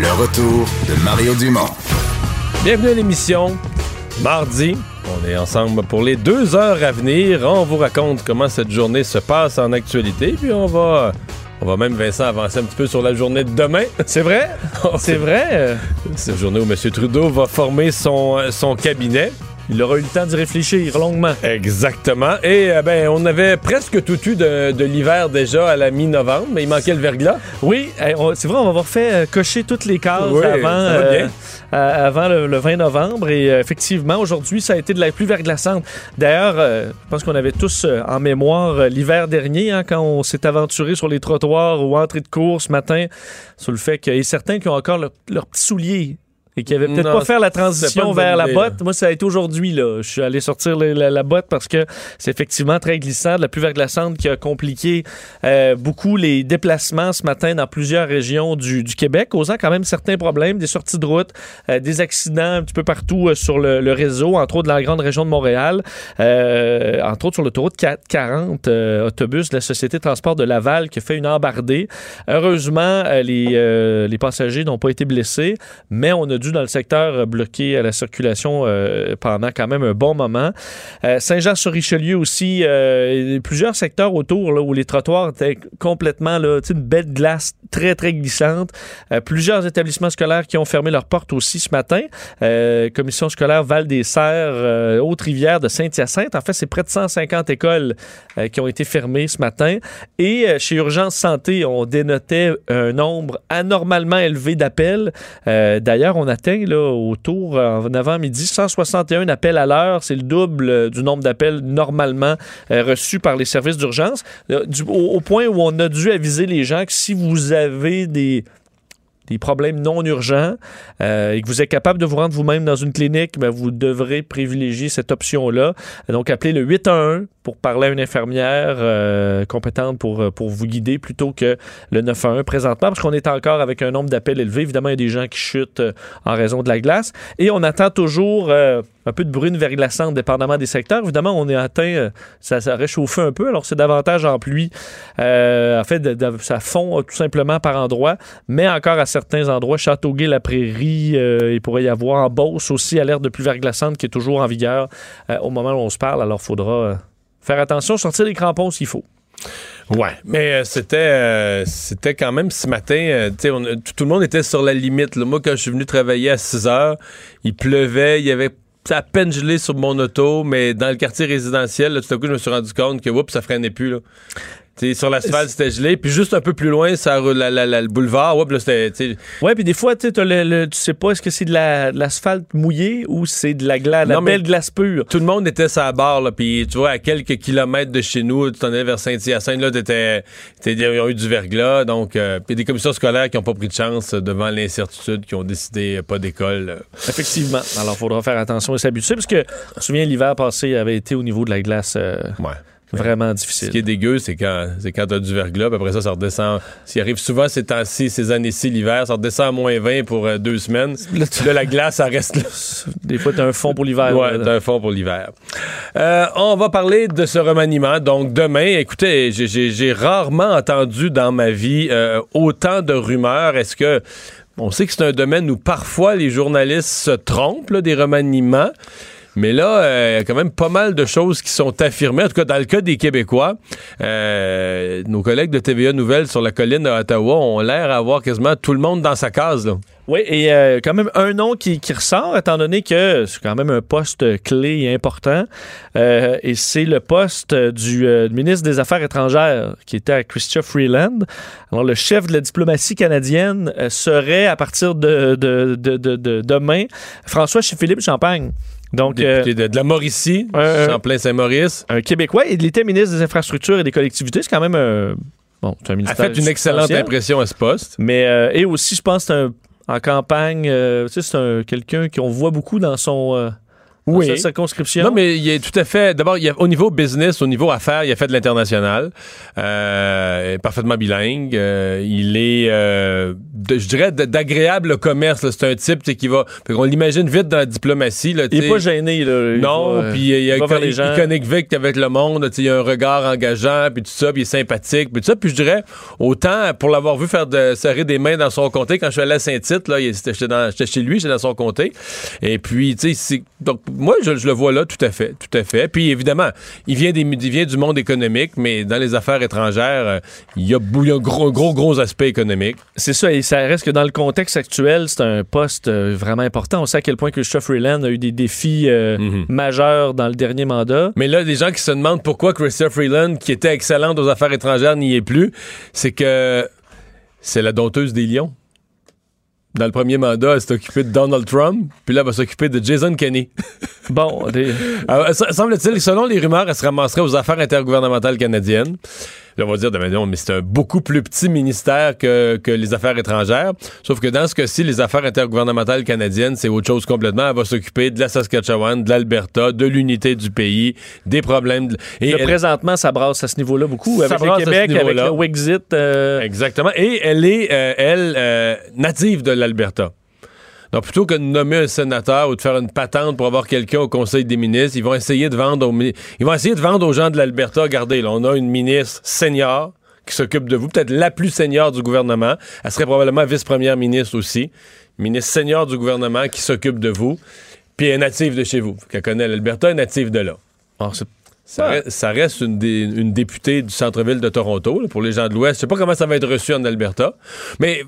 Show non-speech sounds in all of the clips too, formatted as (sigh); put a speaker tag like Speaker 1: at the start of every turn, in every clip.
Speaker 1: Le retour de Mario Dumont.
Speaker 2: Bienvenue à l'émission. Mardi, on est ensemble pour les deux heures à venir. On vous raconte comment cette journée se passe en actualité, puis on va, on va même Vincent avancer un petit peu sur la journée de demain. (laughs)
Speaker 3: C'est vrai? (laughs) C'est vrai? euh,
Speaker 2: C'est la journée où M. Trudeau va former son, son cabinet.
Speaker 3: Il aura eu le temps d'y réfléchir longuement.
Speaker 2: Exactement. Et euh, ben, on avait presque tout eu de, de l'hiver déjà à la mi-novembre, mais il manquait le verglas.
Speaker 3: Oui, eh, c'est vrai, on va avoir fait euh, cocher toutes les cases
Speaker 2: Oui,
Speaker 3: avant,
Speaker 2: bien.
Speaker 3: euh, avant le, le 20 novembre. Et euh, effectivement, aujourd'hui, ça a été de la pluie verglaçante. D'ailleurs, euh, je pense qu'on avait tous euh, en mémoire euh, l'hiver dernier, hein, quand on s'est aventuré sur les trottoirs ou entrée de cours ce matin, sur le fait qu'il y a certains qui ont encore leur- leurs petits souliers. Et qui avaient peut-être
Speaker 2: Non,
Speaker 3: pas faire la transition vers la botte. Moi, ça a été aujourd'hui. là. Je suis allé sortir la, la- la botte parce que c'est effectivement très glissant. De la pluie verglaçante qui a compliqué euh, beaucoup les déplacements ce matin dans plusieurs régions du, du Québec, causant quand même certains problèmes, des sorties de route, euh, des accidents un petit peu partout euh, sur le, le réseau, entre autres dans la grande région de Montréal, entre autres sur l'autoroute 440, euh, autobus de la Société de transport de Laval qui a fait une embardée. Heureusement, les, les passagers n'ont pas été blessés, mais on a dû dans le secteur euh, bloquer euh, la circulation euh, pendant quand même un bon moment. Euh, Saint-Jean-sur-Richelieu aussi, plusieurs secteurs autour là, où les trottoirs étaient complètement là, une belle glace très très glissante. Plusieurs établissements scolaires qui ont fermé leurs portes aussi ce matin. Commission scolaire Val-des-Serres, Haute-Rivière de Saint-Hyacinthe. En fait, c'est près de 150 écoles qui ont été fermées ce matin. Et chez Urgence Santé, on dénotait un nombre anormalement élevé d'appels. D'ailleurs, on atteint là, autour, en avant-midi, 161 appels à l'heure. C'est le double euh, du nombre d'appels normalement euh, reçus par les services d'urgence. Du- au, au point où on a dû aviser les gens que si vous avez des des problèmes non urgents euh, et que vous êtes capable de vous rendre vous-même dans une clinique, ben, vous devrez privilégier cette option-là. Donc, appelez le 811 pour parler à une infirmière euh, compétente pour, euh, pour vous guider plutôt que le 911 présentement, parce qu'on est encore avec un nombre d'appels élevé. Évidemment, il y a des gens qui chutent euh, en raison de la glace. Et on attend toujours un peu de brune verglaçante, dépendamment des secteurs. Évidemment, on est atteint, ça, ça réchauffe un peu, alors c'est davantage en pluie. En fait, ça fond tout simplement par endroits, mais encore à certains endroits, Châteauguay-la-Prairie, euh, il pourrait y avoir en Beauce aussi alerte de pluie verglaçante qui est toujours en vigueur au moment où on se parle. Alors, il faudra faire attention, sortir les crampons s'il faut.
Speaker 2: Ouais, mais euh, c'était euh, c'était quand même ce matin, euh, tout, le monde était sur la limite. Moi, quand je suis venu travailler à 6 heures, il pleuvait, il y avait à peine gelé sur mon auto, mais dans le quartier résidentiel, tout à coup, je me suis rendu compte que oups, ça freinait plus. Là. Tu sais, sur l'asphalte, c'était gelé. Puis juste un peu plus loin, ça, la, la- la- le boulevard, oups, là, c'était...
Speaker 3: Ouais, puis des fois, tu sais, t'as le- le- tu sais pas est-ce que c'est de la- de l'asphalte mouillé ou c'est de la glace, la
Speaker 2: Non, mais-
Speaker 3: belle glace pure?
Speaker 2: Tout le monde était sur la barre, là, puis tu vois, à quelques kilomètres de chez nous, tu t'en allais vers Saint-Hyacinthe, là, t'étais, ils ont eu du verglas, donc, euh, puis des commissions scolaires qui n'ont pas pris de chance devant l'incertitude, qui ont décidé pas d'école. euh.
Speaker 3: Effectivement. Alors, il faudra faire attention et s'habituer parce que, je me souviens, l'hiver passé avait été au niveau de la glace euh,
Speaker 2: Ouais.
Speaker 3: Vraiment
Speaker 2: Ce
Speaker 3: difficile.
Speaker 2: qui est dégueu, c'est quand, c'est quand t'as du verglas, puis après ça, ça redescend. S'il arrive souvent ces temps-ci, ces années-ci, l'hiver, ça redescend à moins 20 pour euh, deux semaines.
Speaker 3: Là,
Speaker 2: la glace, ça reste là.
Speaker 3: Des fois, tu as un fond pour l'hiver.
Speaker 2: Ouais, t'as un fond pour l'hiver. Euh, on va parler de ce remaniement. Donc, demain, écoutez, j'ai- rarement entendu dans ma vie euh, autant de rumeurs. Est-ce que. On sait que c'est un domaine où parfois les journalistes se trompent, là, des remaniements? Mais là, euh, il y a quand même pas mal de choses qui sont affirmées. En tout cas, dans le cas des Québécois, euh, nos collègues de TVA Nouvelles sur la colline de Ottawa ont l'air d'avoir quasiment tout le monde dans sa case.
Speaker 3: Oui, et euh, quand même un nom qui, ressort, étant donné que c'est quand même un poste clé et important, et c'est le poste du ministre des Affaires étrangères qui était à Christian Freeland. Alors, le chef de la diplomatie canadienne serait, à partir de- de demain, François Philippe Champagne. Donc, euh,
Speaker 2: Député de, de la Mauricie,
Speaker 3: euh,
Speaker 2: Champlain-Saint-Maurice.
Speaker 3: un Québécois, et il était ministre des Infrastructures et des Collectivités. C'est quand même un... Bon, c'est un
Speaker 2: A
Speaker 3: ministère
Speaker 2: fait une excellente impression à ce poste.
Speaker 3: Mais euh, et aussi, je pense que c'est un en campagne, euh, tu sais, c'est un quelqu'un qu'on voit beaucoup dans son dans
Speaker 2: Oui.
Speaker 3: sa circonscription?
Speaker 2: Non, mais il est tout à fait. D'abord, il y a- au niveau business, au niveau affaires, il a fait de l'international. Euh, est parfaitement bilingue. Euh, il est, euh, de- je dirais, d'agréable commerce. là. C'est un type qui va. fait qu'on l'imagine vite dans la diplomatie. Là,
Speaker 3: il est pas gêné là. Il
Speaker 2: Non,
Speaker 3: euh,
Speaker 2: puis il,
Speaker 3: il
Speaker 2: connecte vite avec le monde, tu sais, il a un regard engageant, puis tout ça, puis il est sympathique, puis tout ça. Puis je dirais, autant pour l'avoir vu faire de serrer des mains dans son comté, quand je suis allé à Saint-Tite, là, j'étais chez lui, j'étais dans son comté. Et puis, tu sais, donc moi, je, je le vois là, tout à fait, tout à fait. Puis évidemment, il vient, des, il vient du monde économique, mais dans les affaires étrangères, euh, il y a, bou- il y a un gros, gros, gros aspect économique.
Speaker 3: C'est ça, et ça reste que dans le contexte actuel, c'est un poste euh, vraiment important. On sait à quel point que Christophe Freeland a eu des défis euh,
Speaker 2: Mhm.
Speaker 3: majeurs dans le dernier mandat.
Speaker 2: Mais là, les gens qui se demandent pourquoi Chrystia Freeland, qui était excellente aux affaires étrangères, n'y est plus, c'est que c'est la dompteuse des lions. Dans le premier mandat, elle s'est occupée de Donald Trump, puis là, elle va s'occuper de Jason Kenney. (laughs)
Speaker 3: Bon, des-
Speaker 2: ça- semble-t-il, selon les rumeurs, elle se ramasserait aux affaires intergouvernementales canadiennes. Là, on va dire, ben non, mais c'est un beaucoup plus petit ministère que, que les affaires étrangères. Sauf que dans ce cas-ci, les affaires intergouvernementales canadiennes, c'est autre chose complètement. Elle va s'occuper de la Saskatchewan, de l'Alberta, de l'unité du pays, des problèmes. de- Et elle-
Speaker 3: présentement, ça brasse à ce niveau-là beaucoup.
Speaker 2: Ça
Speaker 3: avec
Speaker 2: brasse
Speaker 3: le Québec, avec le Wexit. euh,
Speaker 2: Exactement. Et elle est, euh, elle, euh, native de l'Alberta. Donc, plutôt que de nommer un sénateur ou de faire une patente pour avoir quelqu'un au Conseil des ministres, ils vont essayer de vendre aux, ils vont essayer de vendre aux gens de l'Alberta. Regardez, là, on a une ministre senior qui s'occupe de vous, peut-être la plus senior du gouvernement. Elle serait probablement vice-première ministre aussi. Ministre senior du gouvernement qui s'occupe de vous. Puis elle est native de chez vous. Qu'elle connaît l'Alberta, elle est native de là.
Speaker 3: c'est-
Speaker 2: Ça, reste, ça reste une, députée du centre-ville de Toronto, là, pour les gens de l'Ouest. Je sais pas comment ça va être reçu en Alberta, mais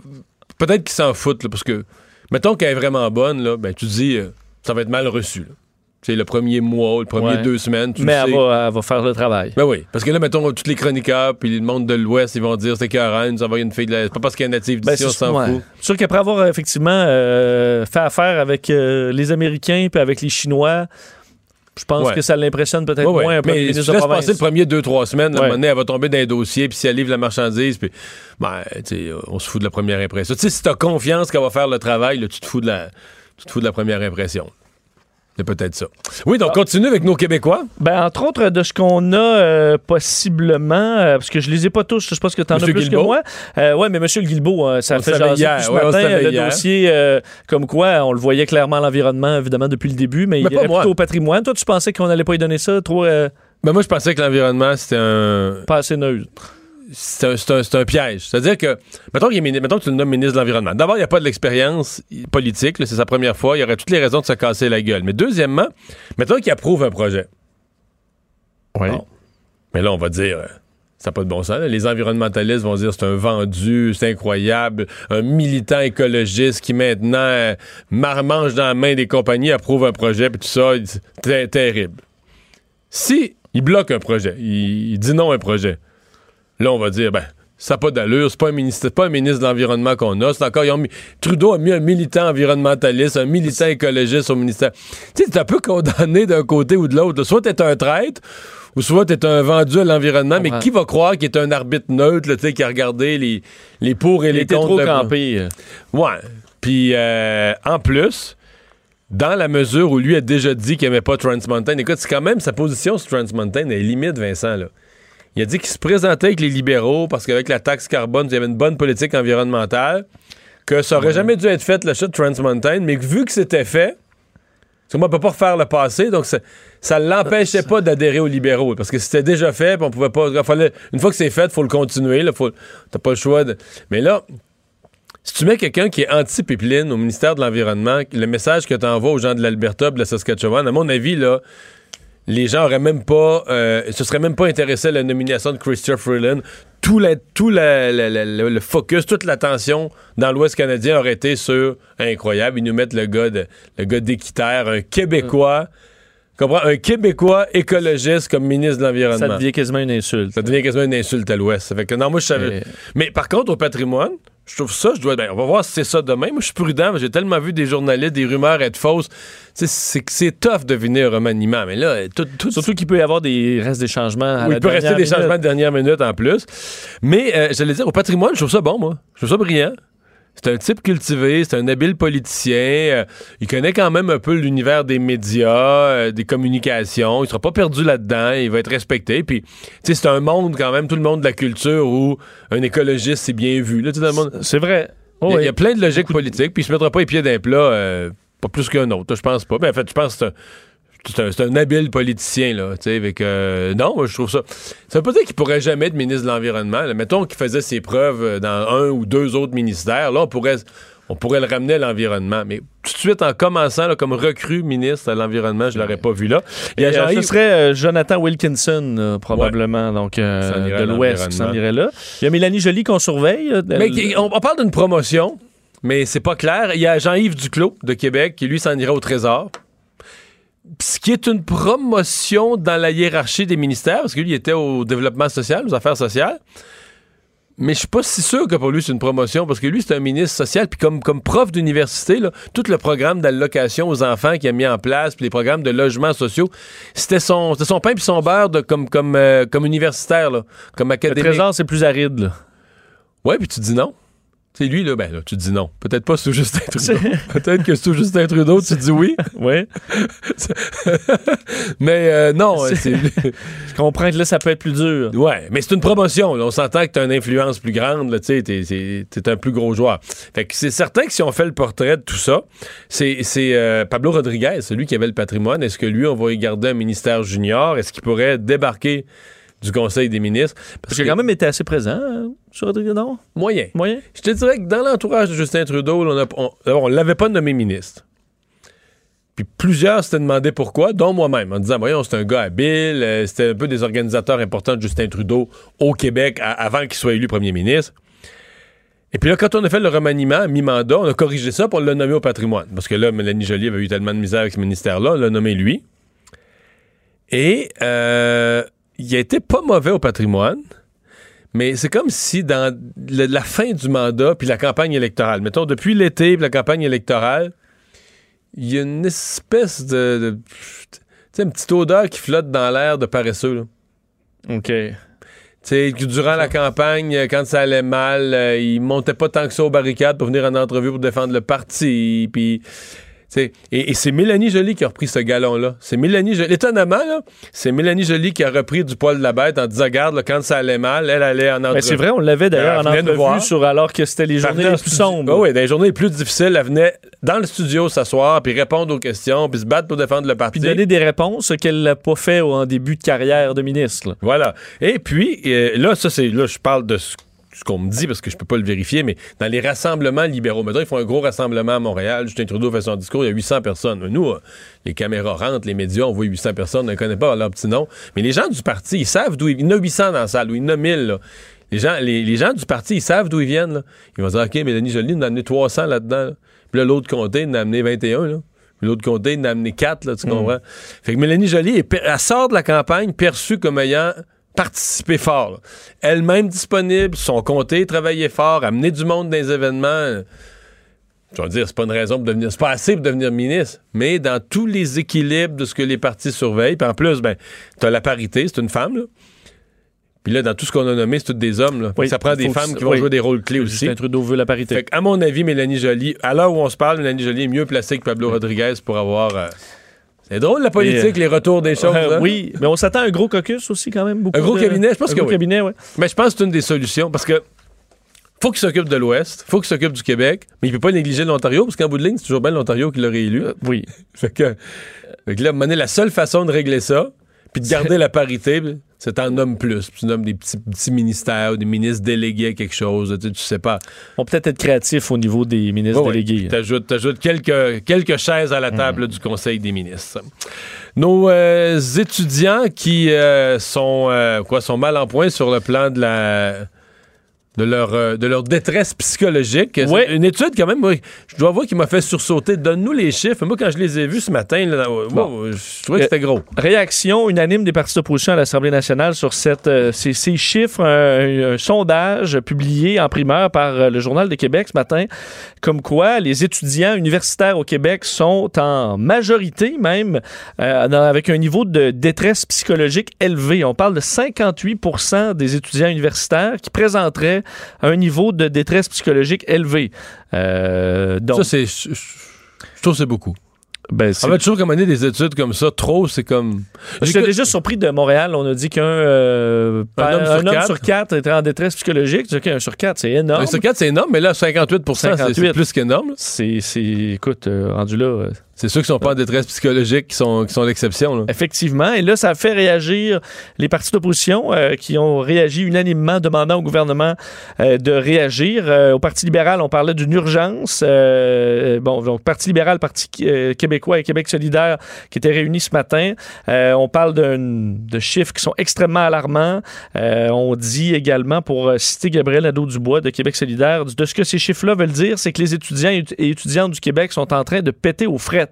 Speaker 2: peut-être qu'ils s'en foutent, là, parce que, mettons qu'elle est vraiment bonne, là, ben, tu te dis, euh, ça va être mal reçu. là. Sais, le premier mois, le premier
Speaker 3: Ouais.
Speaker 2: deux semaines, tu
Speaker 3: mais
Speaker 2: le
Speaker 3: elle
Speaker 2: sais.
Speaker 3: va, elle va faire le travail.
Speaker 2: Ben oui, parce que là, mettons, tous les chroniqueurs, puis le monde de l'Ouest, ils vont dire, c'est carré, nous envoyer une fille de la... C'est pas parce qu'elle est native
Speaker 3: Ben,
Speaker 2: d'ici, on
Speaker 3: c'est
Speaker 2: s'en fout.
Speaker 3: C'est sûr qu'après avoir euh, effectivement euh, fait affaire avec euh, les Américains puis avec les Chinois, je pense
Speaker 2: Ouais.
Speaker 3: que ça l'impressionne peut-être
Speaker 2: Ouais, ouais.
Speaker 3: moins un peu
Speaker 2: Mais
Speaker 3: ministre
Speaker 2: tu
Speaker 3: de province.
Speaker 2: passer le premier deux, trois semaines, moment donné, elle va tomber dans un dossier, puis si elle livre la marchandise, puis ben, tu sais, on se fout de la première impression. Tu sais, si t'as confiance qu'elle va faire le travail, là, tu te fous de la, tu te fous de la première impression. C'est peut-être ça. Oui, donc continue avec nos Québécois.
Speaker 3: Ben, entre autres, de ce qu'on a euh, possiblement, euh, parce que je les ai pas tous, je sais pas ce que tu en as plus
Speaker 2: Guilbeault?
Speaker 3: que moi. Euh, ouais, mais Monsieur le Guilbeault, euh, ça
Speaker 2: On
Speaker 3: a fait jaser
Speaker 2: hier,
Speaker 3: ce
Speaker 2: ouais,
Speaker 3: matin, le
Speaker 2: hier.
Speaker 3: dossier, comme quoi, on le voyait clairement à l'environnement, évidemment, depuis le début, mais,
Speaker 2: Mais
Speaker 3: il est plutôt au patrimoine. Toi, tu pensais qu'on allait pas y donner ça, trop
Speaker 2: Ben moi, je pensais que l'environnement, c'était un,
Speaker 3: pas assez neutre.
Speaker 2: C'est un, piège. C'est-à-dire que, mettons, qu'il est mettons que tu le nommes ministre de l'Environnement. D'abord, il n'y a pas de l'expérience politique, c'est sa première fois, il y aurait toutes les raisons de se casser la gueule. Mais deuxièmement, mettons qu'il approuve un projet.
Speaker 3: Oui.
Speaker 2: Bon. Mais là, on va dire, euh, ça n'a pas de bon sens. là. Les environnementalistes vont dire c'est un vendu, c'est incroyable. Un militant écologiste qui maintenant euh, marmange dans la main des compagnies, approuve un projet, puis tout ça, c'est terrible. Si il bloque un projet, il, il dit non à un projet, là, on va dire, ben, ça n'a pas d'allure, c'est pas un ministre, c'est pas un ministre de l'Environnement qu'on a, c'est encore, ils ont mis- Trudeau a mis un militant environnementaliste, un militant écologiste au ministère. Tu sais, c'est un peu condamné d'un côté ou de l'autre. Soit t'es un traître, ou soit t'es un vendu à l'environnement, mais qui va croire qu'il est un arbitre neutre, là, tu sais, qui a regardé les, les pour et
Speaker 3: Il
Speaker 2: les
Speaker 3: était
Speaker 2: contre
Speaker 3: trop
Speaker 2: de-
Speaker 3: campé. euh.
Speaker 2: Ouais. Puis, euh, en plus, dans la mesure où lui a déjà dit qu'il n'aimait pas Trans Mountain, écoute, c'est quand même sa position sur Trans Mountain est limite, Vincent, là. Il a dit qu'il se présentait avec les libéraux parce qu'avec la taxe carbone, il y avait une bonne politique environnementale, que ça aurait jamais dû être fait, l'achat de Trans Mountain, mais que vu que c'était fait, parce que moi, on peut pas refaire le passé, donc ça, ça l'empêchait pas d'adhérer aux libéraux. Parce que c'était déjà fait, puis on pouvait pas. fallait- une fois que c'est fait, il faut le continuer. Là, faut, t'as pas le choix de. Mais là, si tu mets quelqu'un qui est anti-pipeline au ministère de l'Environnement, le message que tu envoies aux gens de l'Alberta, de la Saskatchewan, à mon avis, là, les gens auraient même pas, euh, se seraient même pas intéressés à la nomination de Christopher Freeland. Tout, la, tout la- la- le focus, toute l'attention dans l'Ouest canadien aurait été sur incroyable. Ils nous mettent le gars de, le gars d'Équiterre, un Québécois, comprends, un Québécois écologiste comme ministre de l'Environnement.
Speaker 3: Ça devient quasiment une insulte.
Speaker 2: Ça devient quasiment une insulte à l'Ouest. Ça fait que non, moi je savais.
Speaker 3: Et-
Speaker 2: Mais par contre, au patrimoine, je trouve ça, je dois. ben, on va voir si c'est ça demain. Moi, je suis prudent. J'ai tellement vu des journalistes, des rumeurs être fausses. C'est c'est tough de deviner un remaniement. Mais là, tout, tout
Speaker 3: Surtout qu'il peut y avoir des restes des changements. À
Speaker 2: oui,
Speaker 3: la
Speaker 2: il peut rester des changements de dernière minute en plus. Mais euh, j'allais dire, au patrimoine, je trouve ça bon, moi. Je trouve ça brillant. C'est un type cultivé, c'est un habile politicien. euh, il connaît quand même un peu l'univers des médias, euh, des communications. Il sera pas perdu là-dedans. Il va être respecté. Puis, tu sais, c'est un monde quand même, tout le monde de la culture où un écologiste c'est bien vu. Là, dans le monde-
Speaker 3: C'est vrai.
Speaker 2: il, y a, il y a plein de logiques politiques. Puis, il se mettra pas les pieds d'un plat, euh, pas plus qu'un autre. Je pense pas. Mais en fait, je pense que c'est un- habile politicien, là, tu sais, avec... euh, non, moi, je trouve ça... Ça veut pas dire qu'il pourrait jamais être ministre de l'Environnement. là. Mettons qu'il faisait ses preuves euh, dans un ou deux autres ministères. Là, on pourrait, on pourrait le ramener à l'environnement. Mais tout de suite, en commençant là, comme recrue ministre à l'Environnement, je l'aurais pas vu là. Il y a
Speaker 3: Et, euh, ce serait euh, Jonathan Wilkinson, euh, probablement, donc
Speaker 2: irait
Speaker 3: de l'Ouest, qui s'en irait là. Il y a Mélanie Joly qu'on surveille.
Speaker 2: Mais on, on parle d'une promotion, mais c'est pas clair. Il y a Jean-Yves Duclos de Québec qui, lui, s'en ira au Trésor. Ce qui est une promotion dans la hiérarchie des ministères, parce que lui, il était au développement social, aux affaires sociales. Mais je suis pas si sûr que pour lui, c'est une promotion, parce que lui, c'est un ministre social, puis comme, comme prof d'université, tout le programme d'allocation aux enfants qu'il a mis en place, puis les programmes de logements sociaux, c'était son, c'était son pain puis son beurre de, comme, comme, euh, comme universitaire, là, comme
Speaker 3: le
Speaker 2: académique.
Speaker 3: Trésor, c'est plus aride. Là.
Speaker 2: Ouais, puis tu dis non. C'est lui, là, ben là, tu dis non. Peut-être pas sous Justin (laughs) Trudeau. Peut-être que sous Justin Trudeau, tu dis oui. (laughs)
Speaker 3: Oui. (laughs)
Speaker 2: Mais euh, non,
Speaker 3: C'est-. Je comprends que là, ça peut être plus dur.
Speaker 2: Ouais, mais c'est une promotion. là. On s'entend que tu as une influence plus grande, tu sais, t'es, un plus gros joueur. Fait que c'est certain que si on fait le portrait de tout ça, c'est, c'est euh, Pablo Rodriguez, celui qui avait le patrimoine. Est-ce que lui, on va y garder un ministère junior? Est-ce qu'il pourrait débarquer du Conseil des ministres?
Speaker 3: Parce a quand même été assez présent hein, sur non?
Speaker 2: moyen.
Speaker 3: Moyen?
Speaker 2: Je te dirais que dans l'entourage de Justin Trudeau, là, on on l'avait pas nommé ministre. Puis plusieurs s'étaient demandé pourquoi, dont moi-même, en disant, voyons, c'est un gars habile, euh, c'était un peu des organisateurs importants de Justin Trudeau au Québec à- avant qu'il soit élu premier ministre. Et puis là, quand on a fait le remaniement à mi-mandat, on a corrigé ça pour le nommer au patrimoine. Parce que là, Mélanie Joly avait eu tellement de misère avec ce ministère-là, on l'a nommé lui. Et euh, il été pas mauvais au patrimoine. Mais c'est comme si dans le- la fin du mandat puis la campagne électorale, mettons depuis l'été puis la campagne électorale, il y a une espèce de, de- tu sais, une petite odeur qui flotte dans l'air de paresseux. là.
Speaker 3: OK.
Speaker 2: Tu sais, que durant la campagne, quand ça allait mal, euh, il montait pas tant que ça aux barricades pour venir en entrevue pour défendre le parti. Puis, et, et c'est Mélanie Joly qui a repris ce galon-là. C'est Mélanie Joly. Étonnamment, c'est Mélanie Joly qui a repris du poil de la bête en disant, regarde, là, quand ça allait mal, elle allait en entrevue.
Speaker 3: C'est vrai, on l'avait d'ailleurs en entrevue sur, alors que c'était les journées les plus sombres.
Speaker 2: Ah oui, dans les journées les plus difficiles, elle venait dans le studio s'asseoir, puis répondre aux questions, puis se battre pour défendre le parti.
Speaker 3: Puis donner des réponses qu'elle n'a pas fait au- en début de carrière de ministre. là.
Speaker 2: Voilà. Et puis, euh, là, ça, c'est. Là, je parle de ce, ce qu'on me dit parce que je peux pas le vérifier, mais dans les rassemblements libéraux, maintenant, ils font un gros rassemblement à Montréal. Justin Trudeau fait son discours, il y a 800 personnes. Nous, euh, les caméras rentrent, les médias, on voit 800 personnes, on ne connaît pas leur petit nom. Mais les gens du parti, ils savent d'où ils Il y en a 800 dans la salle, ou il y en a 1000, là. Les gens, les, les gens du parti, ils savent d'où ils viennent. Là. Ils vont dire, OK, Mélanie Joly nous a amené 300 là-dedans. là. Puis là, l'autre comté, il nous a amené 21. Là. Puis l'autre comté, il nous a amené 4. Là, tu comprends? Fait que Mélanie per- elle sort de la campagne perçue comme ayant participé fort. là. Elle-même disponible, son comté travaillait fort, amener du monde dans les événements. Je vais dire, c'est pas une raison pour devenir. C'est pas assez pour devenir ministre. Mais dans tous les équilibres de ce que les partis surveillent, puis en plus, ben, t'as la parité, c'est une femme, là. Puis là, dans tout ce qu'on a nommé, c'est tous des hommes. Là.
Speaker 3: Oui,
Speaker 2: ça prend des femmes qui vont
Speaker 3: oui.
Speaker 2: jouer des rôles clés aussi.
Speaker 3: Justin Trudeau veut la parité.
Speaker 2: Fait à mon avis, Mélanie Joly, à l'heure où on se parle, Mélanie Joly est mieux placée que Pablo Rodriguez pour avoir. euh, C'est drôle la politique,
Speaker 3: Et,
Speaker 2: les retours des choses.
Speaker 3: Euh,
Speaker 2: hein?
Speaker 3: oui, mais on s'attend à un gros caucus aussi quand même. Beaucoup
Speaker 2: Un gros
Speaker 3: de-
Speaker 2: cabinet, je pense
Speaker 3: un
Speaker 2: que
Speaker 3: gros
Speaker 2: oui.
Speaker 3: cabinet, ouais.
Speaker 2: Mais je pense que c'est une des solutions parce que faut qu'il s'occupe de l'Ouest, faut qu'il s'occupe du Québec, mais il peut pas négliger l'Ontario parce qu'en bout de ligne, c'est toujours bien l'Ontario qui l'a réélu.
Speaker 3: Euh, oui. (laughs)
Speaker 2: Fait que, fait que là, à un moment donné, la seule façon de régler ça, puis de garder la parité, C'est un homme plus. Puis Tu nommes des petits, petits ministères ou des ministres délégués à quelque chose. Tu sais, tu sais pas.
Speaker 3: On peut peut-être être créatif au niveau des ministres
Speaker 2: Ouais, ouais.
Speaker 3: délégués.
Speaker 2: T'ajoutes, t'ajoutes quelques, quelques chaises à la table
Speaker 3: Mm.
Speaker 2: du Conseil des ministres. Nos euh, étudiants qui euh, sont, euh, quoi, sont mal en point sur le plan de la de leur, euh, de leur détresse psychologique.
Speaker 3: Ouais.
Speaker 2: Une étude, quand même, moi, je dois avouer, qui m'a fait sursauter. Donne-nous les chiffres. Moi, quand je les ai vus ce matin, là, wow,
Speaker 3: Bon.
Speaker 2: je trouvais que c'était gros.
Speaker 3: Réaction unanime des partis d'opposition à l'Assemblée nationale sur cette, euh, ces, ces chiffres, un, un sondage publié en primeur par euh, le Journal de Québec ce matin, comme quoi les étudiants universitaires au Québec sont en majorité même euh, dans- avec un niveau de détresse psychologique élevé. On parle de 58% des étudiants universitaires qui présenteraient un niveau de détresse psychologique élevé. Euh, donc,
Speaker 2: Ça, c'est. Je, je- je trouve c'est beaucoup.
Speaker 3: ben,
Speaker 2: En fait, toujours comme mener des études comme ça, trop, c'est comme.
Speaker 3: J'étais
Speaker 2: J'écoute-
Speaker 3: déjà surpris de Montréal. On a dit qu'un euh,
Speaker 2: Un homme sur quatre.
Speaker 3: sur quatre était en détresse psychologique. Dis, OK, un sur quatre, c'est énorme.
Speaker 2: Un sur quatre, c'est énorme, mais là, 58 c'est- c'est
Speaker 3: 58.
Speaker 2: plus qu'énorme.
Speaker 3: c'est- écoute, euh, rendu là, euh,
Speaker 2: C'est ceux qui sont pas en détresse psychologique qui sont, qui sont l'exception. là.
Speaker 3: effectivement. Et là, ça a fait réagir les partis d'opposition euh, qui ont réagi unanimement, demandant au gouvernement euh, de réagir. Euh, au Parti libéral, on parlait d'une urgence. Euh, bon, donc, Parti libéral, Parti euh, québécois et Québec solidaire qui étaient réunis ce matin. Euh, on parle d'un- de chiffres qui sont extrêmement alarmants. On dit également, pour citer Gabriel Nadeau-Dubois de Québec solidaire, de ce que ces chiffres-là veulent dire, c'est que les étudiants et étudiantes du Québec sont en train de péter aux frettes.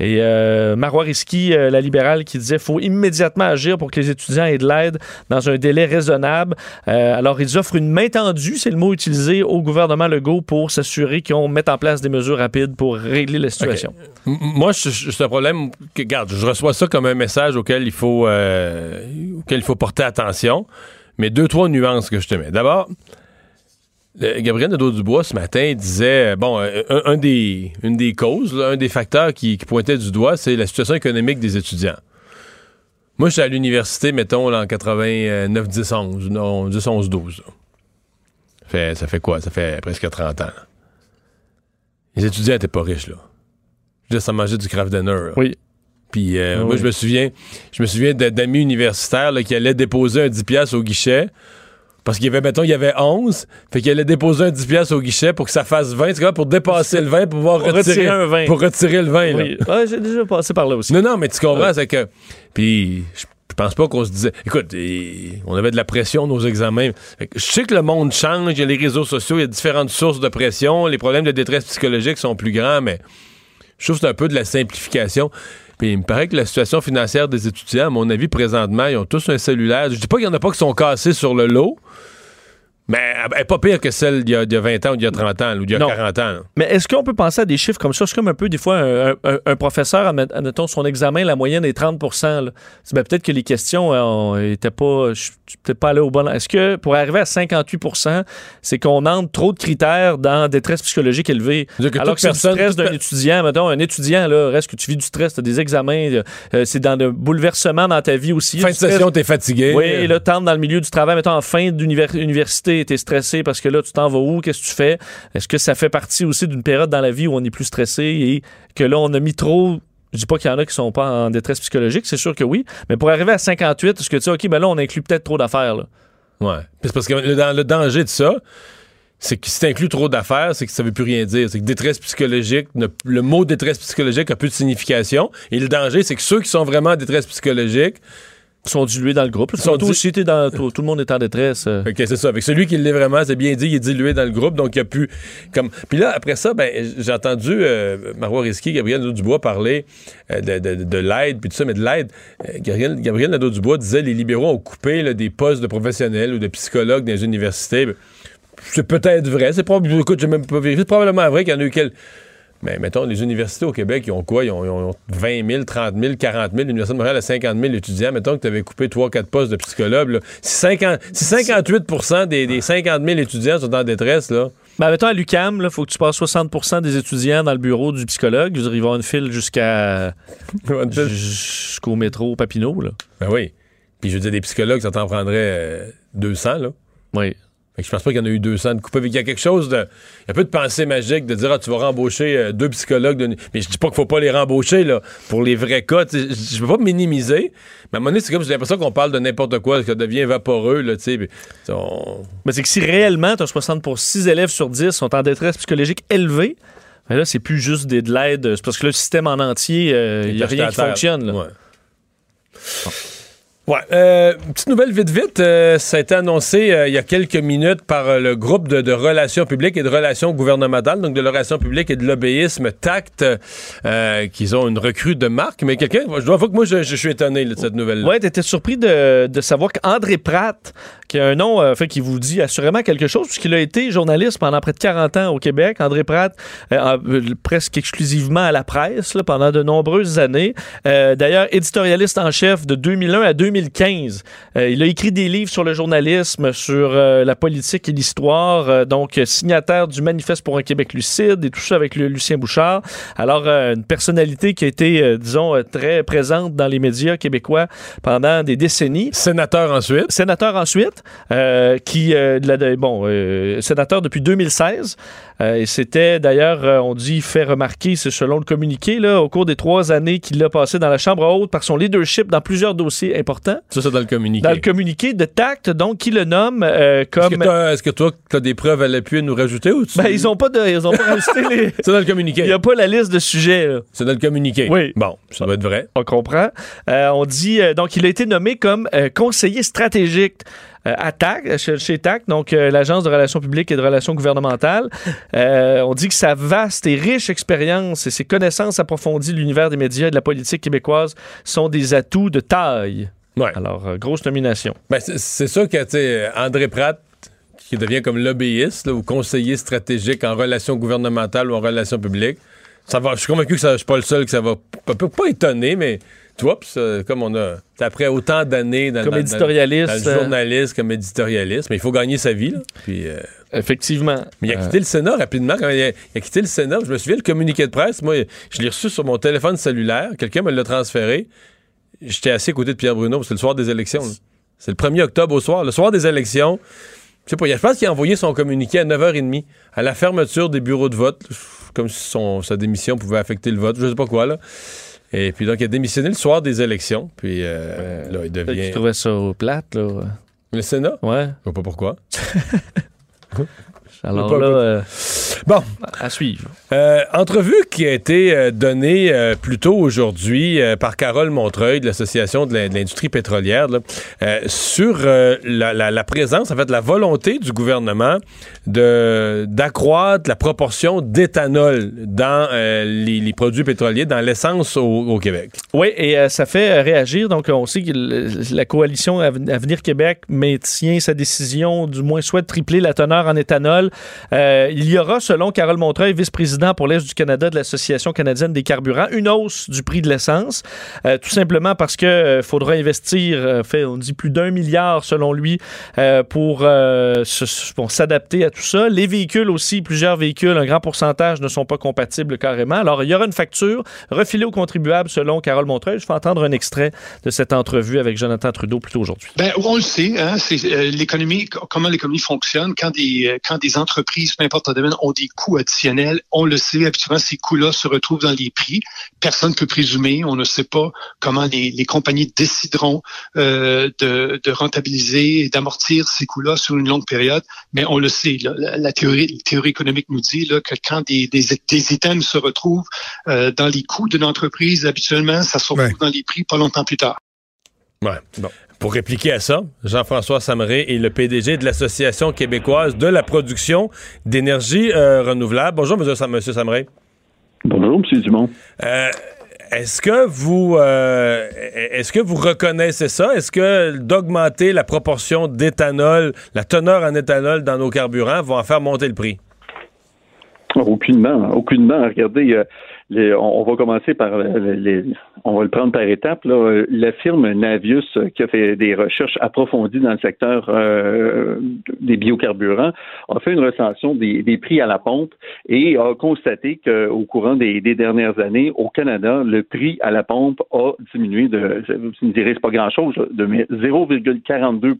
Speaker 3: Et euh, Marois Risky, euh, la libérale, qui disait faut immédiatement agir pour que les étudiants aient de l'aide dans un délai raisonnable. Euh, alors, ils offrent une main tendue, c'est le mot utilisé, au gouvernement Legault pour s'assurer qu'on mette en place des mesures rapides pour régler la situation.
Speaker 2: Moi, c'est un problème que, regarde, je reçois ça comme un message auquel il faut, euh, auquel il faut porter attention. Mais deux, trois nuances que je te mets. D'abord, Gabriel Nadeau-Dubois, ce matin, disait, euh, bon, euh, un, un des, une des causes, là, un des facteurs qui, qui pointait du doigt, c'est la situation économique des étudiants. Moi, je suis à l'université, mettons, là, en 89, 10, 11, non, 10, 11, 12. là. Fait, ça fait quoi? Ça fait presque 30 ans. là. Les étudiants étaient pas riches, là. Je ça mangeait du craft dinner.
Speaker 3: Oui.
Speaker 2: Puis euh,
Speaker 3: Ah
Speaker 2: moi, je me souviens, je me souviens d'a- d'amis universitaires là, qui allaient déposer un 10$ piastres au guichet. Parce qu'il y avait, mettons, il y avait 11. Fait qu'il allait déposer un 10$ piastres au guichet pour que ça fasse 20. C'est quoi, pour dépasser le 20, pour pouvoir
Speaker 3: Pour
Speaker 2: retirer,
Speaker 3: retirer un 20.
Speaker 2: Pour retirer le 20. là.
Speaker 3: Oui. Ouais, J'ai déjà passé par là aussi.
Speaker 2: Non, non, mais tu comprends, c'est que. Puis, je pense pas qu'on se disait. Écoute, on avait de la pression nos examens. Je sais que le monde change, il y a les réseaux sociaux, il y a différentes sources de pression, les problèmes de détresse psychologique sont plus grands, mais je trouve que c'est un peu de la simplification. Puis il me paraît que la situation financière des étudiants, à mon avis, présentement, ils ont tous un cellulaire. Je dis pas qu'il y en a pas qui sont cassés sur le lot, mais elle est pas pire que celle d'il y, a- d'il y a 20 ans ou d'il y a 30 ans ou d'il y a
Speaker 3: Non.
Speaker 2: 40 ans. là.
Speaker 3: Mais est-ce qu'on peut penser à des chiffres comme ça? C'est comme un peu, des fois, un, un- un professeur, admet- admettons, son examen, la moyenne est 30 là. C'est, ben, peut-être que les questions n'étaient pas, peut-être pas allé au bon. Est-ce que pour arriver à 58% c'est qu'on entre trop de critères dans détresse psychologique élevée?
Speaker 2: Que
Speaker 3: Alors que c'est du stress d'un étudiant, mettons, un étudiant, là, reste que tu vis du stress, tu as des examens, euh, c'est dans le bouleversement dans ta vie aussi.
Speaker 2: Fin de
Speaker 3: stress.
Speaker 2: session, t'es fatigué.
Speaker 3: Oui, et là, t'entres dans le milieu du travail, mettons en fin d'université, t'es stressé parce que là, tu t'en vas où, qu'est-ce que tu fais? Est-ce que ça fait partie aussi d'une période dans la vie où on est plus stressé et que là, on a mis trop? Je dis pas qu'il y en a qui sont pas en détresse psychologique, c'est sûr que oui. Mais pour arriver à 58, est-ce que tu sais, OK, ben là, on inclut peut-être trop d'affaires, là?
Speaker 2: Ouais. Parce que le, danger de ça, c'est que si t'inclus trop d'affaires, c'est que ça veut plus rien dire. C'est que détresse psychologique, le mot détresse psychologique a plus de signification. Et le danger, c'est que ceux qui sont vraiment en détresse psychologique,
Speaker 3: Ils sont dilués dans le groupe.
Speaker 2: sont
Speaker 3: Surtout
Speaker 2: di-
Speaker 3: si t'es dans, tout, tout le monde est en détresse. euh.
Speaker 2: que c'est ça. Avec celui qui l'est vraiment, c'est bien dit, il est dilué dans le groupe, donc il a plus comme. Puis là, après ça, ben, j'ai entendu euh, Marois Risky, Gabriel Nadeau-Dubois parler euh, de, de- de l'aide, puis tout ça, mais de l'aide. euh, Gabriel, Gabriel Nadeau-Dubois disait les libéraux ont coupé là, des postes de professionnels ou de psychologues dans les universités. C'est peut-être vrai. C'est probablement, écoute, j'ai même pas vérifié. C'est probablement vrai qu'il y en a eu quelques. Mais mettons, les universités au Québec, ils ont quoi? Ils ont, ils ont 20 000, 30 000, 40 000. L'Université de Montréal a 50 000 étudiants. Mettons que tu avais coupé 3-4 postes de psychologue. là. Si, 50 si 58 des, des 50 000 étudiants sont en détresse, là,
Speaker 3: Ben, mettons, à l'UCAM, il faut que tu passes 60% des étudiants dans le bureau du psychologue. Dire, ils vont une file jusqu'à (laughs) jusqu'au métro Papineau, là.
Speaker 2: ben oui. Puis je veux dire, des psychologues, ça t'en prendrait euh, 200, là.
Speaker 3: Oui.
Speaker 2: Fait que je pense pas qu'il y en a eu 200 de coupés. Il y a quelque chose de. Il y a un peu de pensée magique de dire, ah, tu vas rembaucher euh, deux psychologues. de- Mais je dis pas qu'il faut pas les rembaucher, là, pour les vrais cas. Je veux pas minimiser. Mais à un moment donné, c'est comme j'ai l'impression qu'on parle de n'importe quoi, que ça devient vaporeux, là, tu sais. on-
Speaker 3: Mais c'est que si réellement, tu as 60 pour 6 élèves sur 10 sont en détresse psychologique élevée, ben là, c'est plus juste des, de l'aide. C'est parce que là, le système en entier, euh, il n'y a rien qui
Speaker 2: terre.
Speaker 3: fonctionne. là.
Speaker 2: Ouais. Ouais. euh, petite nouvelle vite vite, euh, ça a été annoncé euh, il y a quelques minutes par euh, le groupe de, de relations publiques et de relations gouvernementales, donc de la relation publique et de l'obéisme TACT, euh, qu'ils ont une recrue de marque. Mais quelqu'un, je dois avouer que moi, je, je suis étonné là, de cette nouvelle-là.
Speaker 3: Ouais, t'étais surpris de, de savoir qu'André Pratt, qui a un nom euh, fait, qui vous dit assurément quelque chose, puisqu'il a été journaliste pendant près de 40 ans au Québec. André Pratt, euh, euh, presque exclusivement à la presse là, pendant de nombreuses années. Euh, D'ailleurs, éditorialiste en chef de 2001 à 2015. Euh, il a écrit des livres sur le journalisme, sur euh, la politique et l'histoire. euh, donc, signataire du Manifeste pour un Québec lucide et tout ça avec le Lucien Bouchard. Alors, euh, une personnalité qui a été, disons, très présente dans les médias québécois pendant des décennies.
Speaker 2: Sénateur ensuite.
Speaker 3: Sénateur ensuite, euh, qui, euh, la- bon, euh, sénateur depuis 2016. euh, et c'était d'ailleurs, on dit, fait remarquer, c'est selon le communiqué, là, au cours des trois années qu'il a passé dans la Chambre haute par son leadership dans plusieurs dossiers importants.
Speaker 2: Ça, c'est dans le communiqué.
Speaker 3: Dans le communiqué de tact, donc, qui le nomme euh,
Speaker 2: Est-ce
Speaker 3: comme.
Speaker 2: que, que toi, tu as des preuves à l'appui à nous rajouter ou tu...
Speaker 3: Ben, ils ont pas de, ils ont pas rajouté les. (laughs)
Speaker 2: C'est dans le
Speaker 3: Il
Speaker 2: communiqué.
Speaker 3: n'y a pas la liste de sujets.
Speaker 2: C'est dans le communiqué.
Speaker 3: Oui.
Speaker 2: Bon, ça doit être vrai.
Speaker 3: On comprend. On dit donc il a été nommé comme conseiller stratégique à TAC, euh, chez, chez TAC, donc euh, l'agence de relations publiques et de relations gouvernementales. Euh, on dit que sa vaste et riche expérience et ses connaissances approfondies de l'univers des médias et de la politique québécoise sont des atouts de taille.
Speaker 2: Ouais.
Speaker 3: Alors euh, grosse nomination.
Speaker 2: Ben, c'est- sûr que, André Pratt, qui devient comme lobbyiste là, ou conseiller stratégique en relations gouvernementales ou en relations publiques, ça va, je suis convaincu que ça, je suis pas le seul que ça va pas, pas, pas étonner, mais comme on a, après autant d'années dans,
Speaker 3: Comme
Speaker 2: dans-
Speaker 3: éditorialiste,
Speaker 2: dans le
Speaker 3: euh,
Speaker 2: journaliste, comme éditorialiste, mais il faut gagner sa vie. Là. Puis, euh,
Speaker 3: Effectivement.
Speaker 2: mais il a
Speaker 3: Euh,
Speaker 2: quitté le Sénat rapidement. Quand il, a, il a quitté le Sénat, je me souviens, le communiqué de presse, moi, je l'ai reçu sur mon téléphone cellulaire. Quelqu'un me l'a transféré. J'étais assis à côté de Pierre Bruno, c'est le soir des élections. C'est le 1er octobre au soir. Le soir des élections, je sais pas, je pense qu'il a envoyé son communiqué à 9h30 à la fermeture des bureaux de vote, comme si son, sa démission pouvait affecter le vote, je sais pas quoi, là. Et puis donc, il a démissionné le soir des élections. Puis euh, là, il devient.
Speaker 3: qu'il trouvait ça plate, là.
Speaker 2: Le Sénat?
Speaker 3: Ouais.
Speaker 2: Je sais pas pourquoi. (laughs)
Speaker 3: Alors là, euh,
Speaker 2: Bon,
Speaker 3: à suivre.
Speaker 2: Euh, entrevue qui a été euh, donnée euh, plus tôt aujourd'hui par Carole Montreuil de l'Association de l'in- de l'industrie pétrolière là, sur la, la- la présence, en fait, la volonté du gouvernement de d'accroître la proportion d'éthanol dans les, les produits pétroliers, dans l'essence au, au Québec.
Speaker 3: Oui, et ça fait réagir. Donc, on sait que le- la coalition Aven- Avenir Québec maintient sa décision, du moins souhaite tripler la teneur en éthanol. Euh, il y aura, selon Carole Montreuil, vice-président pour l'Est du Canada de l'Association canadienne des carburants, une hausse du prix de l'essence, euh, tout simplement parce que euh, faudra investir, on dit plus d'un milliard selon lui, pour s'adapter à tout ça. Les véhicules aussi, plusieurs véhicules, un grand pourcentage ne sont pas compatibles carrément. Alors, il y aura une facture refilée aux contribuables selon Carole Montreuil. Je fais entendre un extrait de cette entrevue avec Jonathan Trudeau plus tôt aujourd'hui.
Speaker 4: Ben, on le sait, hein, c'est l'économie, comment l'économie fonctionne. Quand des, quand des entreprises, peu importe le domaine, ont des coûts additionnels, on le sait, habituellement, ces coûts-là se retrouvent dans les prix. Personne ne peut présumer, on ne sait pas comment les, les compagnies décideront euh, de, de rentabiliser et d'amortir ces coûts-là sur une longue période. Mais on le sait, là, la, la théorie, la théorie économique nous dit là, que quand des, des, des items se retrouvent euh, dans les coûts d'une entreprise, habituellement, ça se retrouve
Speaker 5: Ouais.
Speaker 4: dans les prix pas longtemps plus tard.
Speaker 2: Ouais. Pour répliquer à ça, Jean-François Samré est le PDG de l'Association québécoise de la production d'énergie euh, renouvelable. Bonjour, monsieur, Sam- monsieur Samré.
Speaker 6: Bonjour, M. Dumont.
Speaker 2: Euh, est-ce que vous euh, est-ce que vous reconnaissez ça? Est-ce que d'augmenter la proportion d'éthanol, la teneur en éthanol dans nos carburants va en faire monter le prix?
Speaker 6: Aucunement, aucunement. Regardez, euh, on, va commencer par les, on va le prendre par étapes. Là. La firme Navius, euh, qui a fait des recherches approfondies dans le secteur euh, des biocarburants, a fait une recension des, prix à la pompe et a constaté qu'au courant des, dernières années, au Canada, le prix à la pompe a diminué de, vous me direz, pas grand-chose, de 0,42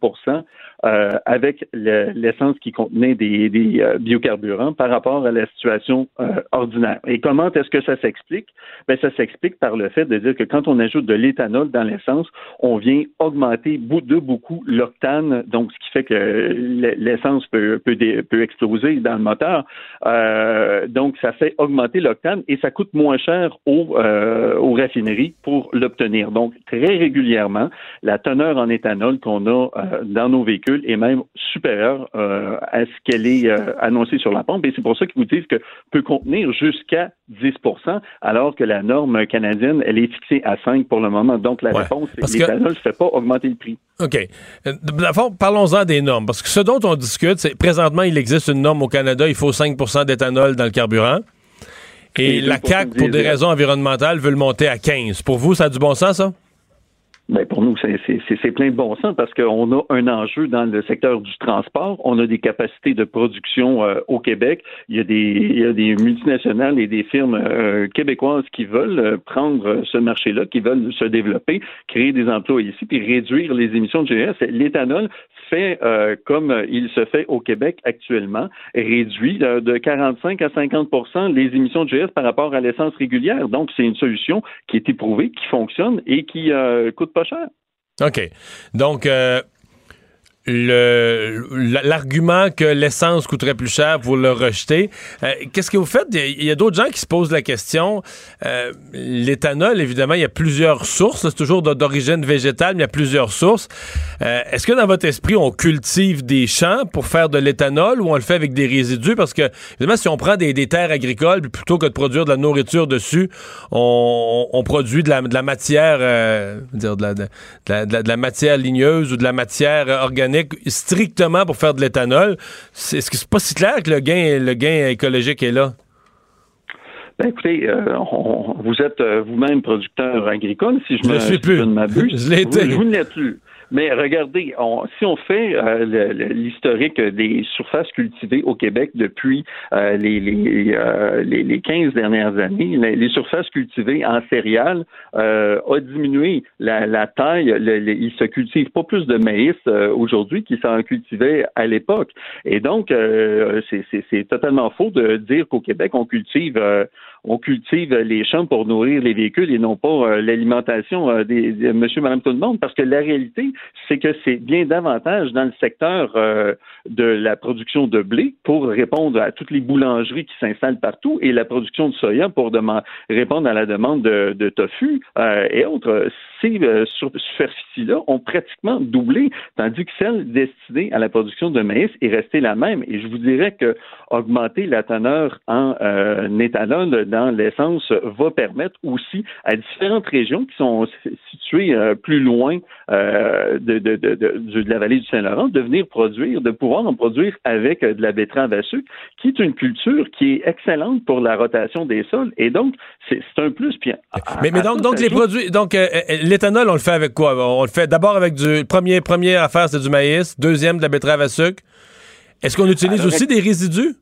Speaker 6: euh, avec l'essence qui contenait des, euh, biocarburants par rapport à la situation euh, ordinaire. Et comment est-ce que ça s'explique? Ben, ça s'explique par le fait de dire que quand on ajoute de l'éthanol dans l'essence, on vient augmenter de beaucoup l'octane, donc ce qui fait que l'essence peut, peut, peut, exploser dans le moteur. donc, ça fait augmenter l'octane et ça coûte moins cher aux raffineries pour l'obtenir. Donc, très régulièrement, la teneur en éthanol qu'on a dans nos véhicules est même supérieure euh, à ce qu'elle est euh, annoncée sur la pompe. Et c'est pour ça qu'ils vous disent que peut contenir jusqu'à 10% alors que la norme canadienne, elle est fixée à 5 pour le moment. Donc, la réponse, c'est l'éthanol ne fait pas augmenter le prix.
Speaker 2: OK. Euh, parlons-en des normes. Parce que ce dont on discute, c'est présentement, il existe une norme au Canada, il faut 5% d'éthanol dans le carburant. Et, la CAQ, pour des raisons environnementales, veut le monter à 15. Pour vous, ça a du bon sens, ça?
Speaker 6: Ben pour nous, c'est plein de bon sens parce qu'on a un enjeu dans le secteur du transport. On a des capacités de production euh, au Québec. Il y, a des, il y a des multinationales et des firmes euh, québécoises qui veulent euh, prendre ce marché-là, qui veulent se développer, créer des emplois ici, puis réduire les émissions de GS. L'éthanol fait comme il se fait au Québec actuellement, réduit de 45 à 50% les émissions de GS par rapport à l'essence régulière. Donc, c'est une solution qui est éprouvée, qui fonctionne et qui coûte pas
Speaker 2: OK. Donc, euh, l'argument que l'essence coûterait plus cher, vous le rejetez. Euh, qu'est-ce que vous faites? Il y a, d'autres gens qui se posent la question. Euh, l'éthanol, évidemment, il y a plusieurs sources. C'est toujours d'origine végétale, mais il y a plusieurs sources. Euh, est-ce que dans votre esprit, on cultive des champs pour faire de l'éthanol ou on le fait avec des résidus? Parce que, évidemment, si on prend des, terres agricoles, plutôt que de produire de la nourriture dessus, on, produit de la, matière, dire de la, de la matière ligneuse ou de la matière organique strictement pour faire de l'éthanol, est-ce que c'est pas si clair que le gain, le gain écologique est là?
Speaker 6: Ben écoutez, euh, vous êtes euh, vous-même producteur agricole, si je,
Speaker 2: me,
Speaker 6: suis
Speaker 2: plus. (laughs)
Speaker 6: je ne.
Speaker 2: Je.
Speaker 6: Vous, ne l'êtes plus. Mais regardez, si on fait euh, l'historique des surfaces cultivées au Québec depuis euh, les, les, euh, les, les, 15 dernières années, les, surfaces cultivées en céréales ont diminué la, taille. il se cultive pas plus de maïs aujourd'hui qu'il s'en cultivait à l'époque. Et donc, c'est totalement faux de dire qu'au Québec, on cultive on cultive les champs pour nourrir les véhicules et non pas euh, l'alimentation euh, des, monsieur, madame, tout le monde, parce que la réalité, c'est que c'est bien davantage dans le secteur euh, de la production de blé pour répondre à toutes les boulangeries qui s'installent partout et la production de soya pour répondre à la demande de, de tofu et autres. Ces superficies-là ont pratiquement doublé, tandis que celle destinée à la production de maïs est restée la même. Et je vous dirais que augmenter la teneur en éthanol dans l'essence va permettre aussi à différentes régions qui sont situées euh, plus loin euh, de, de, de, de, la vallée du Saint-Laurent de venir produire, de pouvoir en produire avec euh, de la betterave à sucre, qui est une culture qui est excellente pour la rotation des sols. Et donc, c'est un plus. Puis,
Speaker 2: mais, mais donc, donc les produits, donc l'éthanol, on le fait avec quoi? On le fait d'abord avec du premier, première affaire, c'est du maïs, deuxième de la betterave à sucre. Est-ce qu'on utilise aussi des résidus?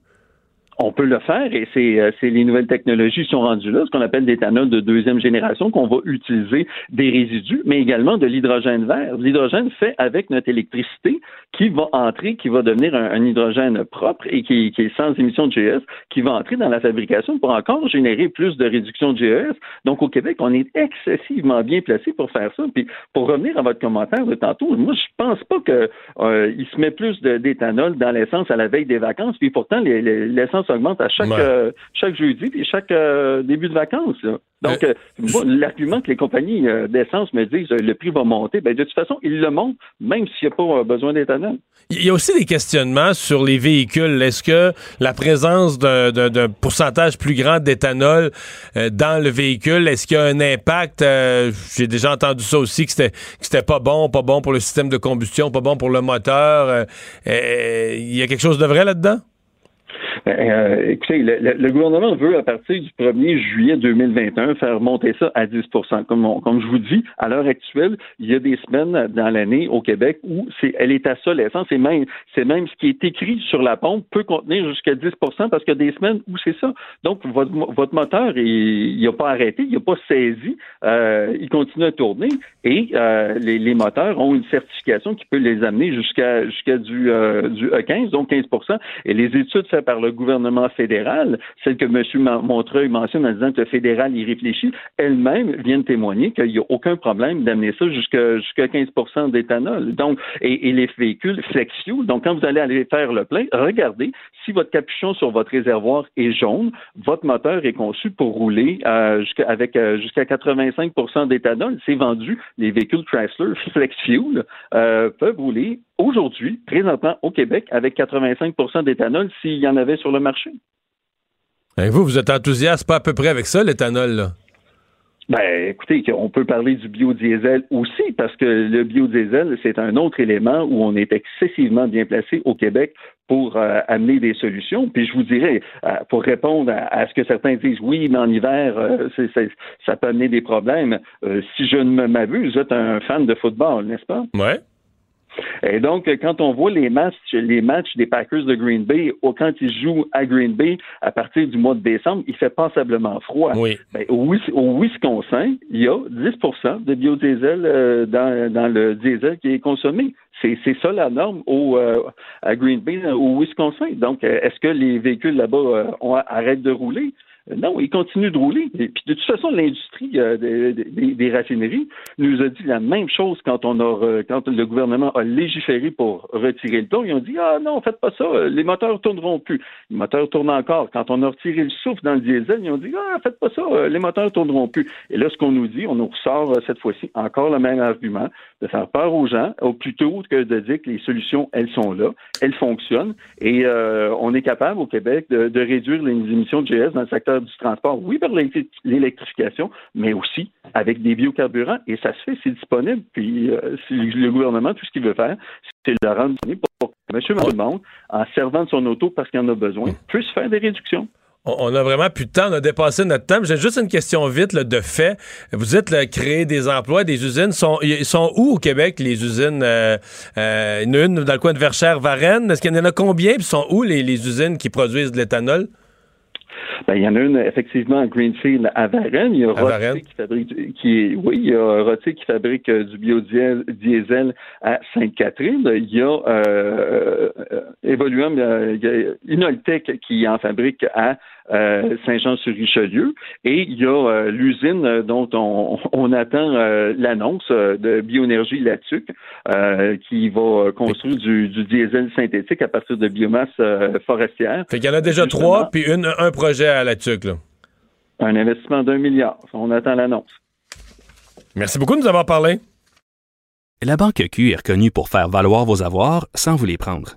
Speaker 6: On peut le faire et euh, c'est les nouvelles technologies qui sont rendues là, ce qu'on appelle l'éthanol de deuxième génération, qu'on va utiliser des résidus, mais également de l'hydrogène vert. L'hydrogène fait avec notre électricité qui va entrer, qui va devenir un, hydrogène propre et qui, est sans émission de GES, qui va entrer dans la fabrication pour encore générer plus de réduction de GES. Donc au Québec, on est excessivement bien placé pour faire ça. Puis pour revenir à votre commentaire de tantôt, moi je pense pas que euh, il se met plus d'éthanol dans l'essence à la veille des vacances. Puis pourtant l'essence augmente à chaque, euh, chaque jeudi et chaque euh, début de vacances. Donc, euh, l'argument que les compagnies d'essence me disent le prix va monter, ben, de toute façon, ils le montent, même s'il n'y a pas besoin d'éthanol.
Speaker 2: Il y a aussi des questionnements sur les véhicules. Est-ce que la présence d'un pourcentage plus grand d'éthanol dans le véhicule, est-ce qu'il y a un impact? J'ai déjà entendu ça aussi, que c'était pas bon, pas bon pour le système de combustion, pas bon pour le moteur. Il y a quelque chose de vrai là-dedans?
Speaker 6: Ben, euh, écoutez, le, le, gouvernement veut, à partir du 1er juillet 2021, faire monter ça à 10 Comme, comme je vous dis, à l'heure actuelle, il y a des semaines dans l'année au Québec où c'est, elle est à ça l'essence. C'est même, c'est même ce qui est écrit sur la pompe peut contenir jusqu'à 10% parce qu'il y a des semaines où c'est ça. Donc, votre, votre moteur, il n'a pas arrêté, il n'a pas saisi, euh, il continue à tourner et euh, les, les, moteurs ont une certification qui peut les amener jusqu'à jusqu'à du, euh, du E15, donc 15 Et les études faites par le gouvernement fédéral, celles que M. Montreuil mentionne en disant que le fédéral y réfléchit, elles-mêmes viennent témoigner qu'il n'y a aucun problème d'amener ça jusqu'à jusqu'à 15% d'éthanol. Donc, et, les véhicules flex fuel, donc quand vous allez aller faire le plein, regardez si votre capuchon sur votre réservoir est jaune, votre moteur est conçu pour rouler euh, avec euh, jusqu'à 85% d'éthanol. C'est vendu. Les véhicules Chrysler Flex Fuel euh, peuvent rouler aujourd'hui, présentement au Québec, avec 85 d'éthanol s'il y en avait sur le marché.
Speaker 2: Et vous, vous êtes enthousiaste pas à peu près avec ça, l'éthanol, là?
Speaker 6: Ben, écoutez, on peut parler du biodiesel aussi, parce que le biodiesel, c'est un autre élément où on est excessivement bien placé au Québec pour euh, amener des solutions. Puis je vous dirais, euh, pour répondre à, ce que certains disent, oui, mais en hiver, euh, ça peut amener des problèmes. si je ne m'abuse, vous êtes un fan de football, n'est-ce pas?
Speaker 2: Ouais.
Speaker 6: Et donc, quand on voit les matchs, les matchs des Packers de Green Bay, quand ils jouent à Green Bay à partir du mois de décembre, il fait passablement froid.
Speaker 2: Oui.
Speaker 6: Ben, au, Wisconsin, il y a 10% de biodiesel euh, dans, dans, le diesel qui est consommé. C'est ça la norme au, euh, à Green Bay, au Wisconsin. Donc, euh, est-ce que les véhicules là-bas arrêtent de rouler? Non, il continue de rouler. Puis de toute façon, l'industrie euh, des, raffineries nous a dit la même chose quand on a quand le gouvernement a légiféré pour retirer le plomb. Ils ont dit ah non, faites pas ça, les moteurs tourneront plus. Les moteurs tournent encore. Quand on a retiré le souffle dans le diesel, ils ont dit ah faites pas ça, les moteurs tourneront plus. Et là, ce qu'on nous dit, on nous ressort euh, cette fois-ci encore le même argument de faire peur aux gens, plutôt que de dire que les solutions elles sont là, elles fonctionnent et euh, on est capable au Québec de, de réduire les émissions de GS dans le secteur du transport, oui, par l'électrification, mais aussi avec des biocarburants. Et ça se fait, c'est disponible. Puis euh, le gouvernement, tout ce qu'il veut faire, c'est le rendre disponible pour que le monde, en servant de son auto parce qu'il en a besoin, puisse faire des réductions.
Speaker 2: On a vraiment plus de temps, on a dépassé notre temps. J'ai juste une question vite de fait. Vous là, créer des emplois, des usines. Sont, ils sont où au Québec, les usines? Euh, euh, une, dans le coin de Verchères-Varennes. Est-ce qu'il y en a combien? Puis sont où les usines qui produisent de l'éthanol?
Speaker 6: Ben, il y en a une effectivement à Greenfield à Varennes. Il y a Rottier qui fabrique qui oui, il y a qui fabrique euh, du biodiesel à Sainte-Catherine. Il y a euh, euh Evoluum, il y a Inoltech qui en fabrique à euh, Saint-Jean-sur-Richelieu. Et il y a euh, l'usine dont (laughs) on, attend euh, l'annonce de Bioénergie Latuc qui va construire du, diesel synthétique à partir de biomasse forestière.
Speaker 2: Fait qu'il y en a déjà trois, puis un projet à Latuc. Là.
Speaker 6: Un investissement d'un milliard. On attend l'annonce.
Speaker 2: Merci beaucoup de nous avoir parlé.
Speaker 7: La Banque Q est reconnue pour faire valoir vos avoirs sans vous les prendre.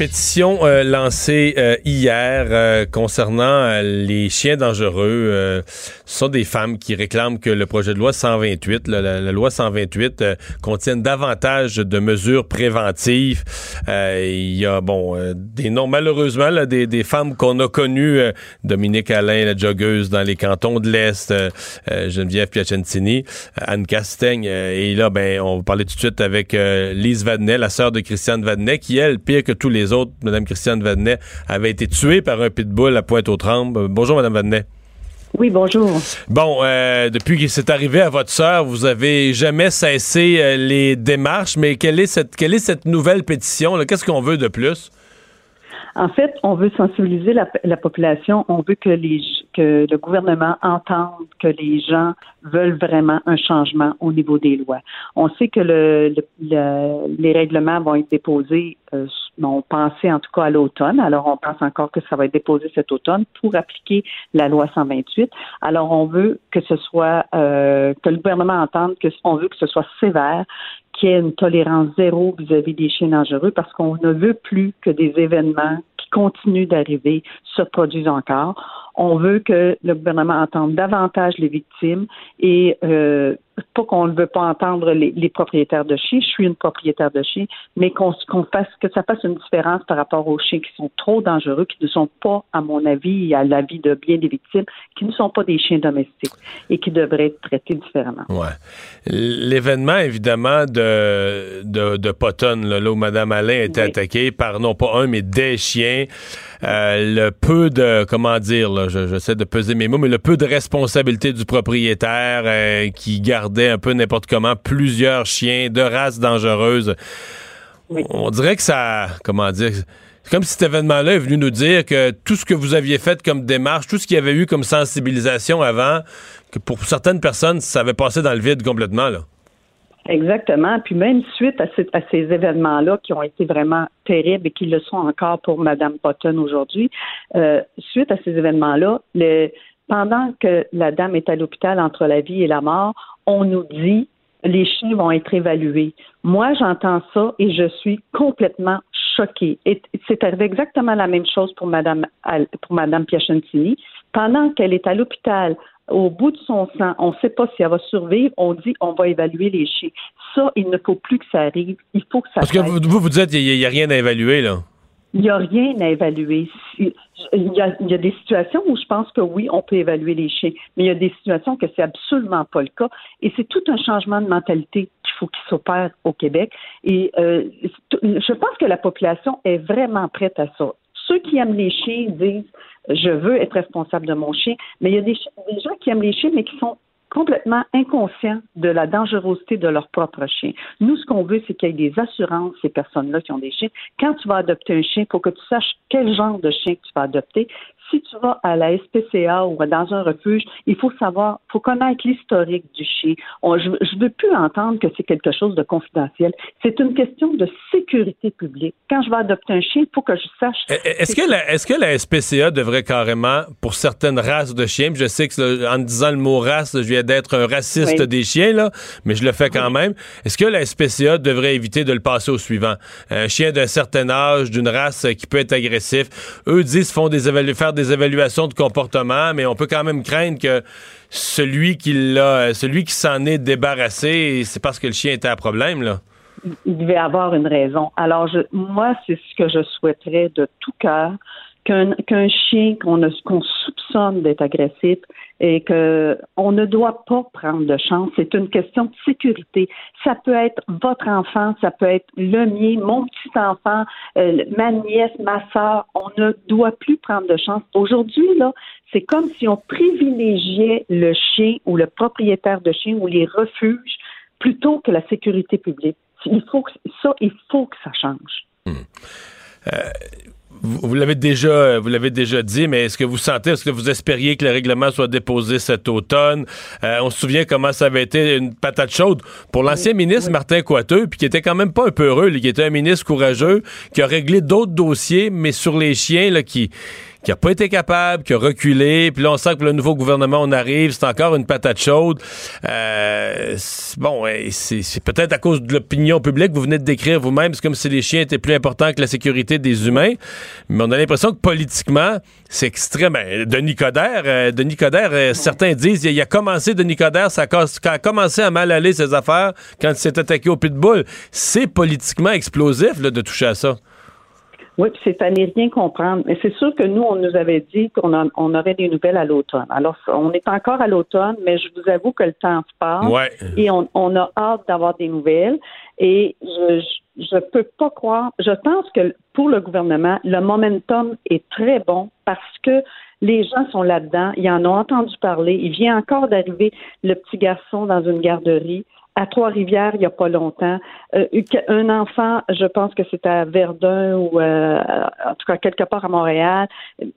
Speaker 2: pétition euh, lancée euh, hier euh, concernant les chiens dangereux. ce sont des femmes qui réclament que le projet de loi 128, la, loi 128, contienne davantage de mesures préventives. Il y a, bon, des noms, malheureusement, là, des, des, femmes qu'on a connues, Dominique Alain, la joggeuse dans les cantons de l'Est, Geneviève Piacentini, Anne Castaigne. et là, ben, on va parler tout de suite avec Lise Vadnet, la sœur de Christiane Vadnet, qui, elle, pire que tous les autres, Mme Christiane Vadnet, avait été tuée par un pitbull à Pointe-aux-Trembles. Bonjour, Mme Vadnet.
Speaker 5: Oui, bonjour.
Speaker 2: Bon, euh, depuis que c'est arrivé à votre sœur, vous avez jamais cessé euh, les démarches, mais quelle est cette, quelle est cette nouvelle pétition? Qu'est-ce qu'on veut de plus?
Speaker 5: En fait, on veut sensibiliser la, la population, on veut que, les, que le gouvernement entende que les gens veulent vraiment un changement au niveau des lois. On sait que le, le, les règlements vont être déposés, euh, on pensait en tout cas à l'automne, alors on pense encore que ça va être déposé cet automne pour appliquer la loi 128. Alors on veut que ce soit, euh, que le gouvernement entende que on veut que ce soit sévère, qu'il y ait une tolérance zéro vis-à-vis des chiens dangereux parce qu'on ne veut plus que des événements qui continuent d'arriver se produisent encore. On veut que le gouvernement entende davantage les victimes et euh, pas qu'on ne veut pas entendre les, les, propriétaires de chiens. Je suis une propriétaire de chiens, mais qu'on qu'on fasse que ça fasse une différence par rapport aux chiens qui sont trop dangereux, qui ne sont pas, à mon avis, et à l'avis de bien des victimes, qui ne sont pas des chiens domestiques et qui devraient être traités différemment.
Speaker 2: Ouais. L'événement, évidemment, de, de, de Potton, là, là, où Mme Alain a été oui. attaquée par non pas un, mais des chiens. Euh, le peu de, comment dire, j'essaie de peser mes mots, mais le peu de responsabilité du propriétaire euh, qui gardait un peu n'importe comment plusieurs chiens de races dangereuses. Oui. On dirait que ça, comment dire, c'est comme si cet événement-là est venu nous dire que tout ce que vous aviez fait comme démarche, tout ce qu'il y avait eu comme sensibilisation avant, que pour certaines personnes, ça avait passé dans le vide complètement, là.
Speaker 5: Exactement. Puis même suite à, ces, à ces événements-là qui ont été vraiment terribles et qui le sont encore pour Mme Potton aujourd'hui, euh, suite à ces événements-là, le, pendant que la dame est à l'hôpital entre la vie et la mort, on nous dit les chiens vont être évalués. Moi, j'entends ça et je suis complètement choquée. Et c'est arrivé exactement la même chose pour Mme pour Madame Piacentini. Pendant qu'elle est à l'hôpital au bout de son sang, on ne sait pas si elle va survivre, on dit on va évaluer les chiens. Ça, il ne faut plus que ça arrive. Il faut que ça
Speaker 2: Parce que vous, vous, vous dites qu'il n'y a, a, rien à évaluer, là.
Speaker 5: Il n'y a rien à évaluer. Il y, a, des situations où je pense que oui, on peut évaluer les chiens, mais il y a des situations que c'est absolument pas le cas. Et c'est tout un changement de mentalité qu'il faut qu'il s'opère au Québec. Et euh, je pense que la population est vraiment prête à ça. Ceux qui aiment les chiens disent je veux être responsable de mon chien, mais il y a des, des gens qui aiment les chiens, mais qui sont complètement inconscients de la dangerosité de leur propre chien. Nous, ce qu'on veut, c'est qu'il y ait des assurances, ces personnes-là qui ont des chiens. Quand tu vas adopter un chien, faut que tu saches quel genre de chien tu vas adopter. Si tu vas à la SPCA ou dans un refuge, il faut savoir, il faut connaître l'historique du chien. On, je ne veux plus entendre que c'est quelque chose de confidentiel. C'est une question de sécurité publique. Quand je vais adopter un chien, il faut que je sache.
Speaker 2: Est-ce que, la, est-ce que la SPCA devrait carrément, pour certaines races de chiens, je sais que en disant le mot race, je viens d'être un raciste oui. des chiens, là, mais je le fais quand oui. même. Est-ce que la SPCA devrait éviter de le passer au suivant? Un chien d'un certain âge, d'une race qui peut être agressif, eux disent font des évalu- faire des évaluations de comportement, mais on peut quand même craindre que celui qui l'a, celui qui s'en est débarrassé, c'est parce que le chien était à problème, là.
Speaker 5: Il devait avoir une raison. Alors, moi, c'est ce que je souhaiterais de tout cœur, qu'un chien qu'on qu soupçonne d'être agressif et que on ne doit pas prendre de chance. C'est une question de sécurité. Ça peut être votre enfant, ça peut être le mien, mon petit enfant, euh, ma nièce, ma soeur. On ne doit plus prendre de chance. Aujourd'hui, là, c'est comme si on privilégiait le chien ou le propriétaire de chien ou les refuges plutôt que la sécurité publique. Il faut ça, il faut que ça change.
Speaker 2: Mmh. Euh, vous, vous l'avez déjà, vous l'avez déjà dit, mais est-ce que vous sentez, est-ce que vous espériez que le règlement soit déposé cet automne? Euh, On se souvient comment ça avait été une patate chaude pour l'ancien oui, ministre oui. Martin Coiteux, puis qui était quand même pas un peu heureux, lui, qui était un ministre courageux, qui a réglé d'autres dossiers, mais sur les chiens là, qui qui a pas été capable, qui a reculé. Puis là, on sent que le nouveau gouvernement, on arrive, c'est encore une patate chaude. Euh, bon, c'est peut-être à cause de l'opinion publique, vous venez de décrire vous-même, c'est comme si les chiens étaient plus importants que la sécurité des humains. Mais on a l'impression que politiquement, c'est extrême. Denis Coderre, euh, Denis euh, certains disent, il a commencé, Denis Coderre, ça a, ça a commencé à mal aller ses affaires quand il s'est attaqué au pitbull. C'est politiquement explosif là, de toucher à ça.
Speaker 5: Oui, puis c'est à n'y rien comprendre. Mais c'est sûr que nous, on nous avait dit qu'on on aurait des nouvelles à l'automne. Alors, on est encore à l'automne, mais je vous avoue que le temps se passe
Speaker 2: ouais.
Speaker 5: et on, on, a hâte d'avoir des nouvelles. Et je, je, je peux pas croire. Je pense que pour le gouvernement, le momentum est très bon parce que les gens sont là-dedans. Ils en ont entendu parler. Il vient encore d'arriver le petit garçon dans une garderie à Trois-Rivières il n'y a pas longtemps. Euh, un enfant, je pense que c'est à Verdun ou euh, en tout cas quelque part à Montréal.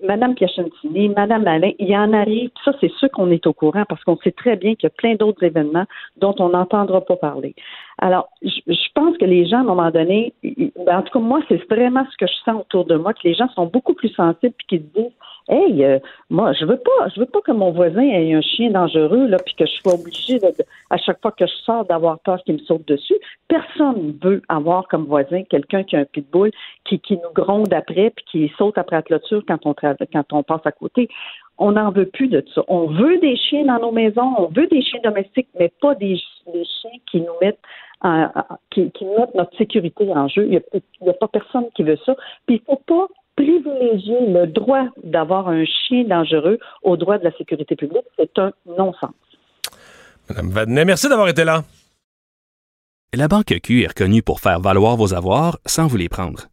Speaker 5: Madame Piachentini, Madame Alain, il y en arrive. Ça, c'est sûr qu'on est au courant parce qu'on sait très bien qu'il y a plein d'autres événements dont on n'entendra pas parler. Alors, je, pense que les gens, à un moment donné, ben, en tout cas, moi, c'est vraiment ce que je sens autour de moi, que les gens sont beaucoup plus sensibles et qu'ils se disent Hey, euh, moi, je veux pas, je veux pas que mon voisin ait un chien dangereux, là, puis que je sois obligé de, à chaque fois que je sors d'avoir peur qu'il me saute dessus. Personne ne veut avoir comme voisin quelqu'un qui a un pitbull qui, qui nous gronde après puis qui saute après la clôture quand on quand on passe à côté. On n'en veut plus de ça. On veut des chiens dans nos maisons, on veut des chiens domestiques, mais pas des, chiens qui nous mettent qui, qui mettent notre sécurité en jeu. Il n'y a, a, pas personne qui veut ça. Puis il faut pas privilégier le droit d'avoir un chien dangereux au droit de la sécurité publique, c'est un non-sens.
Speaker 2: Madame Vadnet, merci d'avoir été là.
Speaker 7: La Banque Q est reconnue pour faire valoir vos avoirs sans vous les prendre.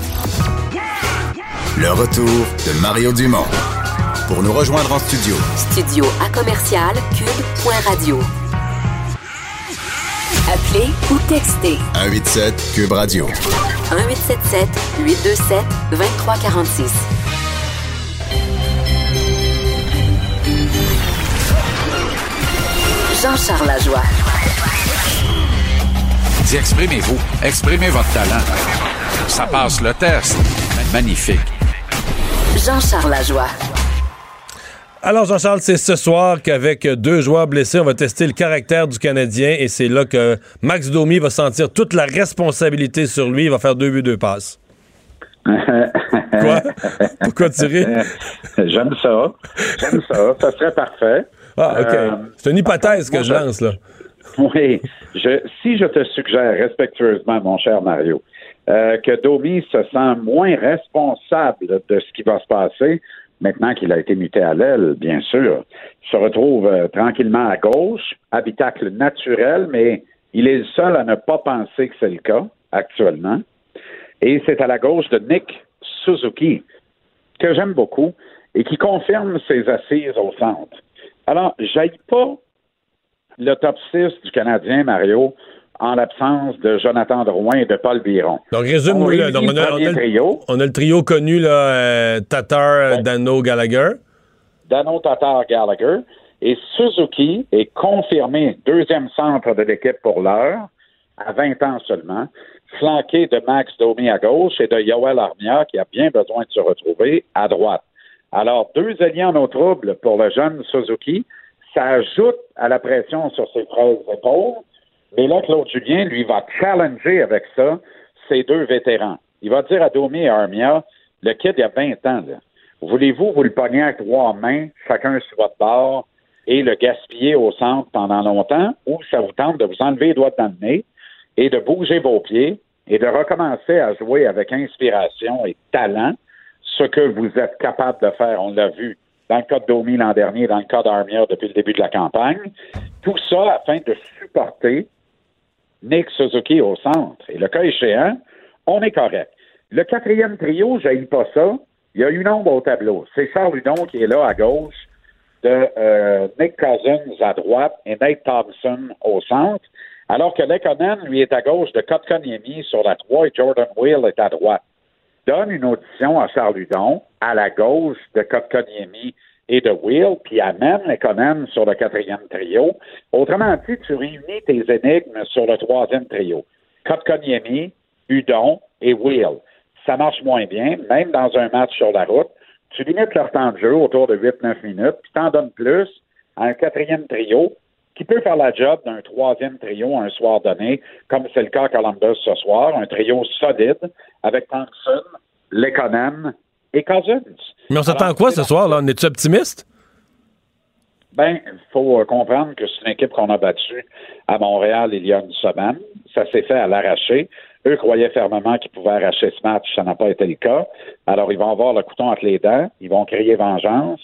Speaker 1: Le retour de Mario Dumont. Pour nous rejoindre en studio.
Speaker 8: Studio à commercial cube.radio. Appelez ou textez.
Speaker 1: 187 Cube Radio.
Speaker 8: 1877 827 2346. Jean-Charles Lajoie.
Speaker 9: Dis, exprimez-vous. Exprimez votre talent. Ça passe le test. Magnifique.
Speaker 8: Jean-Charles Lajoie.
Speaker 2: Alors, Jean-Charles, c'est ce soir qu'avec deux joueurs blessés, on va tester le caractère du Canadien et c'est là que Max Domi va sentir toute la responsabilité sur lui. Il va faire deux buts, deux passes. (laughs) Quoi? Pourquoi tirer?
Speaker 10: J'aime ça. J'aime ça. Ça serait parfait.
Speaker 2: Ah, OK. Euh, c'est une hypothèse que je lance, là. (laughs)
Speaker 10: Oui. Je, si je te suggère respectueusement, mon cher Mario, euh, que Domi se sent moins responsable de ce qui va se passer, maintenant qu'il a été muté à l'aile, bien sûr, se retrouve euh, tranquillement à gauche, habitacle naturel, mais il est le seul à ne pas penser que c'est le cas actuellement. Et c'est à la gauche de Nick Suzuki, que j'aime beaucoup, et qui confirme ses assises au centre. Alors, j'aille pas le top 6 du Canadien, Mario, en l'absence de Jonathan Drouin et de Paul Biron.
Speaker 2: Donc, résume oui, on, a, le, trio connu, là, euh, Tatar, Dano, Gallagher.
Speaker 10: Dano, Tatar, Gallagher. Et Suzuki est confirmé deuxième centre de l'équipe pour l'heure, à 20 ans seulement, flanqué de Max Domi à gauche et de Yoel Armia, qui a bien besoin de se retrouver à droite. Alors, deux alliés en eau trouble pour le jeune Suzuki. Ça ajoute à la pression sur ses 13 épaules. Mais là, Claude Julien, lui, va challenger avec ça ces deux vétérans. Il va dire à Domi et Armia, le kid, il y a 20 ans, Voulez-vous vous le pogner avec trois mains, chacun sur votre bord, et le gaspiller au centre pendant longtemps, ou ça vous tente de vous enlever les doigts dans le nez et de bouger vos pieds et de recommencer à jouer avec inspiration et talent, ce que vous êtes capable de faire, on l'a vu dans le cas de Domi l'an dernier, dans le cas d'Armia depuis le début de la campagne. Tout ça afin de supporter Nick Suzuki au centre. Et le cas échéant, on est correct. Le quatrième trio, je pas ça. Il y a une ombre au tableau. C'est Charles Ludon qui est là à gauche, de euh, Nick Cousins à droite et Nate Thompson au centre, alors que Lekonen, lui, est à gauche de Kotkaniemi sur la 3 et Jordan Will est à droite. Donne une audition à Charles Ludon à la gauche de Kotkaniemi et de Will, puis amène les sur le quatrième trio. Autrement dit, tu réunis tes énigmes sur le troisième trio. Kotkaniemi, Udon et Will. Ça marche moins bien, même dans un match sur la route. Tu limites leur temps de jeu autour de 8-9 minutes, puis t'en donnes plus à un quatrième trio qui peut faire la job d'un troisième trio un soir donné, comme c'est le cas à Columbus ce soir, un trio solide avec Thompson, Lekonen et Cousins.
Speaker 2: Mais on s'attend à quoi ce soir? là? On est-tu optimiste?
Speaker 10: Ben, il faut euh, comprendre que c'est une équipe qu'on a battue à Montréal il y a une semaine. Ça s'est fait à l'arraché. Eux croyaient fermement qu'ils pouvaient arracher ce match. Ça n'a pas été le cas. Alors, ils vont avoir le couteau entre les dents. Ils vont crier vengeance.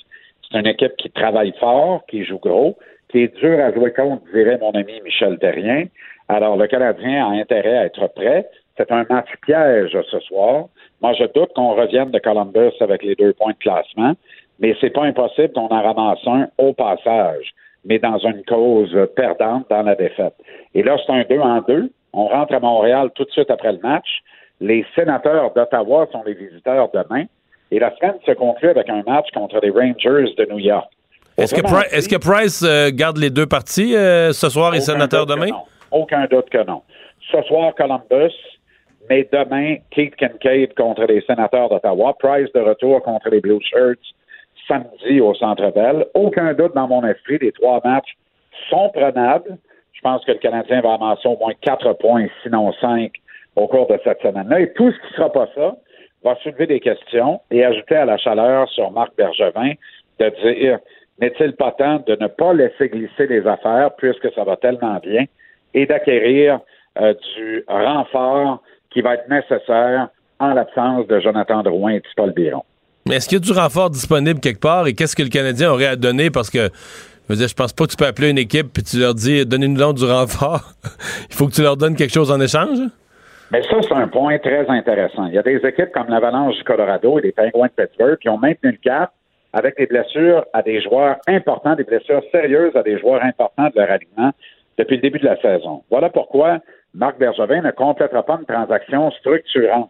Speaker 10: C'est une équipe qui travaille fort, qui joue gros, qui est dur à jouer contre, dirait mon ami Michel Terrien. Alors, le Canadien a intérêt à être prêt. C'est un match piège ce soir. Moi, je doute qu'on revienne de Columbus avec les deux points de classement, mais c'est pas impossible qu'on en ramasse un au passage, mais dans une cause perdante dans la défaite. Et là, c'est un 2 en 2. On rentre à Montréal tout de suite après le match. Les sénateurs d'Ottawa sont les visiteurs demain. Et la semaine se conclut avec un match contre les Rangers de New York.
Speaker 2: Est-ce que, Pri- Price euh, garde les deux parties euh, ce soir et sénateur demain?
Speaker 10: Aucun doute que non. Ce soir, Columbus, mais demain, Keith Kincaid contre les sénateurs d'Ottawa. Price de retour contre les Blue Shirts samedi au Centre Bell. Aucun doute dans mon esprit, les trois matchs sont prenables. Je pense que le Canadien va amasser au moins quatre points, sinon cinq, au cours de cette semaine-là. Et tout ce qui ne sera pas ça va soulever des questions et ajouter à la chaleur sur Marc Bergevin de dire n'est-il pas temps de ne pas laisser glisser les affaires puisque ça va tellement bien et d'acquérir euh, du renfort qui va être nécessaire en l'absence de Jonathan Drouin et de Paul Biron.
Speaker 2: Mais est-ce qu'il y a du renfort disponible quelque part et qu'est-ce que le Canadien aurait à donner? Parce que je veux dire, je pense pas que tu peux appeler une équipe et tu leur dis donnez-nous donc du renfort. (laughs) Il faut que tu leur donnes quelque chose en échange.
Speaker 10: Mais ça, c'est un point très intéressant. Il y a des équipes comme l'Avalanche du Colorado et les Penguins de Pittsburgh qui ont maintenu le cap avec des blessures à des joueurs importants, des blessures sérieuses à des joueurs importants de leur alignement depuis le début de la saison. Voilà pourquoi Marc Bergevin ne complétera pas une transaction structurante.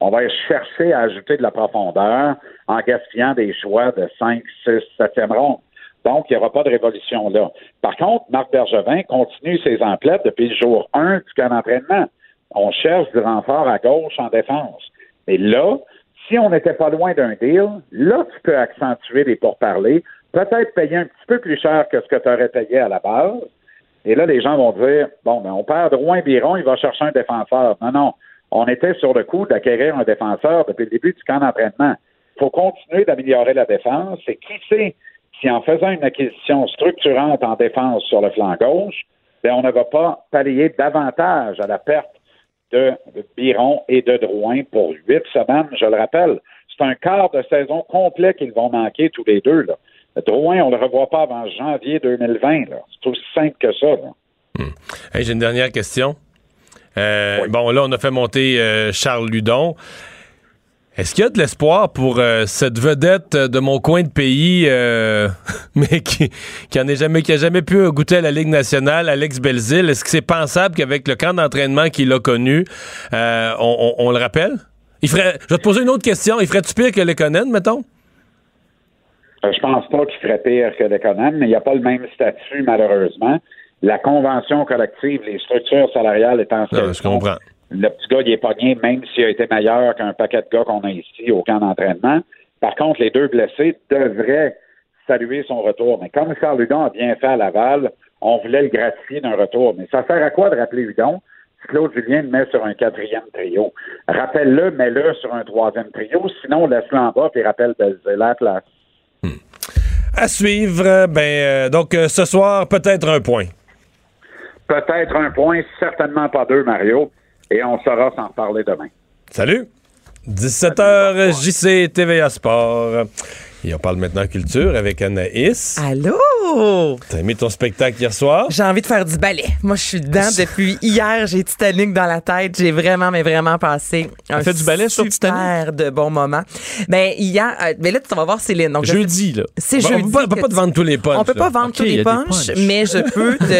Speaker 10: On va chercher à ajouter de la profondeur en gaspillant des choix de 5, 6, 7e ronde. Donc, il n'y aura pas de révolution là. Par contre, Marc Bergevin continue ses emplettes depuis le jour 1 du camp d'entraînement. On cherche du renfort à gauche en défense. Mais là, si on n'était pas loin d'un deal, là, tu peux accentuer les pourparlers, peut-être payer un petit peu plus cher que ce que tu aurais payé à la base. Et là, les gens vont dire, bon, ben, on perd Drouin Biron, il va chercher un défenseur. Non, non. On était sur le coup d'acquérir un défenseur depuis le début du camp d'entraînement. Il faut continuer d'améliorer la défense. Et qui sait si en faisant une acquisition structurante en défense sur le flanc gauche, ben, on ne va pas pallier davantage à la perte de Biron et de Drouin pour huit semaines, je le rappelle. C'est un quart de saison complet qu'ils vont manquer tous les deux. Là. Drouin, on ne le revoit pas avant janvier 2020. là. C'est aussi simple que ça. là.
Speaker 2: Hey, J'ai une dernière question. Euh, Bon, là, on a fait monter euh, Charles Ludon. Est-ce qu'il y a de l'espoir pour euh, cette vedette de mon coin de pays, (laughs) mais qui, qui en est jamais, qui a jamais pu goûter à la Ligue nationale, Alex Belzil? Est-ce que c'est pensable qu'avec le camp d'entraînement qu'il a connu, on, on- on le rappelle? Il ferait, je vais te poser une autre question. Il ferait-tu pire que Lekonen, mettons?
Speaker 10: Euh, Je pense pas qu'il ferait pire que Lekonen, mais il n'y a pas le même statut, malheureusement. La convention collective, les structures salariales étant ce
Speaker 2: Non,
Speaker 10: qu'elles
Speaker 2: je comprends.
Speaker 10: le petit gars, il est pogné, même s'il a été meilleur qu'un paquet de gars qu'on a ici au camp d'entraînement. Par contre, les deux blessés devraient saluer son retour. Mais comme Charles Hudon a bien fait à Laval, on voulait le gratifier d'un retour. Mais ça sert à quoi de rappeler Hudon? Si Claude Julien le met sur un quatrième trio? Rappelle-le, mets-le sur un troisième trio. Sinon, laisse-le en bas et rappelle Belzil à la place.
Speaker 2: À suivre. Ben, euh, donc, euh, ce soir, peut-être un point.
Speaker 10: Peut-être un point, certainement pas deux, Mario. Et on saura s'en reparler demain.
Speaker 2: Salut. 17h, JC, TVA Sport. Et on parle maintenant culture avec Anaïs.
Speaker 11: Allô?
Speaker 2: T'as aimé ton spectacle hier soir?
Speaker 11: J'ai envie de faire du ballet. Moi, je suis dedans (laughs) depuis hier. J'ai Titanic dans la tête. J'ai vraiment, mais vraiment passé un
Speaker 3: fait du ballet sur
Speaker 11: super de bons moments. Ben, hier, euh, ben là, tu vas voir Céline. Donc, je-
Speaker 2: Jeudi, là.
Speaker 11: C'est jeudi.
Speaker 2: On peut pas, te vendre tous les punchs.
Speaker 11: On peut pas vendre tous les punchs, mais je (laughs) peux te...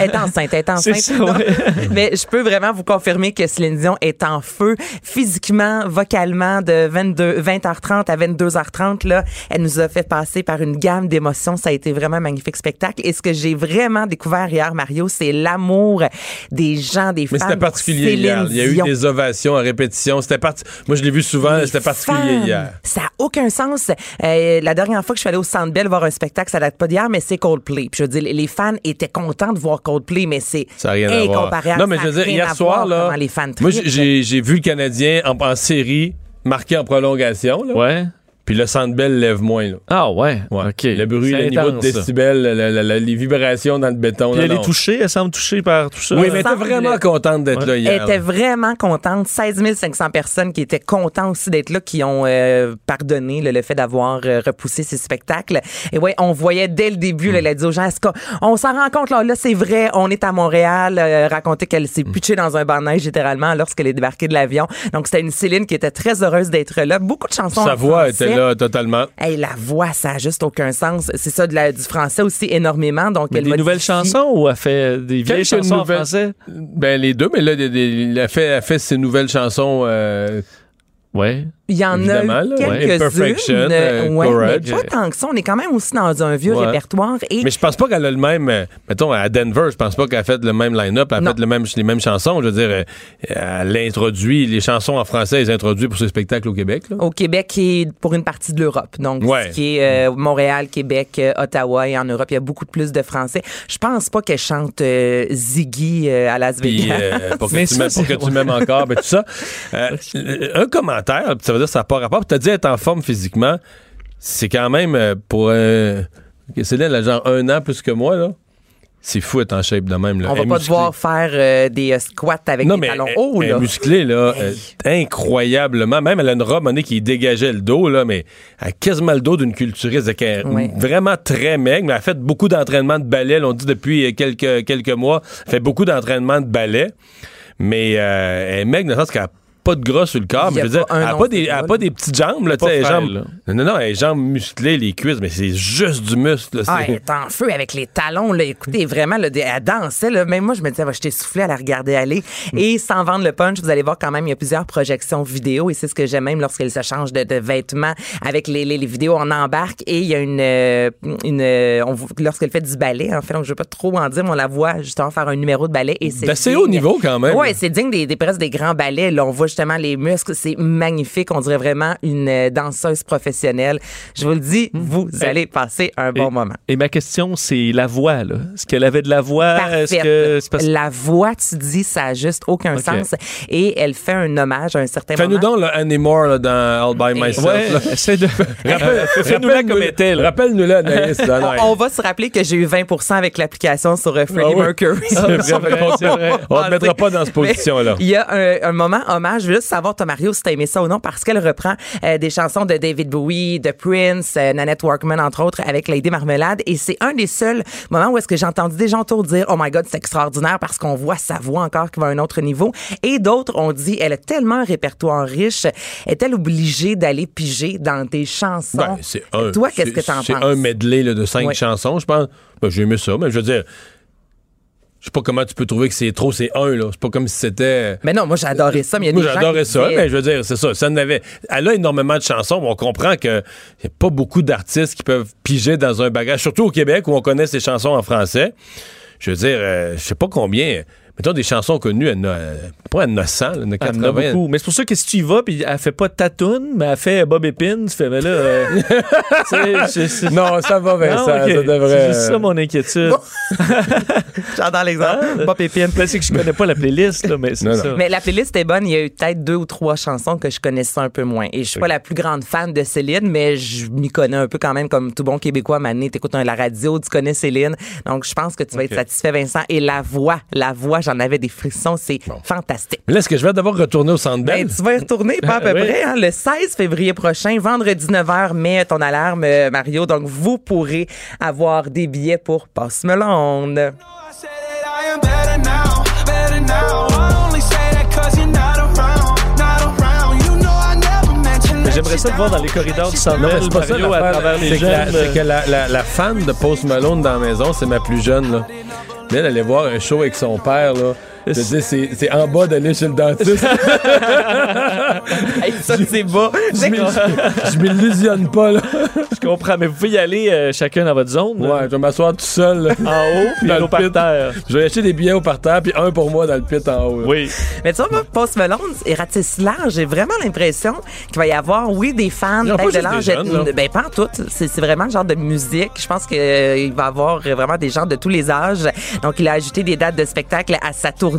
Speaker 11: être enceinte, être enceinte.
Speaker 3: ça,
Speaker 11: là.
Speaker 3: ouais. (laughs)
Speaker 11: mais je peux vraiment vous confirmer que Céline Dion est en feu physiquement, vocalement, de 22, 20h30 à 22h30. Là, elle nous a fait passer par une gamme d'émotions. Ça a été vraiment un magnifique spectacle. Et ce que j'ai vraiment découvert hier, Mario, c'est l'amour des gens, des
Speaker 2: Mais
Speaker 11: femmes.
Speaker 2: c'était
Speaker 11: pour
Speaker 2: particulier hier. Il y a eu
Speaker 11: Dion.
Speaker 2: des ovations à répétition. C'était parti... Moi, je l'ai vu souvent. C'était particulier
Speaker 11: femmes.
Speaker 2: hier.
Speaker 11: Ça n'a aucun sens. Euh, la dernière fois que je suis allée au Centre Bell voir un spectacle, ça date pas d'hier, mais c'est Coldplay. Puis je veux dire, les fans étaient contents de voir Coldplay, mais c'est incomparable.
Speaker 2: Non, mais je veux dire, hier soir, là,
Speaker 11: les fans
Speaker 2: moi, j'ai j'ai vu le Canadien en, en série marqué en prolongation. Là.
Speaker 3: Ouais.
Speaker 2: Puis le Centre Bell lève moins. Là.
Speaker 3: Ah ouais,
Speaker 2: Ouais.
Speaker 3: OK.
Speaker 2: Le bruit, le niveau de décibels, la- la- la- les vibrations dans le béton.
Speaker 3: Puis
Speaker 2: non,
Speaker 3: elle est touchée, elle semble touchée par tout ça.
Speaker 2: Oui, mais elle était vraiment contente d'être
Speaker 3: Ouais.
Speaker 2: là
Speaker 11: Elle
Speaker 2: hier.
Speaker 11: était
Speaker 2: là.
Speaker 11: vraiment contente. 16 500 personnes qui étaient contentes aussi d'être là, qui ont euh, pardonné là, le fait d'avoir euh, repoussé ces spectacles. Et ouais, on voyait dès le début, là, elle a dit aux gens, est-ce qu'on on s'en rend compte, là, là c'est vrai, on est à Montréal, euh, raconter qu'elle s'est pitchée dans un banc de neige littéralement lorsqu'elle est débarquée de l'avion. Donc c'était une Céline qui était très heureuse d'être là. Beaucoup de chansons
Speaker 2: Sa voix
Speaker 11: français.
Speaker 2: était là totalement.
Speaker 11: Hey, la voix, ça a juste aucun sens. C'est ça, de la, du français aussi énormément. Donc,
Speaker 3: Mais
Speaker 11: elle
Speaker 3: des
Speaker 11: modifie.
Speaker 3: nouvelles chansons ou elle fait des vieilles chansons
Speaker 2: nouvelles-
Speaker 3: en français?
Speaker 2: Ben, les deux, mais là, elle, a fait, elle fait ses nouvelles chansons. euh,
Speaker 3: Ouais.
Speaker 11: Il y en
Speaker 2: Évidemment,
Speaker 11: a quelques-unes.
Speaker 2: euh,
Speaker 11: ouais,
Speaker 2: Courage.
Speaker 11: mais pas tant que ça. On est quand même aussi dans un vieux
Speaker 2: Ouais.
Speaker 11: répertoire. Et
Speaker 2: Mais je pense pas qu'elle a le même. euh, mettons, à Denver, je pense pas qu'elle a fait le même line-up, elle a
Speaker 11: Non.
Speaker 2: fait le même, les mêmes chansons. Je veux dire, euh, elle introduit les chansons en français, elle les introduit pour ce spectacle au Québec. là.
Speaker 11: au Québec et pour une partie de l'Europe. Donc,
Speaker 2: Ouais.
Speaker 11: ce qui est euh, Montréal, Québec, Ottawa et en Europe, il y a beaucoup plus de Français. Je pense pas qu'elle chante euh, Ziggy euh, à Las
Speaker 2: Puis,
Speaker 11: Vegas.
Speaker 2: euh, pour que,
Speaker 3: Mais
Speaker 2: tu,
Speaker 3: ça,
Speaker 2: m'aimes- pour
Speaker 3: c'est-
Speaker 2: que tu m'aimes encore, ben, tout ça. Euh, (laughs) un commentaire, ça veut dire ça n'a pas rapport. Tu as dit être en forme physiquement. C'est quand même euh, pour. Euh, Céline, elle a genre un an plus que moi, là. C'est fou être en shape de même. Là.
Speaker 11: On
Speaker 2: Elle
Speaker 11: va pas
Speaker 2: musclée.
Speaker 11: devoir faire euh, des euh, squats avec
Speaker 2: non,
Speaker 11: des
Speaker 2: mais
Speaker 11: talons
Speaker 2: elle-
Speaker 11: hauts.
Speaker 2: elle est
Speaker 11: là.
Speaker 2: musclée, là,
Speaker 11: Hey.
Speaker 2: euh, incroyablement. Même elle a une robe nez qui dégageait le dos, là, mais elle a quasiment le dos d'une culturiste. Elle est
Speaker 11: Ouais.
Speaker 2: vraiment très maigre, mais elle a fait beaucoup d'entraînement de ballet. On dit depuis quelques, quelques mois, elle fait beaucoup d'entraînement de ballet. Mais elle est maigre dans le sens qu'elle n'a pas de gras sur le corps. Mais je veux dire, elle n'a pas,
Speaker 11: de
Speaker 2: des, elle a
Speaker 11: gras,
Speaker 2: pas des petites jambes. Là, tu
Speaker 3: Pas
Speaker 2: sais, jambes,
Speaker 3: là.
Speaker 2: non, non, les jambes musclées, les cuisses, mais c'est juste du muscle. là,
Speaker 11: Ah, elle est en feu avec les talons. Là. Écoutez, vraiment, là, elle dansait. Là. Même moi, je me disais, va, je t'ai soufflé à la regarder aller.
Speaker 2: Mm.
Speaker 11: Et sans vendre le punch, vous allez voir quand même, il y a plusieurs projections vidéo. Et c'est ce que j'aime même lorsqu'elle se change de, de vêtements avec les, les, les vidéos en embarque. Et il y a une. euh, une euh, on lorsqu'elle fait du ballet, en fait, donc je ne veux pas trop en dire, mais on la voit justement faire un numéro de ballet. Et c'est
Speaker 2: haut niveau quand même.
Speaker 11: Ouais, c'est digne des, des presque des grands ballets. Là, on voit justement les muscles, c'est magnifique. On dirait vraiment une euh, danseuse professionnelle. Je vous le dis, vous allez passer un bon
Speaker 3: Et-
Speaker 11: moment.
Speaker 3: Et ma question, c'est la voix, là. Est-ce qu'elle avait de la voix? Est-ce
Speaker 11: Parfaite.
Speaker 3: que c'est parce-
Speaker 11: La voix, tu dis, ça a juste aucun sens. Et elle fait un hommage à un certain
Speaker 2: Fais-nous
Speaker 11: moment.
Speaker 2: donc le Anymore là, dans All by Myself.
Speaker 3: Ouais,
Speaker 2: là.
Speaker 3: essaie de. (laughs)
Speaker 2: Rappelle- (laughs)
Speaker 3: Fais-nous-la comme elle était, là.
Speaker 2: Rappelle-nous-la, Anaïs. là, non, (laughs)
Speaker 11: On, on va se rappeler que j'ai eu 20% avec l'application sur euh, Freddie
Speaker 2: Ah oui.
Speaker 11: Mercury.
Speaker 2: C'est vrai,
Speaker 3: C'est vrai,
Speaker 2: on- ne te mettra pas dans cette position-là.
Speaker 11: Il y a un, un moment hommage. Je veux juste savoir, toi, Mario, si t'as aimé ça ou non, parce qu'elle reprend euh, des chansons de David Bowie, de Prince, euh, Nanette Workman, entre autres, avec Lady Marmelade. Et c'est un des seuls moments où est-ce que j'ai entendu des gens autour dire « Oh my God, c'est extraordinaire » parce qu'on voit sa voix encore qui va à un autre niveau. Et d'autres ont dit « Elle a tellement un répertoire riche. Est-elle obligée d'aller piger dans des chansons?
Speaker 2: Ben, c'est un.
Speaker 11: Toi, qu'est-ce que t'en penses?
Speaker 2: C'est un medley là, de cinq
Speaker 11: Oui.
Speaker 2: chansons, je pense. Ben, J'ai aimé ça, mais je veux dire, je sais pas comment tu peux trouver que c'est trop, c'est un, là. C'est pas comme si c'était.
Speaker 11: Mais non, moi, adoré ça. Mais il y a
Speaker 2: Moi,
Speaker 11: des gens
Speaker 2: j'adorais ça,
Speaker 11: disaient-
Speaker 2: mais je veux dire, c'est ça. Ça. Elle a énormément de chansons, mais on comprend qu'il n'y a pas beaucoup d'artistes qui peuvent piger dans un bagage, surtout au Québec où on connaît ces chansons en français. Je veux dire, euh, je sais pas combien. Mettons des chansons connues, elle en a, euh, pas elle en a 100, elle en a
Speaker 3: Elle en a
Speaker 2: 80.
Speaker 3: beaucoup. Mais c'est pour ça que si tu y vas, puis elle fait pas Tatoune, mais elle fait Bob Epine, tu fais, mais là. euh, (laughs) tu sais, je- c'est-
Speaker 2: Non, ça va,
Speaker 3: Non, ok.
Speaker 2: ça devrait.
Speaker 3: C'est juste ça mon inquiétude. (laughs)
Speaker 11: J'adore l'exemple. Pas pépine.
Speaker 3: Là, c'est que je connais pas la playlist, là, mais c'est ça.
Speaker 11: Mais la playlist est bonne. Il y a eu peut-être deux ou trois chansons que je connaissais un peu moins. Et je suis pas la plus grande fan de Céline, mais je m'y connais un peu quand même comme tout bon Québécois. Mané, t'écoutes un- la radio, tu connais Céline. Donc, je pense que tu vas être satisfait, Vincent. Et la voix, la voix, j'en avais des frissons. C'est fantastique.
Speaker 2: Mais là, est-ce que je vais devoir retourner au Centre
Speaker 11: Ben,
Speaker 2: Bell?
Speaker 11: tu vas y retourner, pas à peu (laughs)
Speaker 3: Oui.
Speaker 11: près, hein, le 16 février prochain, vendredi 9h, mets ton alarme, euh, Mario. Donc, vous pourrez avoir des billets pour Post Malone.
Speaker 3: Mais J'aimerais ça te voir dans les corridors du Centre Bell,
Speaker 2: c'est pas ça
Speaker 3: Mario, à travers les
Speaker 2: C'est que, la,
Speaker 3: jeunes.
Speaker 2: c'est que la, la- la fan de Post Malone dans la maison, c'est ma plus jeune. Là. Mais elle allait voir un show avec son père. Là. Je veux dire, c'est, c'est en bas d'aller chez le dentiste. (laughs)
Speaker 11: Hey, ça, c'est bas.
Speaker 2: je m'il- je m'illusionne pas. Là.
Speaker 3: Je comprends, mais vous pouvez y aller euh, chacun dans votre zone. là.
Speaker 2: Ouais, je vais m'asseoir tout seul. là.
Speaker 3: En haut, puis
Speaker 2: Dans
Speaker 3: un
Speaker 2: le
Speaker 3: autre par
Speaker 2: pit.
Speaker 3: terre.
Speaker 2: Je vais acheter des billets au parterre, puis un pour moi dans le pit en haut. là.
Speaker 3: Oui.
Speaker 11: Mais tu vois, moi, Post Malone et ratisse large. J'ai vraiment l'impression qu'il va y avoir, oui, des fans, peut-être de l'âge. Ben, pas en tout. C'est c'est vraiment le genre de musique. Je pense qu'il va y avoir vraiment des gens de tous les âges. Donc, il a ajouté des dates de spectacle à sa tournée.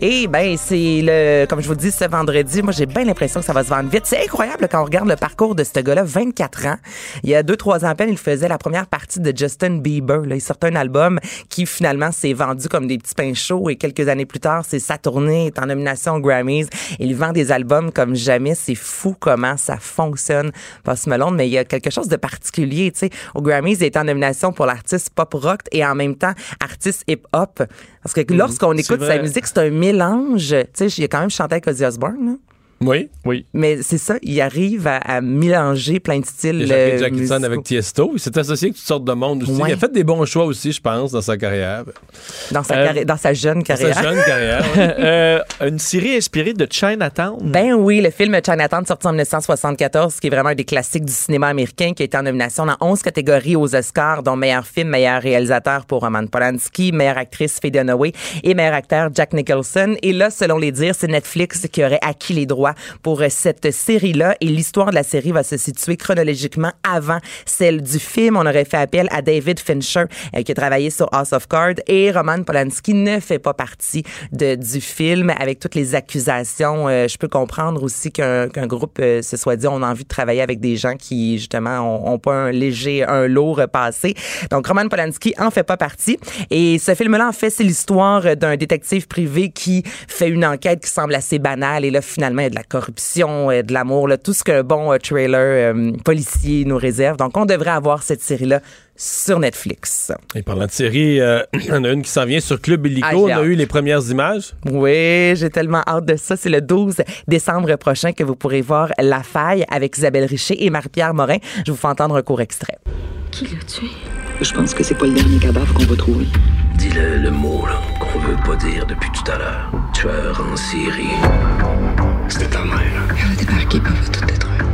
Speaker 11: Et ben c'est le, comme je vous dis, ce vendredi, moi j'ai bien l'impression que ça va se vendre vite. C'est incroyable quand on regarde le parcours de ce gars-là, 24 ans. Il y a deux, trois ans à peine, il faisait la première partie de Justin Bieber. Là. Il sortait un album qui finalement s'est vendu comme des petits pains chauds et quelques années plus tard, c'est sa tournée, est en nomination aux Grammys. Il vend des albums comme jamais. C'est fou comment ça fonctionne, Post Malone. Mais il y a quelque chose de particulier, tu sais. Aux Grammys, il est en nomination pour l'artiste pop rock et en même temps artiste hip hop. Parce que lorsqu'on écoute
Speaker 2: vrai.
Speaker 11: sa musique, c'est un mélange. Tu sais, a quand même chanté avec Ozzy Osbourne.
Speaker 2: Oui.
Speaker 3: Oui.
Speaker 11: Mais c'est ça, il arrive à, à mélanger plein de styles.
Speaker 2: Il a
Speaker 11: euh, musicaux.
Speaker 2: avec Tiesto. Il s'est associé avec toutes sortes de monde aussi.
Speaker 11: Ouais.
Speaker 2: Il a fait des bons choix aussi, je pense, dans sa carrière.
Speaker 11: dans sa,
Speaker 3: Euh,
Speaker 11: carri- dans sa jeune
Speaker 2: Dans
Speaker 11: carrière.
Speaker 2: sa jeune carrière. (laughs)
Speaker 3: Euh, une série inspirée de Chinatown.
Speaker 11: Ben oui, le film Chinatown sorti en 1974, qui est vraiment un des classiques du cinéma américain, qui a été en nomination dans 11 catégories aux Oscars, dont meilleur film, meilleur réalisateur pour Roman Polanski, meilleure actrice Faye Dunaway et meilleur acteur Jack Nicholson. Et là, selon les dires, c'est Netflix qui aurait acquis les droits pour euh, cette série-là. Et l'histoire de la série va se situer chronologiquement avant celle du film. On aurait fait appel à David Fincher, euh, qui a travaillé sur House of Cards, et Roman Polanski ne fait pas partie de, du film avec toutes les accusations. Euh, je peux comprendre aussi qu'un qu'un groupe se soit dit on a envie de travailler avec des gens qui justement ont, ont pas un léger, un lourd passé. Donc Roman Polanski en fait pas partie. Et ce film-là en fait c'est l'histoire d'un détective privé qui fait une enquête qui semble assez banale et là finalement il y a de la corruption, euh, de l'amour, tout ce qu'un bon euh, trailer euh, policier nous réserve. Donc on devrait avoir cette série-là sur Netflix.
Speaker 2: Et parlant de série, euh, (clears throat) il y en a une qui s'en vient sur Club Illico.
Speaker 11: Ah,
Speaker 2: On a
Speaker 11: hâte.
Speaker 2: eu les premières images.
Speaker 11: Oui, j'ai tellement hâte de ça. C'est le 12 décembre prochain que vous pourrez voir La Faille avec Isabelle Richer et Marie-Pierre Morin. Je vous fais entendre un court extrait.
Speaker 12: Qui l'a tué? Je pense que c'est pas le dernier cadavre qu'on va trouver.
Speaker 13: Dis-le le mot là, qu'on veut pas dire depuis tout à l'heure. Tueur en série. C'était ta mère.
Speaker 12: Elle a débarqué, puis elle va tout détruire.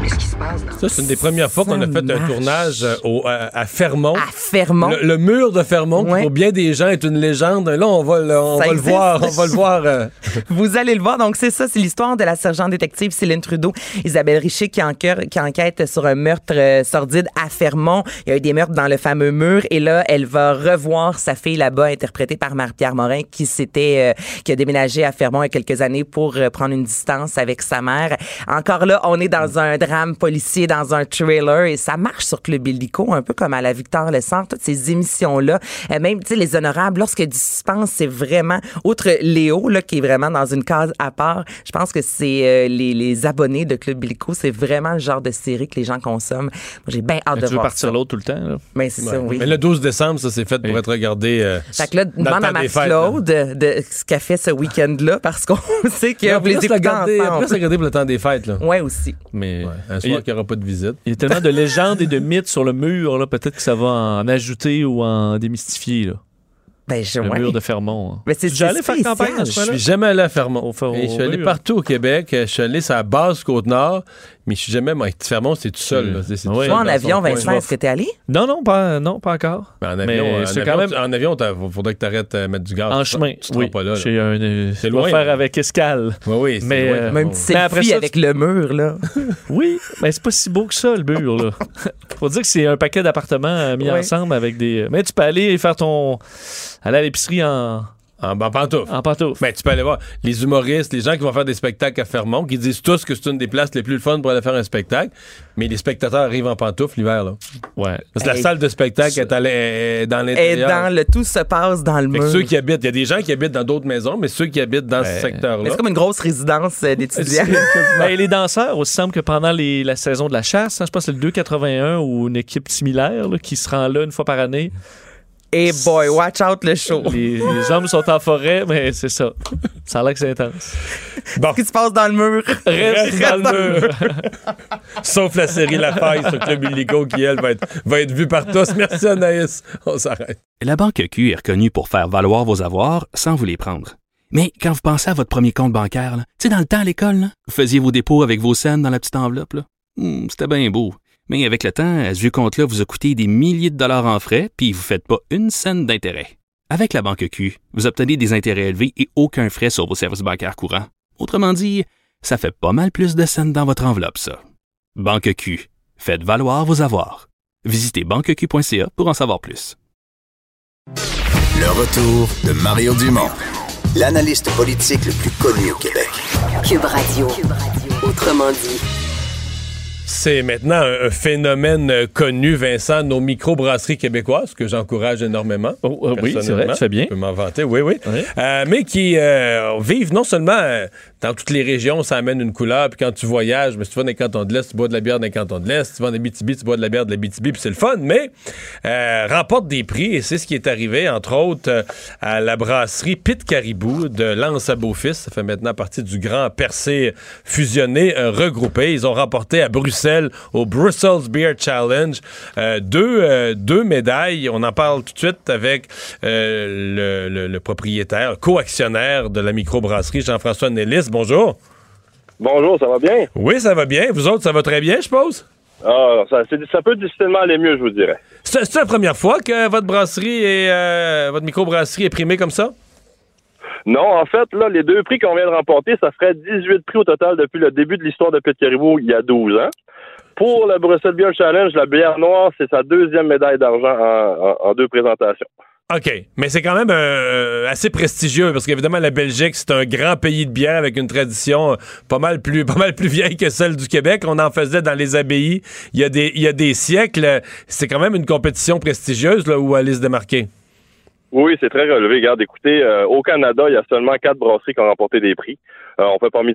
Speaker 12: Mais ce qui se passe dans...
Speaker 2: Ça, c'est une des premières fois qu'on a fait un tournage euh, au- à, à Fermont.
Speaker 11: À Fermont.
Speaker 2: Le, le mur de Fermont, qui
Speaker 11: Ouais.
Speaker 2: pour bien des gens est une légende. Là, on va le, on va le voir. On va le voir. euh, (laughs)
Speaker 11: Vous allez le voir. Donc, c'est ça, c'est l'histoire de la sergente détective Céline Trudeau, Isabelle Richer qui, enquête- qui enquête sur un meurtre euh, sordide à Fermont. Il y a eu des meurtres dans le fameux mur et là, elle va revoir sa fille là-bas, interprétée par Marie-Pierre Morin, qui s'était, euh, qui a déménagé à Fermont il y a quelques années pour euh, prendre une distance avec sa mère. Encore là, on est dans un drame policier, dans un thriller et ça marche sur Club Illico, un peu comme à la Victor Lessard, toutes ces émissions-là. Euh, même, tu sais, les honorables, lorsque du suspense, c'est vraiment, outre Léo, là, qui est vraiment dans une case à part, je pense que c'est euh, les, les abonnés de Club Illico, c'est vraiment le genre de série que les gens consomment. Moi, j'ai bien hâte de
Speaker 3: tu veux
Speaker 11: voir
Speaker 3: partir
Speaker 11: ça.
Speaker 3: l'autre tout le temps. Là?
Speaker 11: Mais c'est ça,
Speaker 2: ouais.
Speaker 11: oui.
Speaker 2: Mais le 12 décembre, ça, c'est fait pour être regardé. euh,
Speaker 11: Fait que là, demande à Max. Claude de, de ce qu'elle fait ce week-end-là parce qu'on (laughs) sait que
Speaker 2: Non,
Speaker 11: vous les
Speaker 2: regarder,
Speaker 11: ensemble.
Speaker 2: plus regarder pour le temps des fêtes. Là.
Speaker 11: Ouais, aussi.
Speaker 3: Mais
Speaker 2: Un
Speaker 3: il,
Speaker 2: soir qu'il n'y aura pas de visite.
Speaker 3: il y a tellement de légendes et de mythes sur le mur. là, Peut-être que ça va en ajouter ou en démystifier. Là.
Speaker 11: Ben, je,
Speaker 3: Le
Speaker 11: ouais.
Speaker 3: mur de Fermont. hein.
Speaker 11: Mais c'est
Speaker 3: allé faire campagne
Speaker 2: Je suis jamais allé à Fermont.
Speaker 3: Au
Speaker 2: je suis allé
Speaker 3: mur.
Speaker 2: partout au Québec. Je suis allé sur la base Côte-Nord, mais je suis jamais. Moi, Fermont, c'est tout seul. là. C'est tout
Speaker 3: Ouais.
Speaker 2: seul
Speaker 11: Toi, en avion. Vincent, est-ce que t'es allé?
Speaker 3: Non, non, pas, non, pas encore.
Speaker 2: Mais en
Speaker 3: Mais
Speaker 2: avion, en
Speaker 3: c'est
Speaker 2: avion,
Speaker 3: quand même-
Speaker 2: tu- en avion, il faudrait que tu arrêtes de mettre du gaz.
Speaker 3: En chemin.
Speaker 2: Tu te
Speaker 3: oui.
Speaker 2: pas là.
Speaker 3: un, euh,
Speaker 2: C'est loin,
Speaker 3: faire avec escale.
Speaker 2: Oui, oui. c'est
Speaker 3: Mais,
Speaker 2: loin.
Speaker 3: euh,
Speaker 11: Même
Speaker 2: Bon.
Speaker 11: petit
Speaker 3: Mais après
Speaker 11: selfie
Speaker 3: ça,
Speaker 11: avec le mur, là. (laughs)
Speaker 3: Oui, mais c'est pas si beau que ça, le mur. Là. (laughs) Faut dire que c'est un paquet d'appartements euh, mis
Speaker 11: Ouais.
Speaker 3: ensemble avec des. Mais tu peux aller faire ton. aller à l'épicerie en,
Speaker 2: En, en pantoufles.
Speaker 3: en pantoufles.
Speaker 2: Ben, tu peux aller voir les humoristes, les gens qui vont faire des spectacles à Fermont, qui disent tous que c'est une des places les plus fun pour aller faire un spectacle, mais les spectateurs arrivent en pantoufles l'hiver. là.
Speaker 3: Ouais.
Speaker 2: Parce que la salle de spectacle est, est dans
Speaker 11: Et
Speaker 2: l'intérieur.
Speaker 11: dans le tout se passe dans le
Speaker 2: Fait
Speaker 11: mur.
Speaker 2: ceux qui habitent, il y a des gens qui habitent dans d'autres maisons, mais ceux qui habitent dans ce secteur-là.
Speaker 11: Mais c'est comme une grosse résidence euh, d'étudiants. (laughs)
Speaker 3: Ben, les danseurs, aussi semble que pendant les- la saison de la chasse, hein, je pense que c'est le 281 ou une équipe similaire là, qui se rend là une fois par année.
Speaker 11: Et boy, watch out le show.
Speaker 3: Les, les hommes sont en forêt, mais c'est ça. Ça a l'air que c'est intense.
Speaker 2: Bon,
Speaker 11: Qu'est-ce qui se passe dans le mur?
Speaker 2: reste dans le mur. (laughs) Sauf la série La Faille sur Club Illico qui, elle, va être, va être vue par tous. Merci Anaïs. On s'arrête.
Speaker 7: La Banque Q est reconnue pour faire valoir vos avoirs sans vous les prendre. Mais quand vous pensez à votre premier compte bancaire, tu sais, dans le temps à l'école, vous faisiez vos dépôts avec vos scènes dans la petite enveloppe. Hmm, C'était bien beau. Mais avec le temps, à ce compte-là vous a coûté des milliers de dollars en frais, puis vous ne faites pas une scène d'intérêt. Avec la Banque Q, vous obtenez des intérêts élevés et aucun frais sur vos services bancaires courants. Autrement dit, ça fait pas mal plus de scènes dans votre enveloppe, ça. Banque Q. Faites valoir vos avoirs. Visitez banqueq.ca pour en savoir plus.
Speaker 1: Le retour de Mario Dumont, l'analyste politique le plus connu au Québec.
Speaker 8: Cube Radio. Autrement dit.
Speaker 2: C'est maintenant un, phénomène euh, connu, Vincent, nos microbrasseries québécoises, que j'encourage énormément.
Speaker 3: Oh, euh, oui, c'est vrai, tu fais bien.
Speaker 2: Je peux m'en vanter, oui, oui. Euh, mais qui euh, vivent non seulement dans toutes les régions, ça amène une couleur, puis quand tu voyages, mais si tu vas dans les cantons de l'Est, tu bois de la bière dans les cantons de l'Est, si tu vas en Abitibi, tu bois de la bière de l'Abitibi, puis c'est le fun, mais euh, remporte des prix, et c'est ce qui est arrivé, entre autres, euh, à la brasserie Pit Caribou de Lens à Beaufils. Ça fait maintenant partie du grand percé fusionné, euh, regroupé. Ils ont remporté à Bruxelles, au Brussels Beer Challenge, euh, deux, deux médailles. On en parle tout de suite avec le, le- propriétaire, co-actionnaire de la microbrasserie, Jean-François Bonjour.
Speaker 14: Bonjour, ça va bien?
Speaker 2: Oui, ça va bien. Vous autres, ça va très bien, je suppose?
Speaker 14: Ah, ça, ça peut difficilement aller mieux, je vous dirais.
Speaker 2: C'est la première fois que votre brasserie et euh, votre microbrasserie est primée comme ça?
Speaker 14: Non, en fait, là, les deux prix qu'on vient de remporter, ça ferait 18 prix au total depuis le début de l'histoire de Pit Caribou il y a 12 ans. Pour le Brussels Beer Challenge, la bière noire, c'est sa deuxième médaille d'argent en, en- en deux présentations.
Speaker 2: OK. Mais c'est quand même euh, assez prestigieux parce qu'évidemment, la Belgique, c'est un grand pays de bière avec une tradition euh, pas mal plus (laughs) pas mal plus vieille que celle du Québec. On en faisait dans les abbayes il y a des, il y a des siècles. C'est quand même une compétition prestigieuse là, où aller se.
Speaker 14: Oui, c'est très relevé. Regarde, écoutez, euh, au Canada, il y a seulement quatre brasseries qui ont remporté des prix. Euh, on, fait parmi,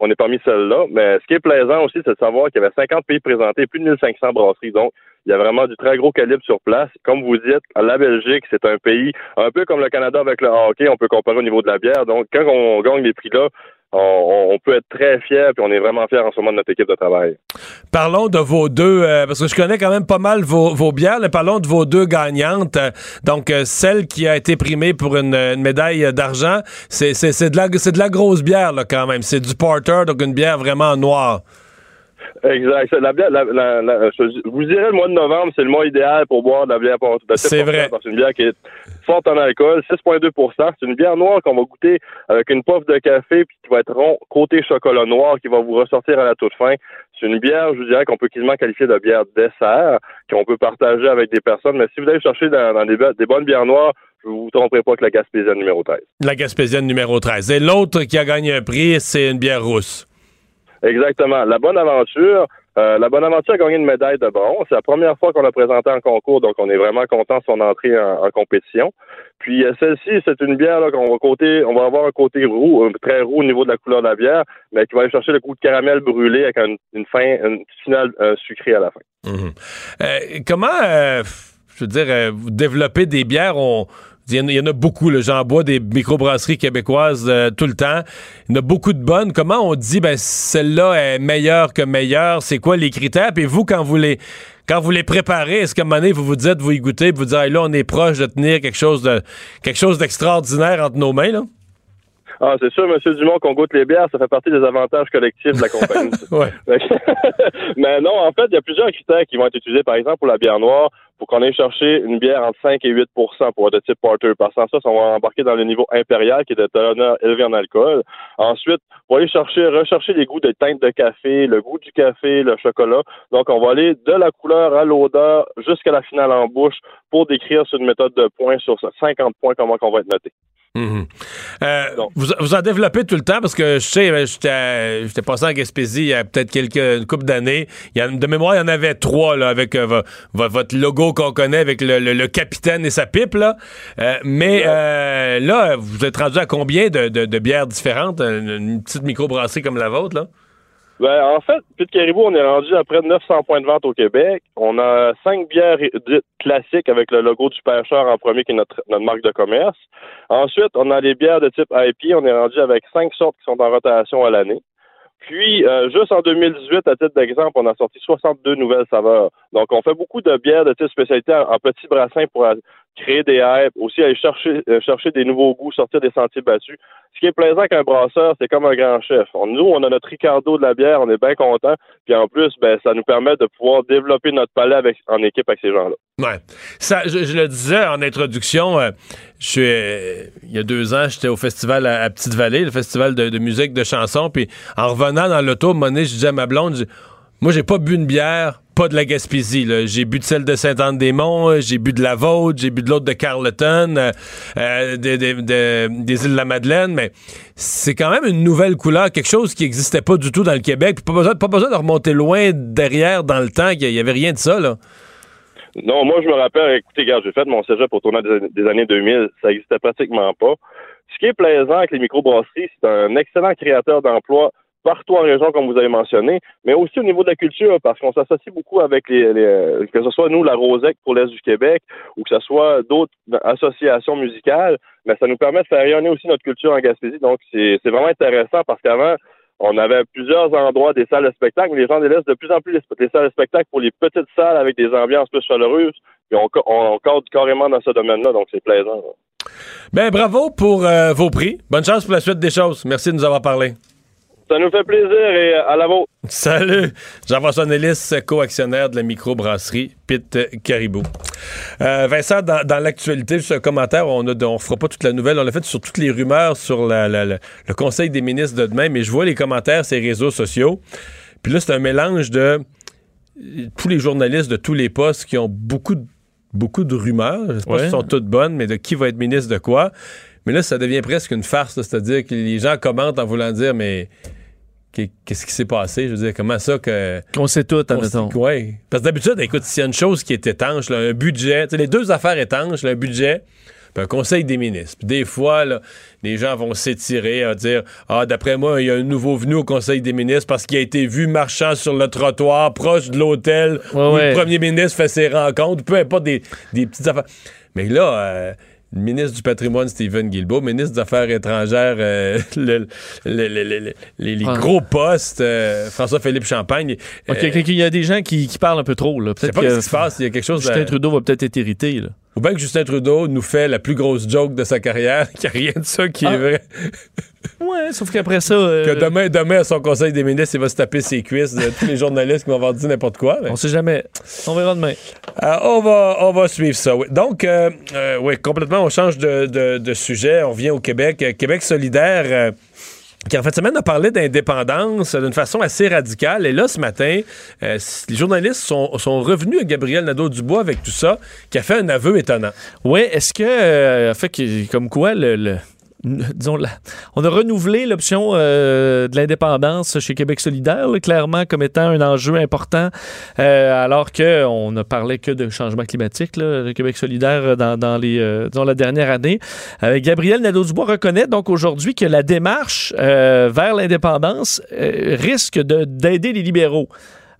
Speaker 14: on est parmi celles-là. Mais ce qui est plaisant aussi, c'est de savoir qu'il y avait 50 pays présentés, plus de 1500 brasseries. Donc, il y a vraiment du très gros calibre sur place. Comme vous dites, la Belgique, c'est un pays un peu comme le Canada avec le hockey. On peut comparer au niveau de la bière. Donc, quand on gagne les prix-là, on, peut être très fier, puis on est vraiment fiers en ce moment de notre équipe de travail.
Speaker 2: Parlons de vos deux, euh, parce que je connais quand même pas mal vos, bières. mais parlons de vos deux gagnantes. Euh, donc, euh, celle qui a été primée pour une, médaille d'argent, c'est de, la- de la grosse bière là, quand même. C'est du porter, donc une bière vraiment noire.
Speaker 14: Exact. La bière, la- la- la- je vous dirais le mois de novembre, c'est le mois idéal pour boire de la bière por- de type
Speaker 2: C'est vrai.
Speaker 14: C'est une bière qui est forte en alcool, 6,2% C'est une bière noire qu'on va goûter avec une puff de café puis qui va être rond côté chocolat noir qui va vous ressortir à la toute fin. C'est une bière, je vous dirais, qu'on peut quasiment qualifier de bière dessert, qu'on peut partager avec des personnes. Mais si vous allez chercher dans, dans des, be- des bonnes bières noires, je vous tromperai pas que la Gaspésienne numéro 13.
Speaker 2: La Gaspésienne numéro 13. Et l'autre qui a gagné un prix, c'est une bière rousse.
Speaker 14: Exactement. La Bonne Aventure, euh, la Bonne Aventure a gagné une médaille de bronze. C'est la première fois qu'on l'a présentée en concours, donc on est vraiment content de son entrée en, compétition. Puis euh, celle-ci, c'est une bière qu'on va côté, on va avoir un côté roux, un très roux au niveau de la couleur de la bière, mais qui va aller chercher le goût de caramel brûlé avec une, une fin, une finale euh, sucrée à la fin.
Speaker 2: Mhm. Euh, comment, euh, je veux dire, euh, vous développez des bières, on... Il y, en a, beaucoup, là. j'en bois des microbrasseries québécoises euh, tout le temps. Il y en a beaucoup de bonnes. Comment on dit, ben, celle-là est meilleure que meilleure? C'est quoi les critères? Puis vous, quand vous les, quand vous les préparez, est-ce qu'à un moment donné, vous vous dites, vous y goûtez, vous dites, là, on est proche de tenir quelque chose de, quelque chose d'extraordinaire entre nos mains, là?
Speaker 14: Ah, c'est sûr, M. Dumont, qu'on goûte les bières, ça fait partie des avantages collectifs de la compagnie. (laughs) (laughs) Mais non, en fait, il y a plusieurs critères qui vont être utilisés. Par exemple, pour la bière noire, pour qu'on aille chercher une bière entre 5 et 8% pour être de type porter. Par ça, on va embarquer dans le niveau impérial, qui est de teneur élevé en alcool. Ensuite, pour aller chercher, rechercher les goûts de teinte de café, le goût du café, le chocolat. Donc, on va aller de la couleur à l'odeur jusqu'à la finale en bouche pour décrire sur une méthode de points sur 50 points comment on va être noté.
Speaker 2: Mhm. Euh, vous, vous en développez tout le temps parce que je sais, euh, j'étais j'étais passé en Gaspésie il y a peut-être quelques une couple d'années. De mémoire, il y en avait trois là, avec euh, vo- vo- votre logo qu'on connaît avec le, le- le capitaine et sa pipe. Là. Euh, mais euh, là, vous êtes rendu à combien de, de- de bières différentes? Une, une petite microbrasserie comme la vôtre? Là?
Speaker 14: Ben, en fait, Pit Caribou, on est rendu à près de 900 points de vente au Québec. On a cinq bières dites classiques avec le logo du pêcheur en premier, qui est notre, notre marque de commerce. Ensuite, on a les bières de type IP. On est rendu avec cinq sortes qui sont en rotation à l'année. Puis, euh, juste en 2018, à titre d'exemple, on a sorti 62 nouvelles saveurs. Donc, on fait beaucoup de bières de type spécialité en, en petits brassins pour créer des hypes, aussi aller chercher, euh, chercher des nouveaux goûts, sortir des sentiers battus. Ce qui est plaisant qu'un brasseur, c'est comme un grand chef. Nous, on a notre Ricardo de la bière, on est bien content. Puis en plus, ben, ça nous permet de pouvoir développer notre palais avec, en équipe avec ces gens-là.
Speaker 2: Ouais. Ça, je, le disais en introduction, euh, je suis, euh, il y a deux ans, j'étais au festival à, Petite-Vallée, le festival de, musique, de chansons, puis en revenant dans l'auto, donné, je disais à ma blonde, je- Moi, j'ai pas bu une bière, pas de la Gaspésie. J'ai bu de celle de Sainte-Anne-des-Monts, euh, j'ai bu de la Vôtre, j'ai bu de l'autre de Carleton, euh, euh, des- îles de la Madeleine, mais c'est quand même une nouvelle couleur, quelque chose qui n'existait pas du tout dans le Québec. Pas besoin, pas besoin de remonter loin derrière dans le temps, il y avait rien de ça. Là.
Speaker 14: Non, moi, je me rappelle, écoutez, regarde, j'ai fait mon cégep au tournant des, années 2000. Ça existait pratiquement pas. Ce qui est plaisant avec les microbrasseries, c'est un excellent créateur d'emplois partout en région, comme vous avez mentionné, mais aussi au niveau de la culture, parce qu'on s'associe beaucoup avec les, que ce soit nous, la Rosec pour l'Est du Québec, ou que ce soit d'autres associations musicales, mais ça nous permet de faire rayonner aussi notre culture en Gaspésie. Donc, c'est vraiment intéressant parce qu'avant, on avait plusieurs endroits des salles de spectacle, mais les gens délaissent de plus en plus les, les salles de spectacle pour les petites salles avec des ambiances plus chaleureuses. Puis on, on, cadre carrément dans ce domaine-là, donc c'est plaisant.
Speaker 2: Ben bravo pour euh, vos prix. Bonne chance pour la suite des choses. Merci de nous avoir parlé.
Speaker 14: Ça nous fait plaisir et à la vôtre.
Speaker 2: Salut! Jean-François Nellis, co-actionnaire de la microbrasserie Pit Caribou. Euh, Vincent, dans, dans l'actualité, juste un commentaire, on ne on fera pas toute la nouvelle, on l'a fait sur toutes les rumeurs sur la- la- la- le Conseil des ministres de demain, mais je vois les commentaires sur les réseaux sociaux. Puis là, c'est un mélange de euh, tous les journalistes de tous les postes qui ont beaucoup de, beaucoup de rumeurs. Je sais pas
Speaker 3: Ouais.
Speaker 2: si elles sont toutes bonnes, mais de qui va être ministre de quoi. Mais là, ça devient presque une farce, c'est-à-dire que les gens commentent en voulant dire, mais qu'est-ce qui s'est passé? Je veux dire, comment ça que...
Speaker 3: Qu'on sait tout, admettons.
Speaker 2: ouais. Parce que d'habitude, écoute, s'il y a une chose qui est étanche, là, un budget, tu sais, les deux affaires étanches, là, un budget, puis un conseil des ministres. Puis des fois, là, les gens vont s'étirer à dire Ah, d'après moi, il y a un nouveau venu au conseil des ministres parce qu'il a été vu marchant sur le trottoir proche de l'hôtel où
Speaker 3: ouais.
Speaker 2: le premier ministre fait ses rencontres, peu importe des, des petites affaires. Mais là, euh, ministre du patrimoine, Stephen Guilbeault, ministre des Affaires étrangères, euh, (laughs) le- le- le- le- le- les,
Speaker 3: Ah.
Speaker 2: gros postes, euh, François-Philippe Champagne. Euh,
Speaker 3: Il y a des gens qui, qui parlent un peu trop. Là.
Speaker 2: je sais
Speaker 3: Peut-être
Speaker 2: pas
Speaker 3: que
Speaker 2: ce qui se passe, il y a quelque chose
Speaker 3: Justin
Speaker 2: de-
Speaker 3: Trudeau va peut-être être irrité. Là.
Speaker 2: Ou bien que Justin Trudeau nous fait la plus grosse joke de sa carrière, (laughs) qu'il n'y a rien de ça qui
Speaker 3: Ah.
Speaker 2: est vrai.
Speaker 3: Ouais, sauf qu'après ça. euh,
Speaker 2: Que demain, demain, à son conseil des ministres, il va se taper ses cuisses de tous les journalistes qui vont avoir dit n'importe quoi. mais-
Speaker 3: On sait jamais. On verra demain.
Speaker 2: Euh, on, va, on va suivre ça. oui. Donc, euh, oui, complètement, on change de, de- de sujet. On revient au Québec. Québec solidaire. Qui en fait semaine a parlé d'indépendance d'une façon assez radicale. Et là, ce matin, euh, les journalistes sont, revenus à Gabriel Nadeau-Dubois avec tout ça, qui a fait un aveu étonnant.
Speaker 3: Oui, est-ce que, euh, fait que, comme quoi, le- (laughs) on a renouvelé l'option euh, de l'indépendance chez Québec solidaire, clairement comme étant un enjeu important, euh, alors qu'on ne parlait que de changement climatique, là, le Québec solidaire euh, dans, les, la dernière année. Gabriel Nadeau-Dubois reconnaît donc aujourd'hui que la démarche vers l'indépendance risque de- d'aider les libéraux.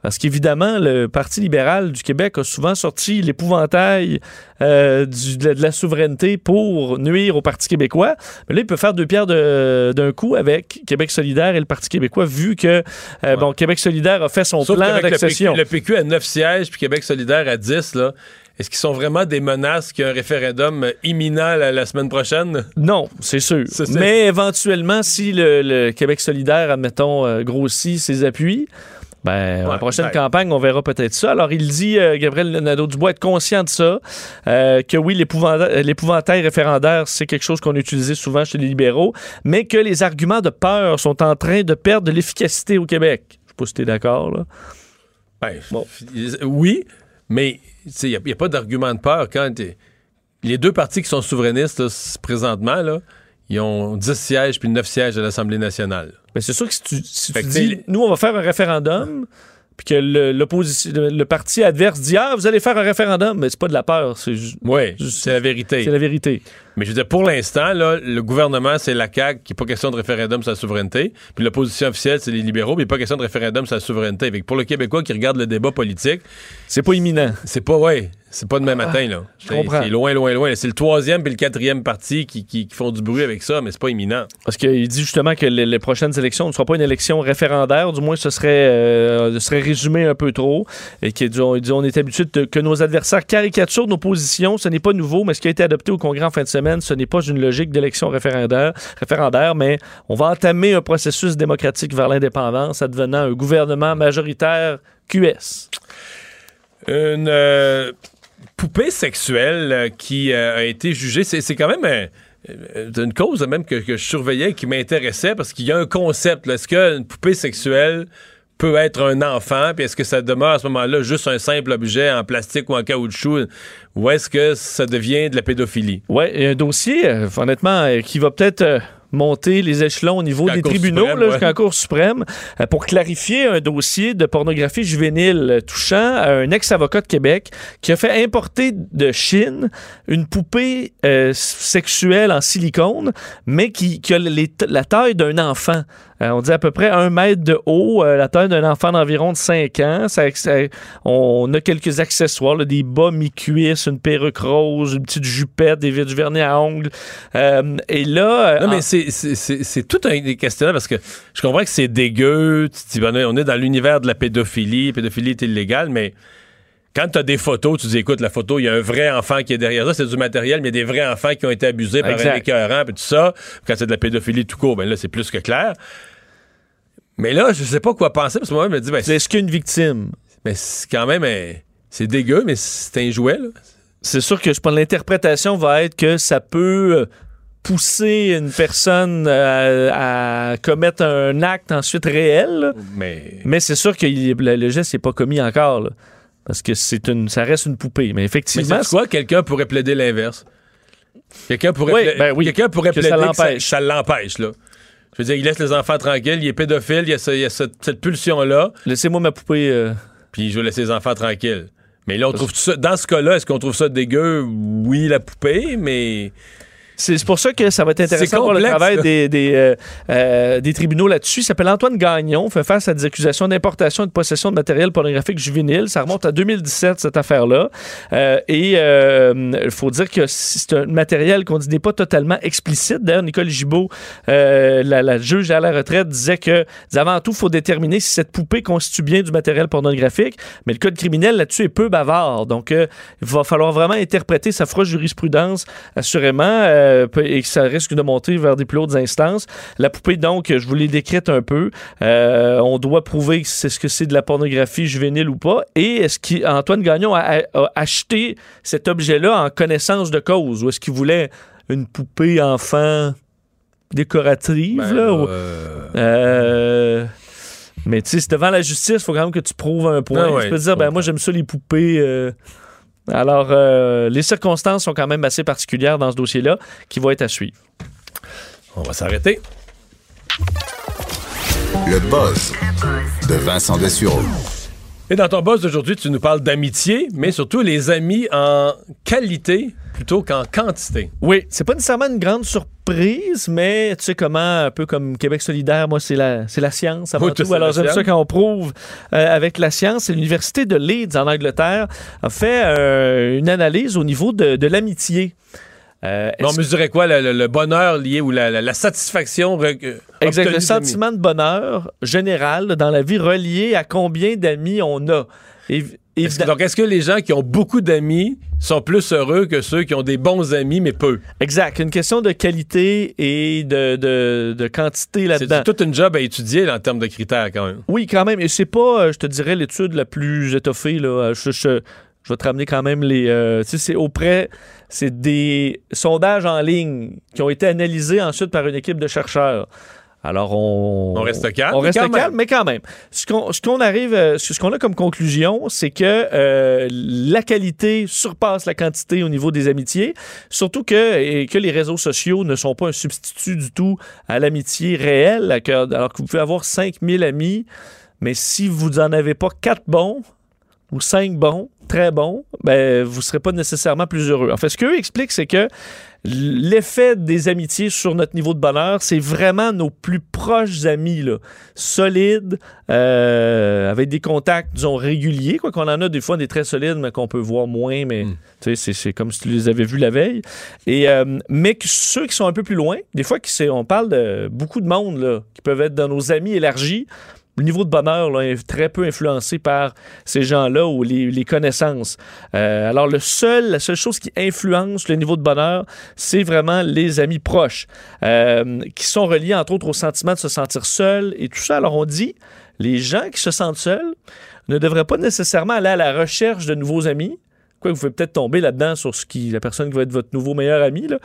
Speaker 3: Parce qu'évidemment, le Parti libéral du Québec a souvent sorti l'épouvantail euh, de, la- de la souveraineté pour nuire au Parti québécois. Mais là, il peut faire deux pierres de- d'un coup avec Québec solidaire et le Parti québécois, vu que euh, bon, Québec solidaire a fait son
Speaker 2: Sauf
Speaker 3: plan d'accession.
Speaker 2: Le PQ a 9 sièges, puis Québec solidaire à 10, là. Est-ce qu'ils sont vraiment des menaces qu'il y a un référendum imminent la, la semaine prochaine?
Speaker 3: Non, c'est sûr. Mais éventuellement, si le, le Québec solidaire, admettons, euh, grossit ses appuis, ben, la prochaine
Speaker 2: ben-
Speaker 3: campagne, on verra peut-être ça. Alors, il dit, euh, Gabriel Nadeau-Dubois, être conscient de ça, euh, que oui, l'épouvanta- l'épouvantail référendaire, c'est quelque chose qu'on a utilisé souvent chez les libéraux, mais que les arguments de peur sont en train de perdre de l'efficacité au Québec. Je sais pas si t'es d'accord, là.
Speaker 2: Ben, f- Oui, mais il n'y a, a pas d'argument de peur quand les deux partis qui sont souverainistes là, présentement, là, ils ont 10 sièges puis 9 sièges à l'Assemblée nationale.
Speaker 3: Mais c'est sûr que si tu, si
Speaker 2: Fait
Speaker 3: tu
Speaker 2: que
Speaker 3: dis, nous, on va faire un référendum, puis que le, l'opposition, le, le parti adverse dit, ah, vous allez faire un référendum, mais c'est pas de la peur, c'est ju-
Speaker 2: Oui, c'est la vérité.
Speaker 3: c'est la vérité.
Speaker 2: Mais je veux dire, pour l'instant, le gouvernement, c'est la CAQ, qui n'est pas question de référendum sur la souveraineté. Puis l'opposition officielle, c'est les libéraux, mais il n'est pas question de référendum sur la souveraineté. Fait que pour le Québécois qui regarde le débat politique,
Speaker 3: c'est pas imminent.
Speaker 2: C'est pas, ouais, c'est pas demain matin, là.
Speaker 3: je comprends.
Speaker 2: C'est loin, loin, loin. C'est le troisième puis le quatrième parti qui, qui- qui font du bruit avec ça, mais c'est pas imminent.
Speaker 3: Parce qu'il dit justement que les, les prochaines élections ne seront pas une élection référendaire, du moins ce serait, euh, ce serait résumé un peu trop, et qu'il dit, on, il dit, on est habitué de- que nos adversaires caricaturent nos positions, ce n'est pas nouveau, mais ce qui a été adopté au Congrès en fin de semaine, ce n'est pas une logique d'élection référendaire, mais on va entamer un processus démocratique vers l'indépendance, advenant un gouvernement majoritaire QS.
Speaker 2: Une euh, poupée sexuelle euh, qui euh, a été jugée, c'est quand même un- euh, une cause même que, que je surveillais qui m'intéressait parce qu'il y a un concept. Est-ce qu'une poupée sexuelle peut être un enfant, puis est-ce que ça demeure à ce moment-là juste un simple objet en plastique ou en caoutchouc, ou est-ce que ça devient de la pédophilie?
Speaker 3: Oui, un dossier, euh, honnêtement, euh, qui va peut-être euh, monter les échelons au niveau des tribunaux,
Speaker 2: ouais.
Speaker 3: la Cour suprême, pour clarifier un dossier de pornographie juvénile touchant à un ex-avocat de Québec qui a fait importer de Chine une poupée euh, sexuelle en silicone, mais qui, qui a les- la taille d'un enfant. Euh, on dit à peu près un mètre de haut, euh, la taille d'un enfant d'environ de 5 ans. Ça- ça- on a quelques accessoires, là, des bas mi-cuisses, une perruque rose, une petite jupette, des du vernis à ongles. Euh, et là...
Speaker 2: Non, mais
Speaker 3: en-
Speaker 2: c'est- tout un des parce que je comprends que c'est dégueu. Tu te dis, ben, on est dans l'univers de la pédophilie. La pédophilie est illégale, mais quand tu as des photos, tu dis, écoute, la photo, il y a un vrai enfant qui est derrière ça. C'est du matériel, mais il y a des vrais enfants qui ont été abusés par
Speaker 3: Exact.
Speaker 2: un écœurant, puis tout ça. Quand c'est de la pédophilie tout court, ben là, c'est plus que clair. Mais là, je sais pas quoi penser parce que moi, je me dis, ben,
Speaker 3: Est-ce qu'une victime?
Speaker 2: Mais c'est quand même, un- c'est dégueu, mais c'est un jouet, là.
Speaker 3: C'est sûr que je pense l'interprétation va être que ça peut euh, pousser une personne à, commettre un acte ensuite réel. là.
Speaker 2: Mais.
Speaker 3: Mais c'est sûr que le, le geste n'est pas commis encore. là. parce que c'est une, ça reste une poupée. Mais
Speaker 2: Mais
Speaker 3: effectivement,
Speaker 2: c'est quoi? Quelqu'un pourrait plaider l'inverse? Quelqu'un pourrait,
Speaker 3: Oui, ben oui,
Speaker 2: quelqu'un pourrait
Speaker 3: que
Speaker 2: plaider
Speaker 3: ça l'empêche.
Speaker 2: ça l'empêche, là. Je veux dire, il laisse les enfants tranquilles, il est pédophile, il y a, ce- il y a cette, cette pulsion-là.
Speaker 3: Laissez-moi ma poupée. euh,
Speaker 2: Puis je vais laisser les enfants tranquilles. Mais là, on trouve ça. Dans ce cas-là, est-ce qu'on trouve ça dégueu? Oui, la poupée, mais.
Speaker 3: C'est pour ça que ça va être intéressant pour le travail des, des, euh, euh, des tribunaux là-dessus. Il s'appelle Antoine Gagnon, fait face à des accusations d'importation et de possession de matériel pornographique juvénile. Ça remonte à 2017, cette affaire-là. Euh, et il faut dire que c'est un matériel qu'on dit n'est pas totalement explicite. D'ailleurs, Nicole Gibault, euh, la, la juge à la retraite, disait que disait, avant tout, il faut déterminer si cette poupée constitue bien du matériel pornographique. Mais le code criminel là-dessus est peu bavard. Donc, euh, il va falloir vraiment interpréter. Ça fera jurisprudence, assurément, euh, et que ça risque de monter vers des plus hautes instances. La poupée, donc, je vous l'ai décrite un peu. Euh, on doit prouver que c'est ce que c'est de la pornographie juvénile ou pas. Et est-ce qu'Antoine Gagnon a, a- a acheté cet objet-là en connaissance de cause? Ou est-ce qu'il voulait une poupée enfant décorative?
Speaker 2: Ben,
Speaker 3: là,
Speaker 2: là,
Speaker 3: ou-
Speaker 2: euh,
Speaker 3: mais tu sais, c'est devant la justice, il faut quand même que tu prouves un point.
Speaker 2: Ouais,
Speaker 3: tu peux te
Speaker 2: je
Speaker 3: dire, ben moi j'aime ça les poupées. Alors, euh, les circonstances sont quand même assez particulières dans ce dossier-là, qui va être à suivre.
Speaker 2: On va s'arrêter.
Speaker 1: Le buzz de Vincent Dessureau.
Speaker 2: Et dans ton boss d'aujourd'hui, tu nous parles d'amitié, mais surtout les amis en qualité plutôt qu'en quantité.
Speaker 3: Oui, c'est pas nécessairement une grande surprise, mais tu sais comment, un peu comme Québec solidaire, moi, c'est la, c'est la science avant
Speaker 2: Oui,
Speaker 3: tout. Alors, j'aime ça quand on prouve euh, avec la science. L'Université de Leeds, en Angleterre, a fait euh, une analyse au niveau de, de l'amitié. Euh,
Speaker 2: Mais on mesurait quoi? Le, le- le bonheur lié ou la, la- la satisfaction euh,
Speaker 3: Exact. Le sentiment de bonheur général dans la vie relié à combien d'amis on a. Et,
Speaker 2: que- donc, est-ce que les gens qui ont beaucoup d'amis sont plus heureux que ceux qui ont des bons amis, mais peu?
Speaker 3: Exact. Une question de qualité et de, de, de quantité là-dedans.
Speaker 2: c'est toute une job à étudier là, en termes de critères, quand même.
Speaker 3: Oui, quand même. Et c'est pas, euh, je te dirais, l'étude la plus étoffée. Là. Euh, Je, je- je vais te ramener quand même les. euh, tu sais, c'est auprès. C'est des sondages en ligne qui ont été analysés ensuite par une équipe de chercheurs. Alors, on.
Speaker 2: On reste calme,
Speaker 3: On
Speaker 2: mais
Speaker 3: reste
Speaker 2: quand
Speaker 3: calme,
Speaker 2: même.
Speaker 3: mais quand même. Ce qu'on arrive. euh, Ce qu'on a comme conclusion, c'est que euh, la qualité surpasse la quantité au niveau des amitiés. Surtout que, et que les réseaux sociaux ne sont pas un substitut du tout à l'amitié réelle. Alors que vous pouvez avoir 5000 amis, mais si vous en avez pas quatre bons ou cinq bons, très bons, ben, vous ne serez pas nécessairement plus heureux. En fait, ce qu'eux expliquent, c'est que l'effet des amitiés sur notre niveau de bonheur, c'est vraiment nos plus proches amis, là, solides, euh, avec des contacts, disons, réguliers, quoi qu'on en a des fois des très solides, mais qu'on peut voir moins, mais tu sais, c'est- comme si tu les avais vus la veille. Et, euh, mais que ceux qui sont un peu plus loin, des fois, qui on parle de beaucoup de monde, là, qui peuvent être dans nos amis élargis, le niveau de bonheur là, est très peu influencé par ces gens-là ou les, connaissances. Euh, alors, le seul, la seule chose qui influence le niveau de bonheur, c'est vraiment les amis proches, euh, qui sont reliés entre autres au sentiment de se sentir seul et tout ça. Alors, on dit, les gens qui se sentent seuls ne devraient pas nécessairement aller à la recherche de nouveaux amis quoi vous pouvez peut-être tomber là-dedans sur ce qui, la personne qui va être votre nouveau meilleur ami, là,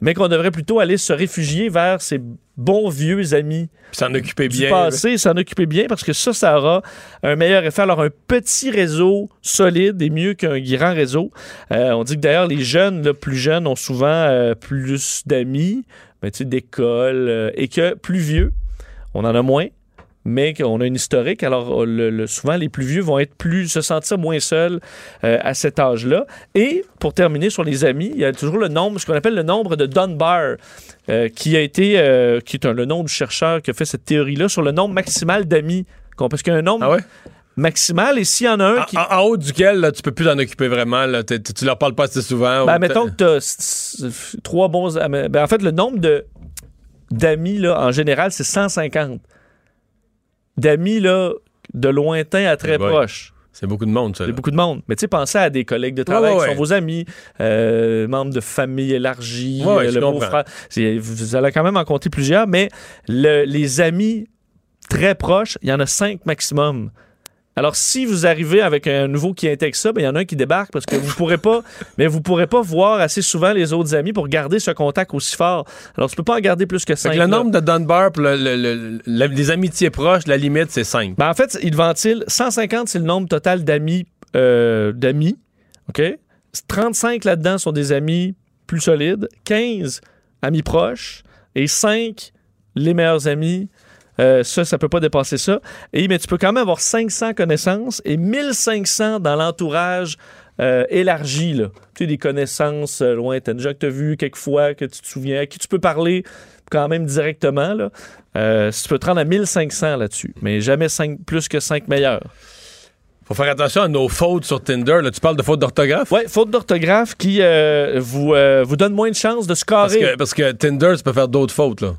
Speaker 3: mais qu'on devrait plutôt aller se réfugier vers ces bons vieux amis.
Speaker 2: S'en occuper
Speaker 3: Du
Speaker 2: bien.
Speaker 3: passé, s'en occuper bien, parce que ça, ça aura un meilleur effet. Alors, un petit réseau solide est mieux qu'un grand réseau. Euh, on dit que d'ailleurs, les jeunes, là, plus jeunes, ont souvent euh, plus d'amis, ben, tu sais, d'école, euh, et que plus vieux, on en a moins mais qu'on a une historique. Alors, le- le- souvent, les plus vieux vont être plus, se sentir moins seuls euh, à cet âge-là. Et pour terminer sur les amis, il y a toujours le nombre, ce qu'on appelle le nombre de Dunbar, euh, qui a été, euh, qui est un- le nom du chercheur qui a fait cette théorie-là sur le nombre maximal d'amis. Parce qu'il y a un nombre maximal, et s'il y en a un qui.
Speaker 2: En, en haut duquel, là, tu peux plus t'en occuper vraiment. Là, T'es- tu leur parles pas assez souvent.
Speaker 3: Ben, mettons que tu as trois bons. amis. Ben, en fait, le nombre de d'amis, là, en général, c'est 150. D'amis, là, de lointain à très
Speaker 2: Ouais.
Speaker 3: proche.
Speaker 2: C'est beaucoup de monde, ça.
Speaker 3: C'est beaucoup de monde. Mais tu sais, pensez à des collègues de travail
Speaker 2: Ouais, ouais,
Speaker 3: qui sont vos amis, euh, membres de famille élargie, euh, le beau-frère. Vous allez quand même en compter plusieurs, mais le- les amis très proches, il y en a cinq maximum. Alors, si vous arrivez avec un nouveau qui intègre ça, ben, il y en a un qui débarque parce que vous pourrez pas, (laughs) mais vous pourrez pas voir assez souvent les autres amis pour garder ce contact aussi fort. Alors, tu peux pas en garder plus que
Speaker 2: Fait
Speaker 3: cinq.
Speaker 2: que le
Speaker 3: là.
Speaker 2: nombre de Dunbar pour le- le- le- la- les amitiés proches, la limite, c'est 5.
Speaker 3: Ben, en fait, il ventile 150, c'est le nombre total d'amis. euh, d'amis. OK? 35 là-dedans sont des amis plus solides. 15 amis proches. Et 5 les meilleurs amis. Euh, ça, ça peut pas dépasser ça. Et, mais tu peux quand même avoir 500 connaissances et 1500 dans l'entourage euh, élargi. Là. Tu sais, des connaissances euh, lointaines. Gens que tu as vus quelquefois, que tu te souviens, à qui tu peux parler quand même directement. Là. Euh, tu peux te rendre à 1500 là-dessus, mais jamais plus que 5 meilleurs.
Speaker 2: Faut faire attention à nos fautes sur Tinder. Là, tu parles de fautes d'orthographe?
Speaker 3: Oui, faute d'orthographe qui vous, vous donne moins de chances de
Speaker 2: Parce
Speaker 3: scorer.
Speaker 2: que, parce que Tinder, tu peux faire d'autres fautes. Là.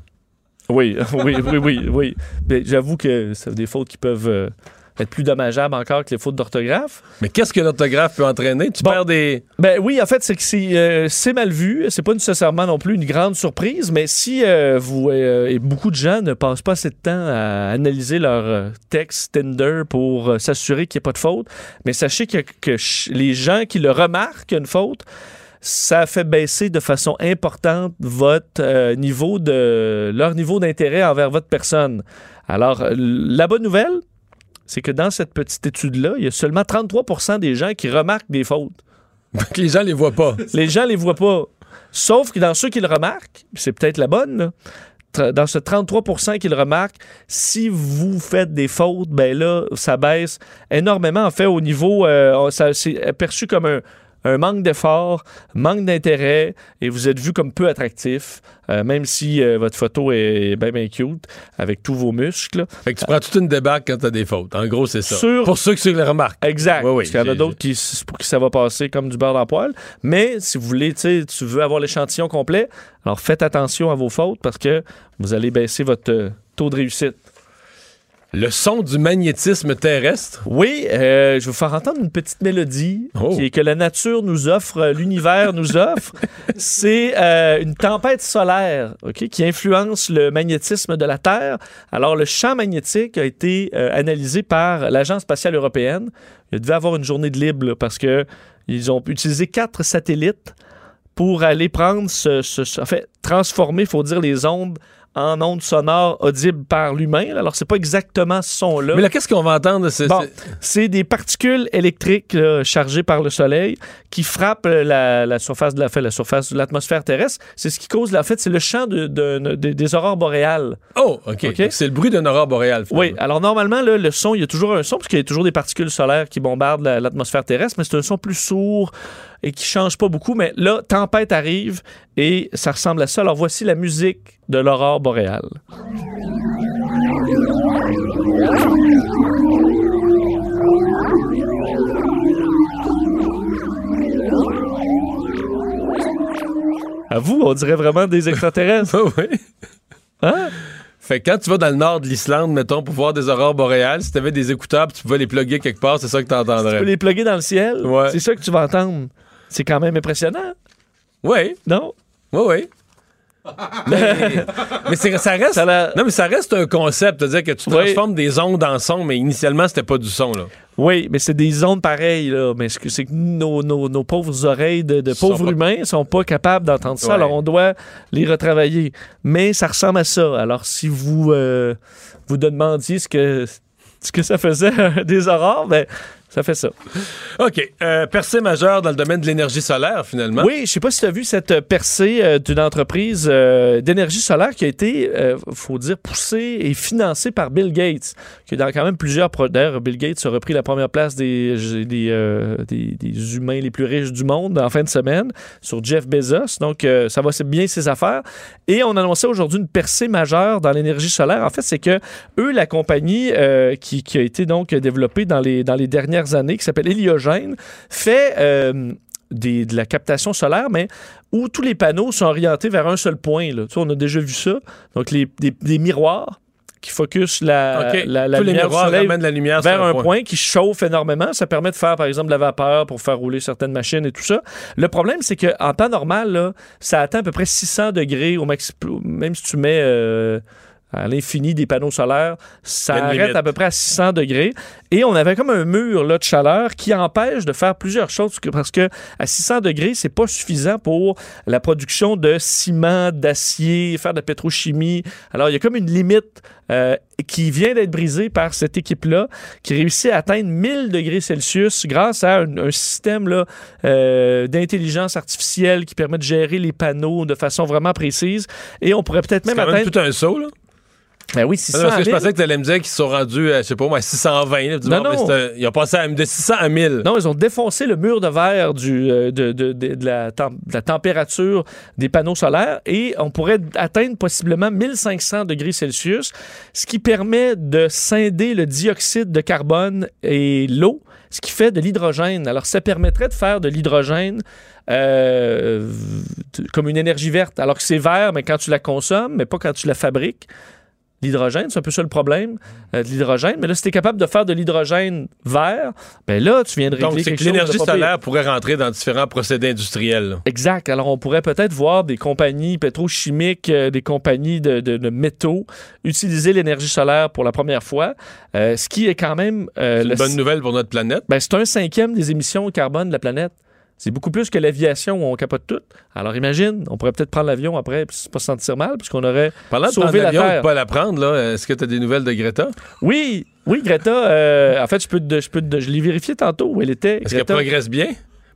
Speaker 3: Oui, (laughs) oui, oui, oui, oui. Mais J'avoue que c'est des fautes qui peuvent euh, être plus dommageables encore que les fautes d'orthographe.
Speaker 2: Mais qu'est-ce que l'orthographe peut entraîner? Tu perds des.
Speaker 3: Ben oui, en fait, c'est que c'est euh, c'est mal vu. C'est pas nécessairement non plus une grande surprise, mais si euh, vous et beaucoup de gens ne passent pas assez de temps à analyser leur texte Tinder pour s'assurer qu'il n'y a pas de faute, mais sachez que, que ch- les gens qui le remarquent qu'il y a une faute, ça fait baisser de façon importante votre euh, niveau de leur niveau d'intérêt envers votre personne. Alors, euh, la bonne nouvelle, c'est que dans cette petite étude-là, il y a seulement 33% des gens qui remarquent des fautes. (laughs)
Speaker 2: les gens les voient pas.
Speaker 3: Les gens les voient pas. Sauf que dans ceux qui le remarquent, c'est peut-être la bonne, là, dans ce 33% qui le remarquent, si vous faites des fautes, ben là, ça baisse énormément. En fait, au niveau, euh, ça- c'est perçu comme un, un manque d'effort, manque d'intérêt, et vous êtes vu comme peu attractif, euh, même si euh, votre photo est bien, bien cute, avec tous vos muscles.
Speaker 2: Fait que tu prends toute une débarque quand t'as des fautes. En gros, c'est ça.
Speaker 3: Sur-
Speaker 2: Pour ceux qui le remarquent.
Speaker 3: Exact.
Speaker 2: Oui, oui,
Speaker 3: Parce qu'il y en a d'autres qui, pour qui ça va passer comme du beurre dans le poêle. Mais si vous voulez, tu veux avoir l'échantillon complet, alors faites attention à vos fautes parce que vous allez baisser votre euh, taux de réussite.
Speaker 2: Le son du magnétisme terrestre.
Speaker 3: Oui, euh, je vais vous faire entendre une petite mélodie
Speaker 2: Oh.
Speaker 3: qui est que la nature nous offre, euh, l'univers nous offre. (laughs) C'est euh, une tempête solaire ok, qui influence le magnétisme de la Terre. Alors, le champ magnétique a été euh, analysé par l'Agence spatiale européenne. Il devait avoir une journée de libre là, parce que ils ont utilisé quatre satellites pour aller prendre ce, ce- ce- en fait, transformer, il faut dire, les ondes en ondes sonores audibles par l'humain. Alors, c'est pas exactement ce son-là.
Speaker 2: Mais là, qu'est-ce qu'on va entendre? C'est,
Speaker 3: Bon,
Speaker 2: c'est-
Speaker 3: des particules électriques là, chargées par le Soleil qui frappent la, la surface de la, la surface de l'atmosphère terrestre. C'est ce qui cause, en fait, c'est le champ de, de- de- des aurores boréales.
Speaker 2: Oh, OK. C'est le bruit d'un aurore boréal.
Speaker 3: Oui, alors normalement, là, le son, il y a toujours un son, parce qu'il y a toujours des particules solaires qui bombardent la- l'atmosphère terrestre, mais c'est un son plus sourd et qui change pas beaucoup. Mais là, tempête arrive et ça ressemble à ça. Alors voici la musique de l'aurore boréale. À vous, on dirait vraiment des extraterrestres. (laughs)
Speaker 2: oui.
Speaker 3: Hein?
Speaker 2: Fait que quand tu vas dans le nord de l'Islande, mettons, pour voir des aurores boréales, si t'avais des écouteurs tu pouvais les plugger quelque part, c'est ça que
Speaker 3: Tu peux
Speaker 2: t'entendrais.
Speaker 3: les plugger dans le ciel?
Speaker 2: Ouais.
Speaker 3: C'est ça que tu vas entendre. C'est quand même impressionnant,
Speaker 2: Oui,
Speaker 3: non?
Speaker 2: oui, oui. (laughs) mais ça reste. Non, mais ça reste un concept. C'est-à-dire que tu
Speaker 3: Oui.
Speaker 2: transformes des ondes en son, mais initialement, c'était pas du son, là.
Speaker 3: Oui, mais c'est des ondes pareilles, là. Mais ce que- c'est que nos, nos- nos pauvres oreilles de, de
Speaker 2: Sont
Speaker 3: pauvres
Speaker 2: pas-
Speaker 3: humains sont pas capables d'entendre ça.
Speaker 2: Ouais.
Speaker 3: Alors, on doit les retravailler. Mais ça ressemble à ça. Alors, si vous euh, vous demandiez ce que, ce que ça faisait (laughs) des aurores, ben, ça fait ça.
Speaker 2: OK. Euh, percée majeure dans le domaine de l'énergie solaire, finalement.
Speaker 3: Oui, je sais pas si tu as vu cette percée euh, d'une entreprise euh, d'énergie solaire qui a été, euh, faut dire, poussée et financée par Bill Gates, qui est dans quand même plusieurs projets. D'ailleurs, Bill Gates a repris la première place des, des, euh, des, des humains les plus riches du monde en fin de semaine sur Jeff Bezos. Donc, euh, ça va c'est bien ses affaires. Et on annonçait aujourd'hui une percée majeure dans l'énergie solaire. En fait, c'est que eux, la compagnie euh, qui, qui a été donc développée dans les, dans les dernières années, qui s'appelle Heliogène, fait euh, des- de la captation solaire, mais où tous les panneaux sont orientés vers un seul point. Là. Tu sais, on a déjà vu ça. Donc, les, des, des miroirs qui focusent la,
Speaker 2: OK.
Speaker 3: la, la
Speaker 2: Tous les
Speaker 3: lumière soleil
Speaker 2: la
Speaker 3: vers
Speaker 2: un point.
Speaker 3: point. qui chauffe énormément. Ça permet de faire, par exemple, de la vapeur pour faire rouler certaines machines et tout ça. Le problème, c'est qu'en temps normal, là, ça atteint à peu près 600 degrés au maxi- Même si tu mets euh, à l'infini des panneaux solaires, ça arrête
Speaker 2: limite.
Speaker 3: à peu près à 600 degrés. Et on avait comme un mur là, de chaleur qui empêche de faire plusieurs choses parce que à 600 degrés, c'est pas suffisant pour la production de ciment, d'acier, faire de la pétrochimie. Alors, il y a comme une limite euh, qui vient d'être brisée par cette équipe-là, qui réussit à atteindre 1000 degrés Celsius grâce à un, un système là, euh, d'intelligence artificielle qui permet de gérer les panneaux de façon vraiment précise. Et on pourrait peut-être même
Speaker 2: même
Speaker 3: atteindre...
Speaker 2: tout un saut, là.
Speaker 3: Ben oui,
Speaker 2: Ah
Speaker 3: 600
Speaker 2: non, parce que je
Speaker 3: 1000.
Speaker 2: pensais que tu allais me dire qu'ils sont rendus, à, je sais pas moi, à 620. là. Tu dis,
Speaker 3: Non,
Speaker 2: bon,
Speaker 3: non.
Speaker 2: ils ont passé à- de 600 à 1000.
Speaker 3: Non, ils ont défoncé le mur de verre du, euh, de, de- de- la, de la température des panneaux solaires et on pourrait atteindre possiblement 1500 degrés Celsius, ce qui permet de scinder le dioxyde de carbone et l'eau, ce qui fait de l'hydrogène. Alors, ça permettrait de faire de l'hydrogène euh, comme une énergie verte, alors que c'est vert, mais quand tu la consommes, mais pas quand tu la fabriques. L'hydrogène, c'est un peu ça le problème euh, de l'hydrogène. Mais là, si tu es capable de faire de l'hydrogène vert, ben là, tu viens de régler
Speaker 2: Donc, c'est
Speaker 3: quelque
Speaker 2: que l'énergie solaire pourrait rentrer dans différents procédés industriels. là.
Speaker 3: Exact. Alors, on pourrait peut-être voir des compagnies pétrochimiques, euh, des compagnies de, de- de métaux utiliser l'énergie solaire pour la première fois, euh, ce qui est quand même...
Speaker 2: C'est une bonne nouvelle pour notre planète.
Speaker 3: ben, c'est un cinquième des émissions carbone de la planète. C'est beaucoup plus que l'aviation où on capote tout. Alors imagine, on pourrait peut-être prendre l'avion après puis pas se sentir mal puisqu'on aurait
Speaker 2: Parlant de
Speaker 3: sauvé
Speaker 2: prendre
Speaker 3: la
Speaker 2: l'avion
Speaker 3: Terre.
Speaker 2: ou pas la prendre, là, est-ce que tu as des nouvelles de Greta?
Speaker 3: Oui, oui, Greta, euh, en fait, je peux, te- je peux, te- je l'ai vérifié tantôt où elle était.
Speaker 2: Est-ce qu'elle progresse bien?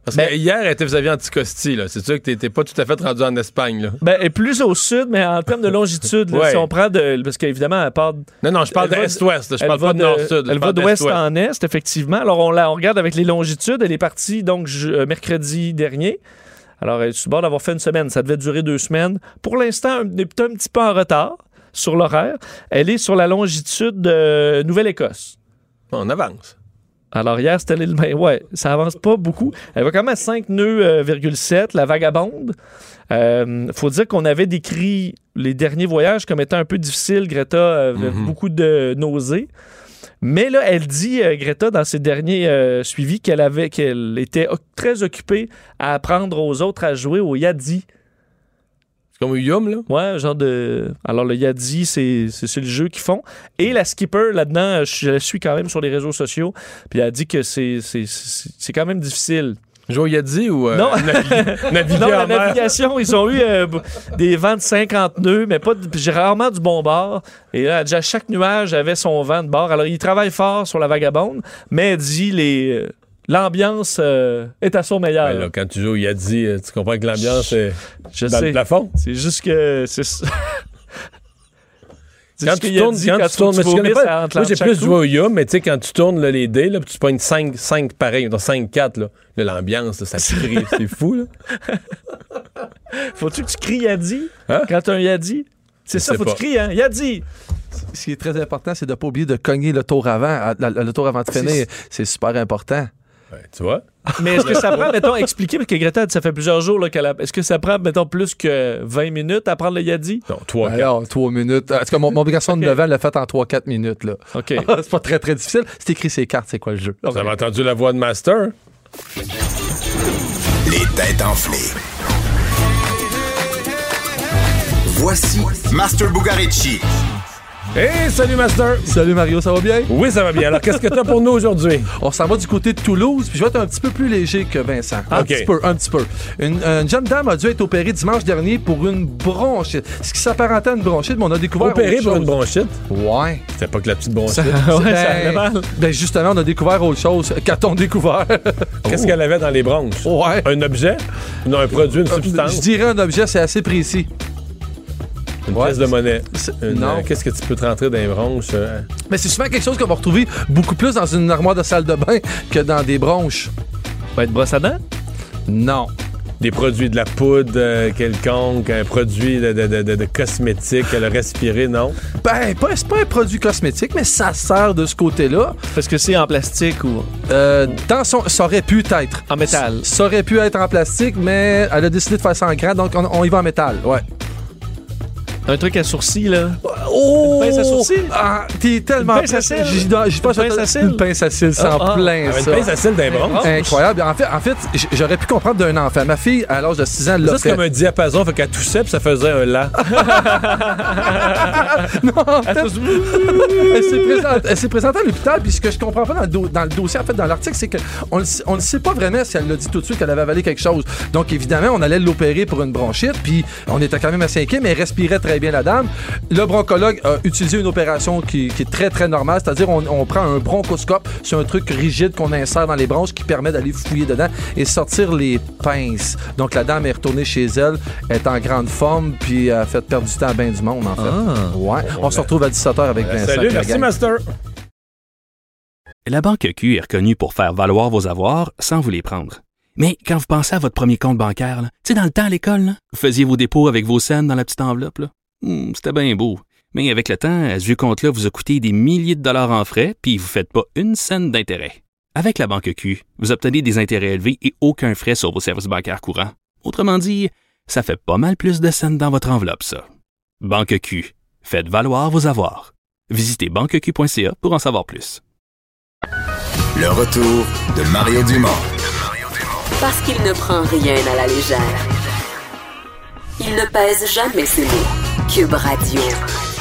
Speaker 2: Parce
Speaker 3: Ben-
Speaker 2: que hier, elle était vis-à-vis Anticosti. C'est sûr que t'étais pas tout à fait rendu en Espagne, là.
Speaker 3: Ben, est plus au sud, mais en termes de longitude, là,
Speaker 2: Ouais.
Speaker 3: si on prend de. Parce qu'évidemment, elle part.
Speaker 2: Non, non, je parle d'est-ouest. Je parle pas de nord-sud.
Speaker 3: Elle va d'ouest en est, effectivement. Alors, on, la, on regarde avec les longitudes. Elle est partie, donc, je- euh, mercredi dernier. Alors, elle est sur bord d'avoir fait une semaine. Ça devait durer deux semaines. Pour l'instant, elle est un petit peu en retard sur l'horaire. Elle est sur la longitude de Nouvelle-Écosse.
Speaker 2: On avance.
Speaker 3: Alors hier, c'était l'île mais Ouais, ça avance pas beaucoup. Elle va quand même à 5 nœuds, euh, virgule 7, la vagabonde. Euh, faut dire qu'on avait décrit les derniers voyages comme étant un peu difficiles. Greta avait
Speaker 2: Mhm.
Speaker 3: beaucoup de nausées. Mais là, elle dit, euh, Greta, dans ses derniers euh, suivis, qu'elle avait, qu'elle était très occupée à apprendre aux autres à jouer au Yadi.
Speaker 2: C'est comme un Yum, là?
Speaker 3: Ouais, genre de. Alors, le Yadi, c'est le jeu qu'ils font. Et la skipper, là-dedans, je la suis quand même sur les réseaux sociaux. Puis elle dit que c'est quand même difficile.
Speaker 2: Jouer au Yadi ou euh,
Speaker 3: Non. (laughs)
Speaker 2: naviguer,
Speaker 3: non, la navigation, ils ont eu euh, des vents de 50 nœuds, mais pas j'ai rarement du bon bord. Et là, déjà, chaque nuage avait son vent de bord. Alors, ils travaillent fort sur la vagabonde, mais elle dit les. L'ambiance euh, est à son meilleur.
Speaker 2: Là, quand tu joues au Yadi, euh, tu comprends que l'ambiance est
Speaker 3: Je
Speaker 2: dans
Speaker 3: sais.
Speaker 2: le plafond?
Speaker 3: C'est juste que.
Speaker 2: Quand tu
Speaker 3: a
Speaker 2: tournes, quand
Speaker 3: quand
Speaker 2: tu tournes, mais tu pas- Moi, j'ai plus joué au Yum, mais tu sais, quand tu tournes là, les dés, là, puis tu pognes 5, 5 pareils, dans 5, 4, là, l'ambiance, ça crie, (laughs) c'est fou, là.
Speaker 3: Faut-tu que tu cries Yadi?
Speaker 2: Hein?
Speaker 3: quand t'as un Yadi? C'est ça, faut que tu cries, hein? Yadi!
Speaker 15: Ce qui est très important, c'est de ne pas oublier de cogner le tour avant, le tour avant de finir. C'est super important.
Speaker 2: Ouais, tu vois?
Speaker 3: Mais est-ce que ça prend, mettons, expliquer, parce que Greta, ça fait plusieurs jours là, qu'elle a. Est-ce que ça prend, mettons, plus que 20 minutes à prendre le Yadi?
Speaker 2: Non, 3,
Speaker 15: Alors, 3 minutes. En tout cas, mon, mon garçon de 9 ans l'a fait en 3-4 minutes. Là.
Speaker 3: OK. (laughs)
Speaker 15: c'est pas très, très difficile. C'est écrit ses cartes, c'est quoi le jeu?
Speaker 2: Vous avez entendu la voix de Master?
Speaker 1: Les têtes enflées. Voici Master Bugarici.
Speaker 2: Hey, salut Master!
Speaker 15: Salut Mario, ça va bien?
Speaker 2: Oui, ça va bien. Alors, qu'est-ce que tu as pour nous aujourd'hui? (laughs)
Speaker 15: On s'en va du côté de Toulouse, puis je vais être un petit peu plus léger que Vincent. Un petit peu, un petit peu. Une, une jeune dame a dû être opérée dimanche dernier pour une bronchite. Ce qui s'apparentait à une bronchite, mais on a découvert.
Speaker 2: Opéré
Speaker 15: autre
Speaker 2: pour
Speaker 15: chose.
Speaker 2: une bronchite?
Speaker 15: Ouais.
Speaker 2: C'était pas que la petite bronchite. (laughs)
Speaker 15: Ben,
Speaker 3: ça allait mal.
Speaker 15: ben, justement, on a découvert autre chose. Qu'a-t-on découvert? (laughs)
Speaker 2: Qu'est-ce qu'elle avait dans les bronches?
Speaker 15: Ouais.
Speaker 2: Un objet? Non, un produit, une substance?
Speaker 15: Je dirais un objet, c'est assez précis.
Speaker 2: Une
Speaker 15: Ouais,
Speaker 2: pièce de monnaie.
Speaker 15: c'est-
Speaker 2: Une,
Speaker 15: non.
Speaker 2: euh, Qu'est-ce que tu peux te rentrer dans les bronches? euh?
Speaker 15: Mais c'est souvent quelque chose qu'on va retrouver beaucoup plus dans une armoire de salle de bain que dans des bronches.
Speaker 3: Va être brosse à dents?
Speaker 15: Non.
Speaker 2: Des produits de la poudre euh, quelconque, un produit de, de, de, de- de cosmétique, qu'elle a respiré, non?
Speaker 15: Ben, pas, c'est pas un produit cosmétique, mais ça sert de ce côté-là.
Speaker 3: Parce que c'est en plastique ou?
Speaker 15: Euh, dans son, ça aurait pu être.
Speaker 3: en métal.
Speaker 15: Ça aurait pu être en plastique, mais elle a décidé de faire ça en grand, donc on, on y va en métal. Ouais.
Speaker 3: Un truc à sourcils, là.
Speaker 15: Oh!
Speaker 3: Une pince à sourcils?
Speaker 15: Ah, t'es tellement.
Speaker 3: Une pince à cils?
Speaker 15: J'y pense
Speaker 3: Une pince à cils?
Speaker 15: Une pince à cils, c'est
Speaker 3: Ah,
Speaker 15: en
Speaker 3: ah.
Speaker 15: plein, ça.
Speaker 2: une pince à cils bronches?
Speaker 15: Incroyable. En fait, en fait j- j'aurais pu comprendre d'un enfant. Ma fille, à l'âge de 6 ans, l'a
Speaker 2: Ça, c'est comme un diapason, fait qu'elle toussait, puis ça faisait un la. (laughs)
Speaker 15: non, en fait, elle s'est présentée, à l'hôpital, puis ce que je comprends pas dans le, do- dans le dossier, en fait, dans l'article, c'est qu'on on ne sait pas vraiment si elle l'a dit tout de suite qu'elle avait avalé quelque chose. Donc, évidemment, on allait l'opérer pour une bronchite, puis on était quand même assez inquiet, mais elle respirait très bien, la dame. Le bronchologue a utilisé une opération qui, qui est très, très normale, c'est-à-dire on, on prend un bronchoscope, c'est un truc rigide qu'on insère dans les bronches qui permet d'aller fouiller dedans et sortir les pinces. Donc, la dame est retournée chez elle, elle est en grande forme, puis a fait perdre du temps à bien du monde, en fait. Ouais. On se retrouve à 17h avec Vincent.
Speaker 2: Salut, merci
Speaker 15: gang.
Speaker 2: Master.
Speaker 7: La Banque Q est reconnue pour faire valoir vos avoirs sans vous les prendre. Mais quand vous pensez à votre premier compte bancaire, là, tu sais, dans le temps à l'école, là, vous faisiez vos dépôts avec vos scènes dans la petite enveloppe. là. Hmm, C'était bien beau. Mais avec le temps, ce vieux compte-là vous a coûté des milliers de dollars en frais, puis vous ne faites pas une scène d'intérêt. Avec la Banque Q, vous obtenez des intérêts élevés et aucun frais sur vos services bancaires courants. Autrement dit, ça fait pas mal plus de scènes dans votre enveloppe, ça. Banque Q. Faites valoir vos avoirs. Visitez banqueq.ca pour en savoir plus.
Speaker 1: Le retour de Mario Dumont.
Speaker 8: Parce qu'il ne prend rien à la légère. Il ne pèse jamais ses mots. Cube Radio.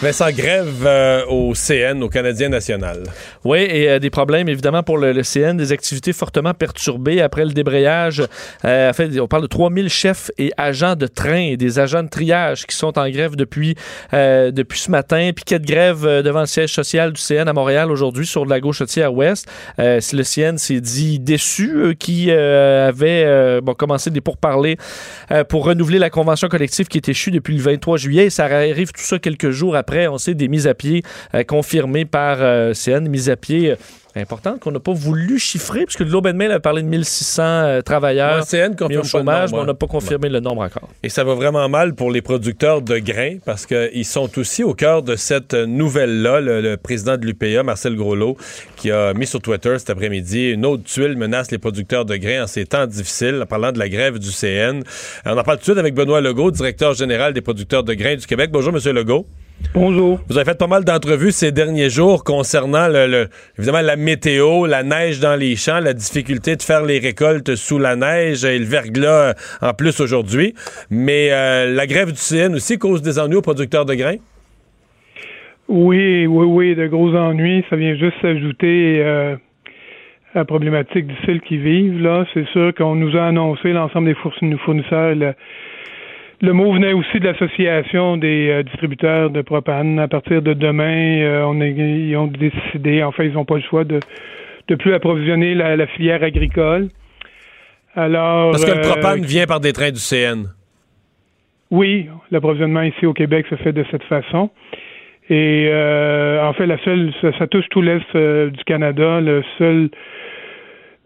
Speaker 2: Vincent, grève euh, au CN, au Canadien national.
Speaker 3: Oui, et euh, des problèmes évidemment pour le, CN, des activités fortement perturbées après le débrayage. Euh, en fait, on parle de 3000 chefs et agents de train et des agents de triage qui sont en grève depuis, euh, depuis ce matin. Piquet de grève devant le siège social du CN à Montréal aujourd'hui sur de la gauche à ouest. Le CN s'est dit déçu, euh, qui avait commencé des pourparlers pour renouveler la convention collective qui est échue depuis le 23 juillet. Et ça arrive tout ça quelques jours après, on sait, des mises à pied euh, confirmées par euh, CN, mises à pied euh, importantes qu'on n'a pas voulu chiffrer, puisque Globe and Mail a parlé de 1600 euh, travailleurs
Speaker 2: CN
Speaker 3: mis au chômage, mais on n'a pas confirmé le nombre encore.
Speaker 2: Et ça va vraiment mal pour les producteurs de grains parce qu'ils sont aussi au cœur de cette nouvelle-là. Le, le président de l'UPA, Marcel Groslot, qui a mis sur Twitter cet après-midi une autre tuile menace les producteurs de grains en ces temps difficiles, en parlant de la grève du CN. On en parle tout de suite avec Benoît Legault, directeur général des producteurs de grains du Québec. Bonjour, Monsieur Legault.
Speaker 16: Bonjour.
Speaker 2: Vous avez fait pas mal d'entrevues ces derniers jours concernant le, le- évidemment la météo, la neige dans les champs, la difficulté de faire les récoltes sous la neige et le verglas euh, en plus aujourd'hui. Mais euh, la grève du CN aussi cause des ennuis aux producteurs de grains?
Speaker 16: Oui, oui, oui, de gros ennuis. Ça vient juste s'ajouter euh, à la problématique difficile qu'ils vivent. Là, c'est sûr qu'on nous a annoncé l'ensemble des fourni- fournisseurs. Le, le mot venait aussi de l'association des euh, distributeurs de propane. À partir de demain, euh, on est, ils ont décidé, en fait, ils n'ont pas le choix de de plus approvisionner la, la filière agricole. Alors,
Speaker 2: Parce que le
Speaker 16: euh,
Speaker 2: propane vient par des trains du CN.
Speaker 16: Oui, l'approvisionnement ici au Québec se fait de cette façon. Et en fait, la seule, ça, ça touche tout l'est du Canada. Le seul,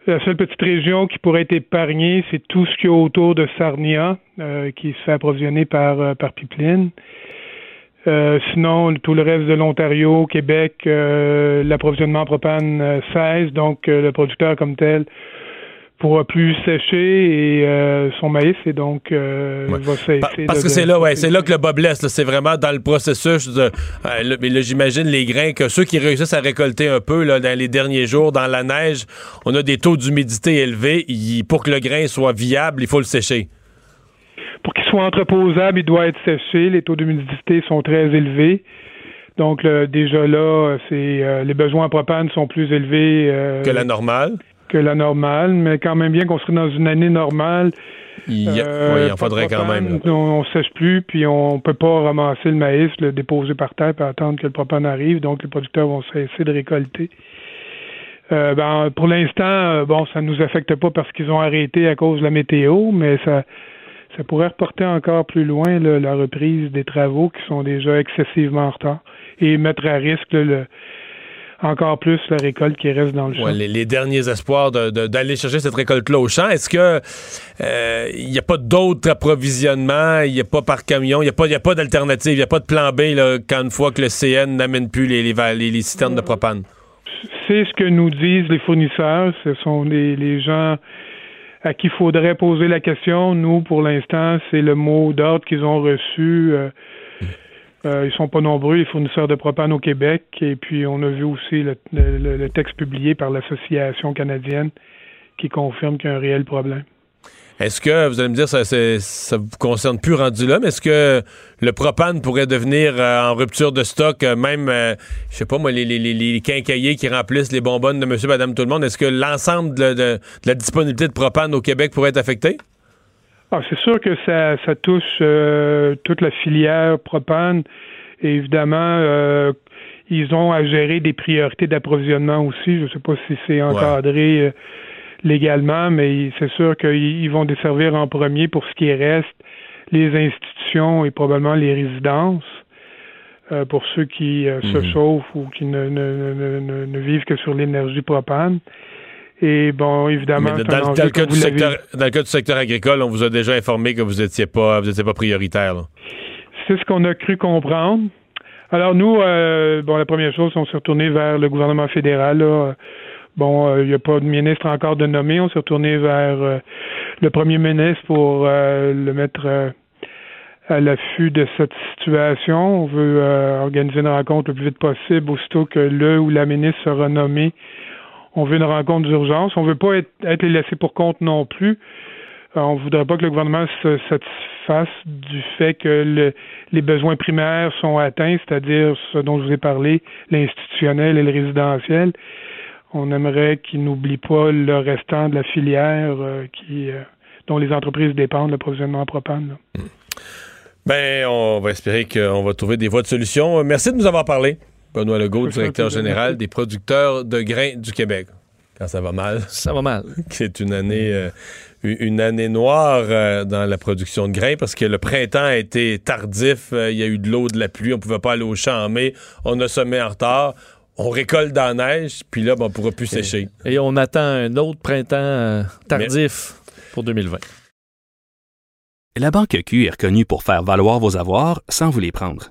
Speaker 16: la seule petite région qui pourrait être épargnée, c'est tout ce qui est autour de Sarnia, euh, qui se fait approvisionner par euh, par pipeline. Euh, sinon, tout le reste de l'Ontario, Québec, euh, l'approvisionnement en propane euh, cesse, donc euh, le producteur comme tel pourra plus sécher et euh, son maïs et donc euh, va.
Speaker 2: Pa- Parce que c'est là, ouais, c'est là que le bas blesse. C'est vraiment dans le processus de. euh, là, mais là, j'imagine les grains que ceux qui réussissent à récolter un peu là, dans les derniers jours, dans la neige, on a des taux d'humidité élevés. Pour que le grain soit viable, il faut le sécher.
Speaker 16: pour qu'il soit entreposable, il doit être séché. Les taux d'humidité sont très élevés. Donc déjà là, c'est euh, les besoins en propane sont plus élevés
Speaker 2: Que la normale.
Speaker 16: Que la normale, mais quand même bien qu'on serait dans une année normale.
Speaker 2: Il, y a-
Speaker 16: Euh,
Speaker 2: oui, il en faudrait quand
Speaker 16: propane,
Speaker 2: même. là.
Speaker 16: On, on sèche plus, puis on peut pas ramasser le maïs, le déposer par terre, puis attendre que le propane arrive. Donc les producteurs vont cesser de récolter. Euh, ben, pour l'instant, euh, bon, ça nous affecte pas parce qu'ils ont arrêté à cause de la météo, mais ça, ça pourrait reporter encore plus loin là, la reprise des travaux qui sont déjà excessivement en retard et mettre à risque là, le- encore plus la récolte qui reste dans le champ.
Speaker 2: Ouais, les, les derniers espoirs d'aller chercher cette récolte-là au champ. Est-ce que euh, il n'y a pas d'autres approvisionnements? Il n'y a pas par camion? Il n'y a pas, il y a pas d'alternative? Il n'y a pas de plan B là, quand une fois que le CN n'amène plus les, citernes de propane?
Speaker 16: C'est ce que nous disent les fournisseurs. Ce sont les, les gens à qui il faudrait poser la question. Nous, pour l'instant, c'est le mot d'ordre qu'ils ont reçu. Euh, euh, ils sont pas nombreux, les fournisseurs de propane au Québec. Et puis, on a vu aussi le, texte publié par l'Association canadienne qui confirme qu'il y a un réel problème.
Speaker 2: Est-ce que, vous allez me dire, ça ne vous concerne plus rendu là, mais est-ce que le propane pourrait devenir euh, en rupture de stock, euh, même, euh, je sais pas moi, les, les, quincailliers qui remplissent les bonbonnes de monsieur, madame, tout le monde, est-ce que l'ensemble de, de- de la disponibilité de propane au Québec pourrait être affecté?
Speaker 16: Ah, c'est sûr que ça, ça touche euh, toute la filière propane. Et évidemment, euh, ils ont à gérer des priorités d'approvisionnement aussi. Je ne sais pas si c'est encadré euh, légalement, mais c'est sûr qu'ils ils vont desservir en premier pour ce qui reste les institutions et probablement les résidences. euh, pour ceux qui euh, se
Speaker 2: Mhm.
Speaker 16: chauffent ou qui ne, ne, ne, ne, ne vivent que sur l'énergie propane. Et bon, évidemment,
Speaker 2: Mais dans, le cas du secteur, dans le cas du secteur agricole, on vous a déjà informé que vous n'étiez pas, vous étiez pas prioritaire.
Speaker 16: C'est ce qu'on a cru comprendre. Alors nous, euh, bon, la première chose, on s'est retourné vers le gouvernement fédéral. là. Bon, euh, il n'y a pas de ministre encore de nommé. On s'est retourné vers euh, le premier ministre pour euh, le mettre à l'affût de cette situation. On veut organiser une rencontre le plus vite possible, aussitôt que le ou la ministre sera nommé. On veut une rencontre d'urgence. On veut pas être, être laissé pour compte non plus. Euh, On voudrait pas que le gouvernement se satisfasse du fait que le- les besoins primaires sont atteints, c'est-à-dire ce dont je vous ai parlé, l'institutionnel et le résidentiel. On aimerait qu'ils n'oublient pas le restant de la filière euh, euh, dont les entreprises dépendent, l'approvisionnement en propane. là.
Speaker 2: Ben, on va espérer qu'on va trouver des voies de solution. Merci de nous avoir parlé. Benoît Legault, directeur général des producteurs de grains du Québec. Quand ça va mal.
Speaker 3: Ça va mal. (laughs)
Speaker 2: C'est une année, euh, une année noire euh, dans la production de grains parce que le printemps a été tardif. euh, Il y a eu de l'eau, de la pluie. On pouvait pas aller au champ en mai. On a semé en retard. On récolte dans la neige. Puis là, ben, on pourra plus sécher.
Speaker 3: Et on attend un autre printemps euh, tardif pour 2020.
Speaker 7: La Banque Q est reconnue pour faire valoir vos avoirs sans vous les prendre.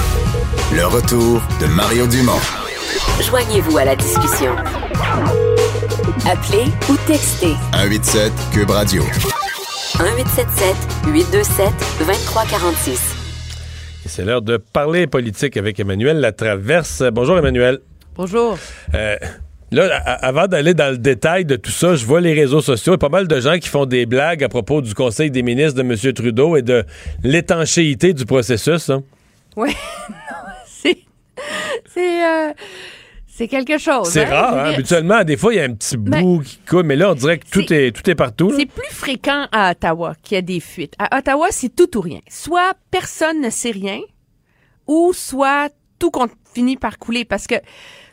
Speaker 1: Le retour de Mario Dumont.
Speaker 8: Joignez-vous à la discussion. Appelez ou textez
Speaker 1: 187 Cube Radio.
Speaker 8: 1877 827 2346.
Speaker 2: Et C'est l'heure de parler politique avec Emmanuel Latraverse. Bonjour, Emmanuel.
Speaker 17: Bonjour.
Speaker 2: Euh, là, avant d'aller dans le détail de tout ça, je vois les réseaux sociaux et pas mal de gens qui font des blagues à propos du Conseil des ministres de M. Trudeau et de l'étanchéité du processus. hein.
Speaker 17: Oui, (laughs) (laughs) c'est. Euh, c'est quelque chose.
Speaker 2: C'est
Speaker 17: hein,
Speaker 2: rare, hein? habituellement, des fois, il y a un petit bout qui coule, mais là, on dirait que tout est, tout est partout.
Speaker 17: C'est plus fréquent à Ottawa qu'il y a des fuites. À Ottawa, c'est tout ou rien. Soit personne ne sait rien, ou soit tout finit par couler. Parce que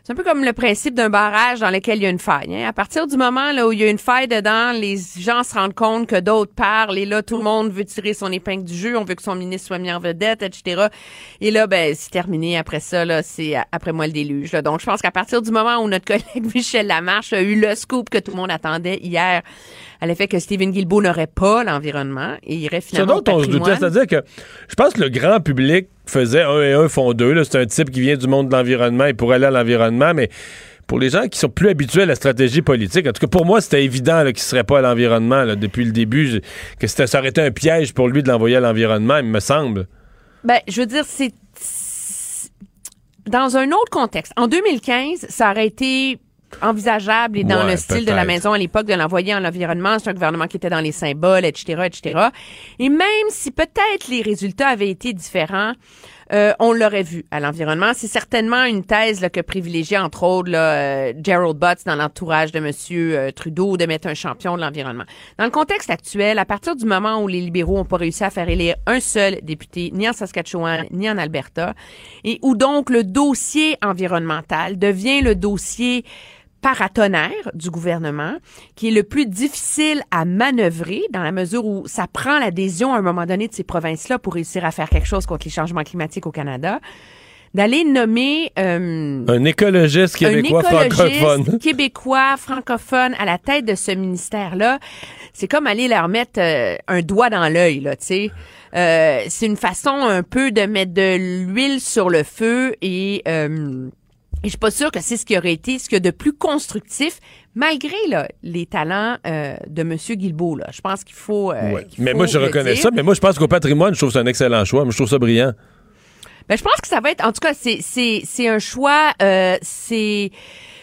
Speaker 17: c'est un peu comme le principe d'un barrage dans lequel il y a une faille. hein. À partir du moment là, où il y a une faille dedans, les gens se rendent compte que d'autres parlent et là, tout le monde veut tirer son épingle du jeu. On veut que son ministre soit mis en vedette, etc. Et là, ben, c'est terminé. Après ça, là, c'est après moi le déluge. là. Donc, je pense qu'à partir du moment où notre (laughs) collègue Michel Lamarche a eu le scoop que tout le monde attendait hier à l'effet que Stephen Guilbeault n'aurait pas l'environnement et irait
Speaker 2: C'est
Speaker 17: finalement au
Speaker 2: dont on se doutait.
Speaker 17: patrimoine.
Speaker 2: C'est-à-dire que je pense que le grand public faisait un et un font deux. C'est un type qui vient du monde de l'environnement et pour aller à l'environnement, mais pour les gens qui sont plus habitués à la stratégie politique, en tout cas pour moi, c'était évident qu'il serait pas à l'environnement depuis le début, je- que ça aurait été un piège pour lui de l'envoyer à l'environnement, il me semble.
Speaker 17: Ben, je veux dire, c'est c'est- dans un autre contexte. En 2015, ça aurait été envisageable et dans
Speaker 2: Ouais,
Speaker 17: le style de la maison à l'époque de l'envoyer en environnement. C'est un gouvernement qui était dans les symboles, etc., etc. Et même si peut-être les résultats avaient été différents, euh, on l'aurait vu à l'environnement. C'est certainement une thèse là, que privilégiait entre autres là, euh, Gerald Butts dans l'entourage de Monsieur euh, Trudeau de mettre un champion de l'environnement. Dans le contexte actuel, à partir du moment où les libéraux n'ont pas réussi à faire élire un seul député, ni en Saskatchewan, ni en Alberta, et où donc le dossier environnemental devient le dossier paratonnerre du gouvernement, qui est le plus difficile à manœuvrer dans la mesure où ça prend l'adhésion à un moment donné de ces provinces-là pour réussir à faire quelque chose contre les changements climatiques au Canada, d'aller nommer euh,
Speaker 2: Un écologiste québécois
Speaker 17: un écologiste
Speaker 2: francophone. (laughs)
Speaker 17: québécois francophone à la tête de ce ministère-là, c'est comme aller leur mettre euh, un doigt dans l'œil, là, tu sais. Euh, c'est une façon un peu de mettre de l'huile sur le feu et euh, et je suis pas sûre que c'est ce qui aurait été ce qu'il y a de plus constructif, malgré là, les talents euh, de M. Guilbeault. Là. Je pense qu'il faut. euh,
Speaker 2: Ouais. Mais
Speaker 17: faut
Speaker 2: moi, je reconnais
Speaker 17: dire.
Speaker 2: ça. Mais moi, je pense qu'au patrimoine, je trouve que c'est un excellent choix. Moi, je trouve ça brillant.
Speaker 17: Ben, je pense que ça va être, en tout cas, c'est, c'est, c'est un choix, euh, c'est,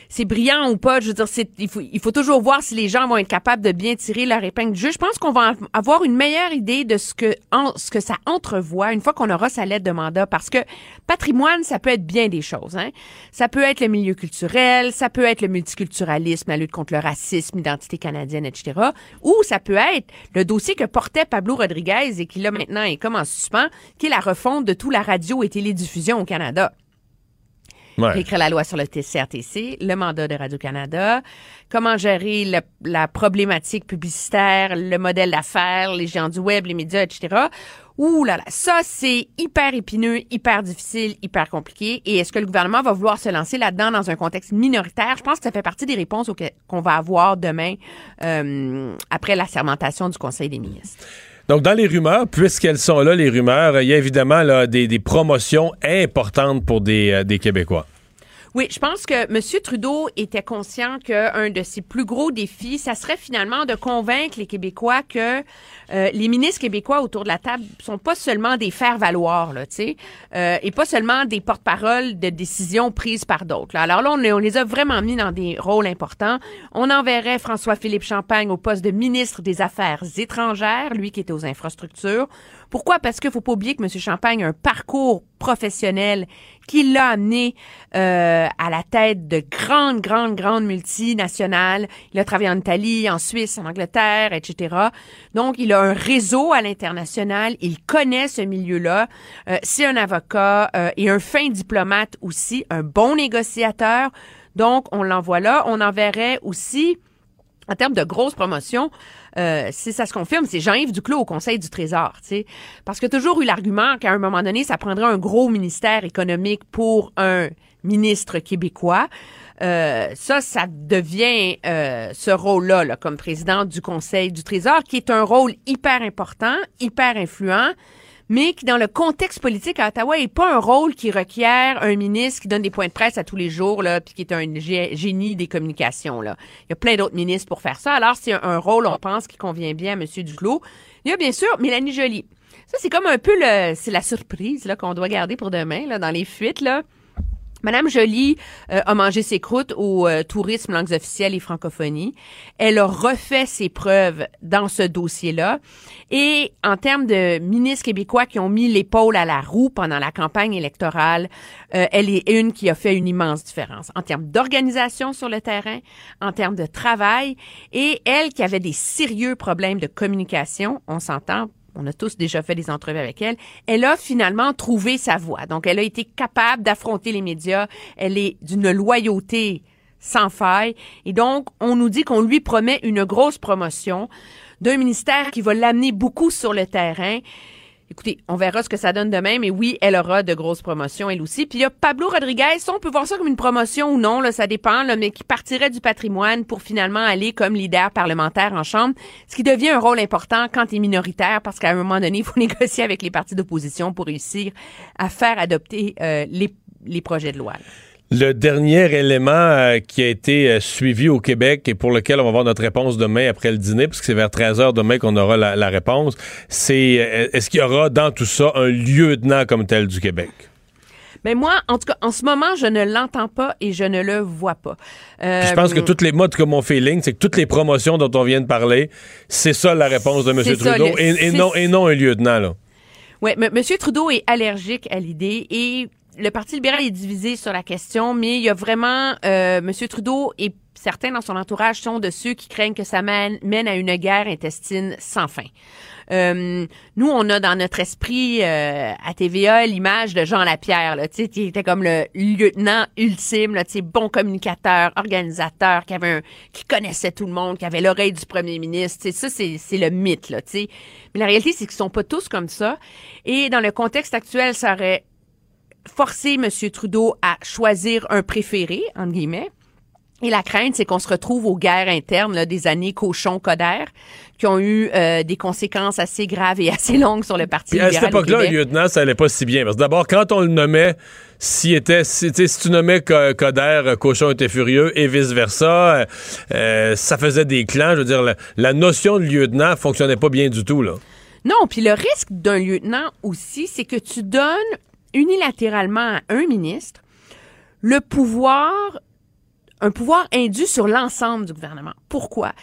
Speaker 17: c'est brillant ou pas. Je veux dire, il faut, il faut toujours voir si les gens vont être capables de bien tirer leur épingle du jeu. Je pense qu'on va avoir une meilleure idée de ce que, en- ce que ça entrevoit une fois qu'on aura sa lettre de mandat parce que patrimoine, ça peut être bien des choses, hein. Ça peut être le milieu culturel, ça peut être le multiculturalisme, la lutte contre le racisme, l'identité canadienne, etc. Ou ça peut être le dossier que portait Pablo Rodriguez et qui là maintenant est comme en suspens, qui est la refonte de tout la radio et télédiffusion au Canada.
Speaker 2: Ouais.
Speaker 17: Réécrire la loi sur le CRTC, le mandat de Radio-Canada, comment gérer la problématique publicitaire, le modèle d'affaires, les géants du web, les médias, etc. Ouh là là, ça c'est hyper épineux, hyper difficile, hyper compliqué. Et est-ce que le gouvernement va vouloir se lancer là-dedans dans un contexte minoritaire? Je pense que ça fait partie des réponses qu'on va avoir demain euh, après la sermentation du Conseil des ministres.
Speaker 2: Donc, dans les rumeurs, puisqu'elles sont là, les rumeurs, il y a évidemment des promotions importantes pour des, euh, des Québécois.
Speaker 17: Oui, je pense que M. Trudeau était conscient qu'un de ses plus gros défis, ça serait finalement de convaincre les Québécois que euh, les ministres québécois autour de la table sont pas seulement des faire-valoir, là, tu sais, euh, et pas seulement des porte-paroles de décisions prises par d'autres. Alors là, on les a vraiment mis dans des rôles importants. On enverrait François-Philippe Champagne au poste de ministre des Affaires étrangères, lui qui était aux infrastructures. Pourquoi? Parce qu'il faut pas oublier que M. Champagne a un parcours professionnel qui l'a amené euh, à la tête de grandes, grandes, grandes multinationales. Il a travaillé en Italie, en Suisse, en Angleterre, etc. Donc, il a un réseau à l'international. Il connaît ce milieu-là. Euh, C'est un avocat euh, et un fin diplomate aussi, un bon négociateur. Donc, on l'envoie là. On enverrait aussi en termes de grosses promotions, euh, si ça se confirme, c'est Jean-Yves Duclos au Conseil du Trésor, tu sais. Parce que toujours eu l'argument qu'à un moment donné, ça prendrait un gros ministère économique pour un ministre québécois. Euh, ça, ça devient euh, ce rôle-là, là, comme président du Conseil du Trésor, qui est un rôle hyper important, hyper influent, mais qui, dans le contexte politique à Ottawa, est pas un rôle qui requiert un ministre qui donne des points de presse à tous les jours, là, puis qui est un gé- génie des communications. Là. Il y a plein d'autres ministres pour faire ça. Alors, c'est un, un rôle, on pense, qui convient bien à M. Duclos. Il y a bien sûr Mélanie Joly. Ça, c'est comme un peu le, c'est la surprise là, qu'on doit garder pour demain, là, dans les fuites. Là. Madame Joly euh, a mangé ses croûtes au euh, tourisme, langues officielles et francophonie. Elle a refait ses preuves dans ce dossier-là. Et en termes de ministres québécois qui ont mis l'épaule à la roue pendant la campagne électorale, euh, elle est une qui a fait une immense différence en termes d'organisation sur le terrain, en termes de travail. Et elle qui avait des sérieux problèmes de communication, on s'entend, on a tous déjà fait des entrevues avec elle, elle a finalement trouvé sa voie. Donc, elle a été capable d'affronter les médias. Elle est d'une loyauté sans faille. Et donc, on nous dit qu'on lui promet une grosse promotion d'un ministère qui va l'amener beaucoup sur le terrain. Écoutez, on verra ce que ça donne demain, mais oui, elle aura de grosses promotions, elle aussi. Puis il y a Pablo Rodriguez, on peut voir ça comme une promotion ou non, là, ça dépend, là, mais qui partirait du patrimoine pour finalement aller comme leader parlementaire en Chambre, ce qui devient un rôle important quand tu es minoritaire, parce qu'à un moment donné, (laughs) il faut négocier avec les partis d'opposition pour réussir à faire adopter euh, les, projets de loi.
Speaker 2: Le dernier élément euh, qui a été euh, suivi au Québec et pour lequel on va avoir notre réponse demain après le dîner, parce que c'est vers 13 h demain qu'on aura la, la réponse, c'est euh, est-ce qu'il y aura dans tout ça un lieutenant comme tel du Québec?
Speaker 17: Mais moi, en tout cas, en ce moment, je ne l'entends pas et je ne le vois pas.
Speaker 2: Puis je pense que toutes les modes comme mon feeling, c'est que toutes les promotions dont on vient de parler, c'est ça la réponse de M.
Speaker 17: Ça,
Speaker 2: Trudeau
Speaker 17: le-
Speaker 2: et, non, et non un lieutenant. Là.
Speaker 17: Oui, M. Trudeau est allergique à l'idée et le Parti libéral est divisé sur la question, mais il y a vraiment euh, M. Trudeau et certains dans son entourage sont de ceux qui craignent que ça mène, à une guerre intestine sans fin. Euh, nous, on a dans notre esprit euh, à TVA l'image de Jean Lapierre, là, qui était comme le lieutenant ultime, là, bon communicateur, organisateur, qui avait un, qui connaissait tout le monde, qui avait l'oreille du premier ministre. Tu sais, ça, c'est, le mythe, là. Mais la réalité, c'est qu'ils sont pas tous comme ça. Et dans le contexte actuel, ça aurait forcé M. Trudeau à choisir un préféré, entre guillemets. Et la crainte, c'est qu'on se retrouve aux guerres internes là, des années cochon coder qui ont eu euh, des conséquences assez graves et (laughs) assez longues sur le Parti
Speaker 2: Puis à
Speaker 17: libéral
Speaker 2: cette
Speaker 17: au
Speaker 2: époque-là, un
Speaker 17: Québec.
Speaker 2: lieutenant, ça allait pas si bien. Parce que d'abord, quand on le nommait, s'il était, si, tu si nommais Co- Coder, euh, Cochon était furieux et vice-versa, euh, ça faisait des clans. Je veux dire, la, la notion de lieutenant fonctionnait pas bien du tout. Là.
Speaker 17: Non, puis le risque d'un lieutenant aussi, c'est que tu donnes unilatéralement à un ministre le pouvoir, un pouvoir indu sur l'ensemble du gouvernement. Pourquoi?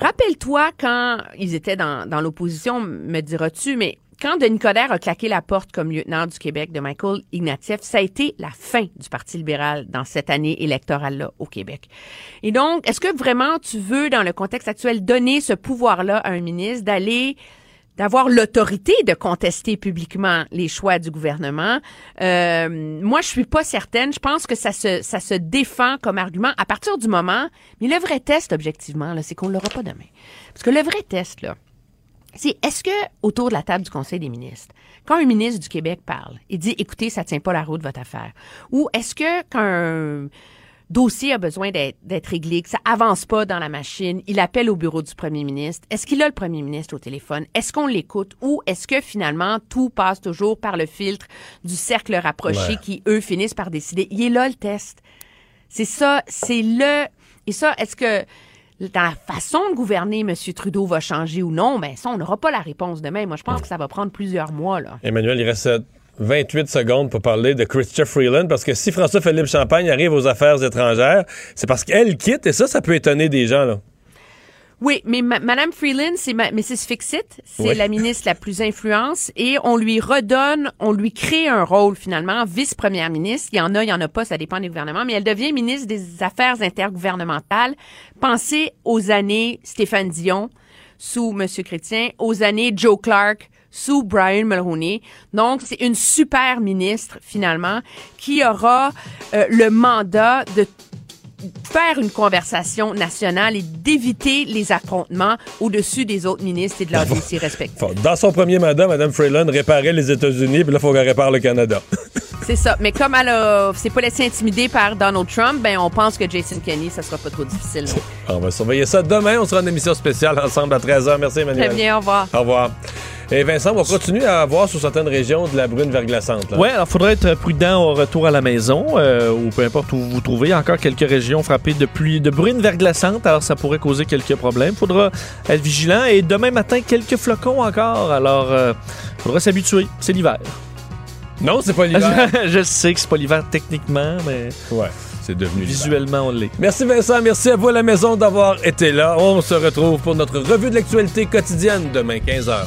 Speaker 17: Rappelle-toi quand ils étaient dans, dans l'opposition, me diras-tu, mais quand Denis Coderre a claqué la porte comme lieutenant du Québec de Michael Ignatieff, ça a été la fin du Parti libéral dans cette année électorale-là au Québec. Et donc, est-ce que vraiment tu veux, dans le contexte actuel, donner ce pouvoir-là à un ministre d'aller d'avoir l'autorité de contester publiquement les choix du gouvernement. Euh, moi, je suis pas certaine. Je pense que ça se, ça se défend comme argument à partir du moment. Mais le vrai test, objectivement, là, c'est qu'on l'aura pas demain. Parce que le vrai test, là, c'est est-ce que autour de la table du Conseil des ministres, quand un ministre du Québec parle, il dit écoutez, ça tient pas la route votre affaire, ou est-ce que quand dossier a besoin d'être réglé, que ça avance pas dans la machine, il appelle au bureau du premier ministre. Est-ce qu'il a le premier ministre au téléphone? Est-ce qu'on l'écoute? Ou est-ce que finalement tout passe toujours par le filtre du cercle rapproché
Speaker 18: Ouais.
Speaker 17: qui, eux, finissent par décider? Il est là le test. C'est ça, c'est le... Et ça, est-ce que la façon de gouverner, M. Trudeau va changer ou non? Ben ça, on n'aura pas la réponse demain. Moi, je pense que ça va prendre plusieurs mois, là.
Speaker 2: Emmanuel, il reste 28 secondes pour parler de Christopher Freeland, parce que si François-Philippe Champagne arrive aux affaires étrangères, c'est parce qu'elle quitte, et ça, ça peut étonner des gens. Là.
Speaker 17: Oui, mais ma- Madame Freeland, c'est ma- Mrs. Fixit, c'est
Speaker 2: Oui.
Speaker 17: la ministre la plus influence et on lui redonne, on lui crée un rôle finalement, vice-première ministre. Il y en a, il y en a pas, ça dépend des gouvernements, mais elle devient ministre des Affaires intergouvernementales. Pensez aux années Stéphane Dion sous Monsieur Chrétien, aux années Joe Clark sous Brian Mulroney. Donc, c'est une super ministre, finalement, qui aura euh, le mandat de faire une conversation nationale et d'éviter les affrontements au-dessus des autres ministres et de leurs dossiers respectifs.
Speaker 2: Dans son premier mandat, Mme Freeland réparait les États-Unis, puis là, il faut qu'elle répare le Canada. (laughs)
Speaker 17: C'est ça. Mais comme elle a- s'est pas laissée intimider par Donald Trump, ben on pense que Jason Kenney, ça sera pas trop difficile.
Speaker 2: on va surveiller ça demain. On sera en émission spéciale ensemble à 13h. Merci, Emmanuel.
Speaker 17: Très bien, au revoir.
Speaker 2: Au revoir. Et Vincent, on va continuer à avoir sur certaines régions de la brune verglaçante.
Speaker 3: Oui, alors il faudrait être prudent au retour à la maison euh, ou peu importe où vous vous trouvez. Il y a encore quelques régions frappées de pluie, de bruine verglaçante, alors ça pourrait causer quelques problèmes. Il faudra être vigilant et demain matin, quelques flocons encore. Alors, il faudra s'habituer. C'est l'hiver.
Speaker 2: Non, c'est pas l'hiver. (laughs)
Speaker 3: Je sais que c'est pas l'hiver techniquement, mais.
Speaker 2: Ouais, c'est devenu
Speaker 3: Visuellement, on l'est.
Speaker 2: Merci Vincent, merci à vous à la maison d'avoir été là. On se retrouve pour notre revue de l'actualité quotidienne demain 15h.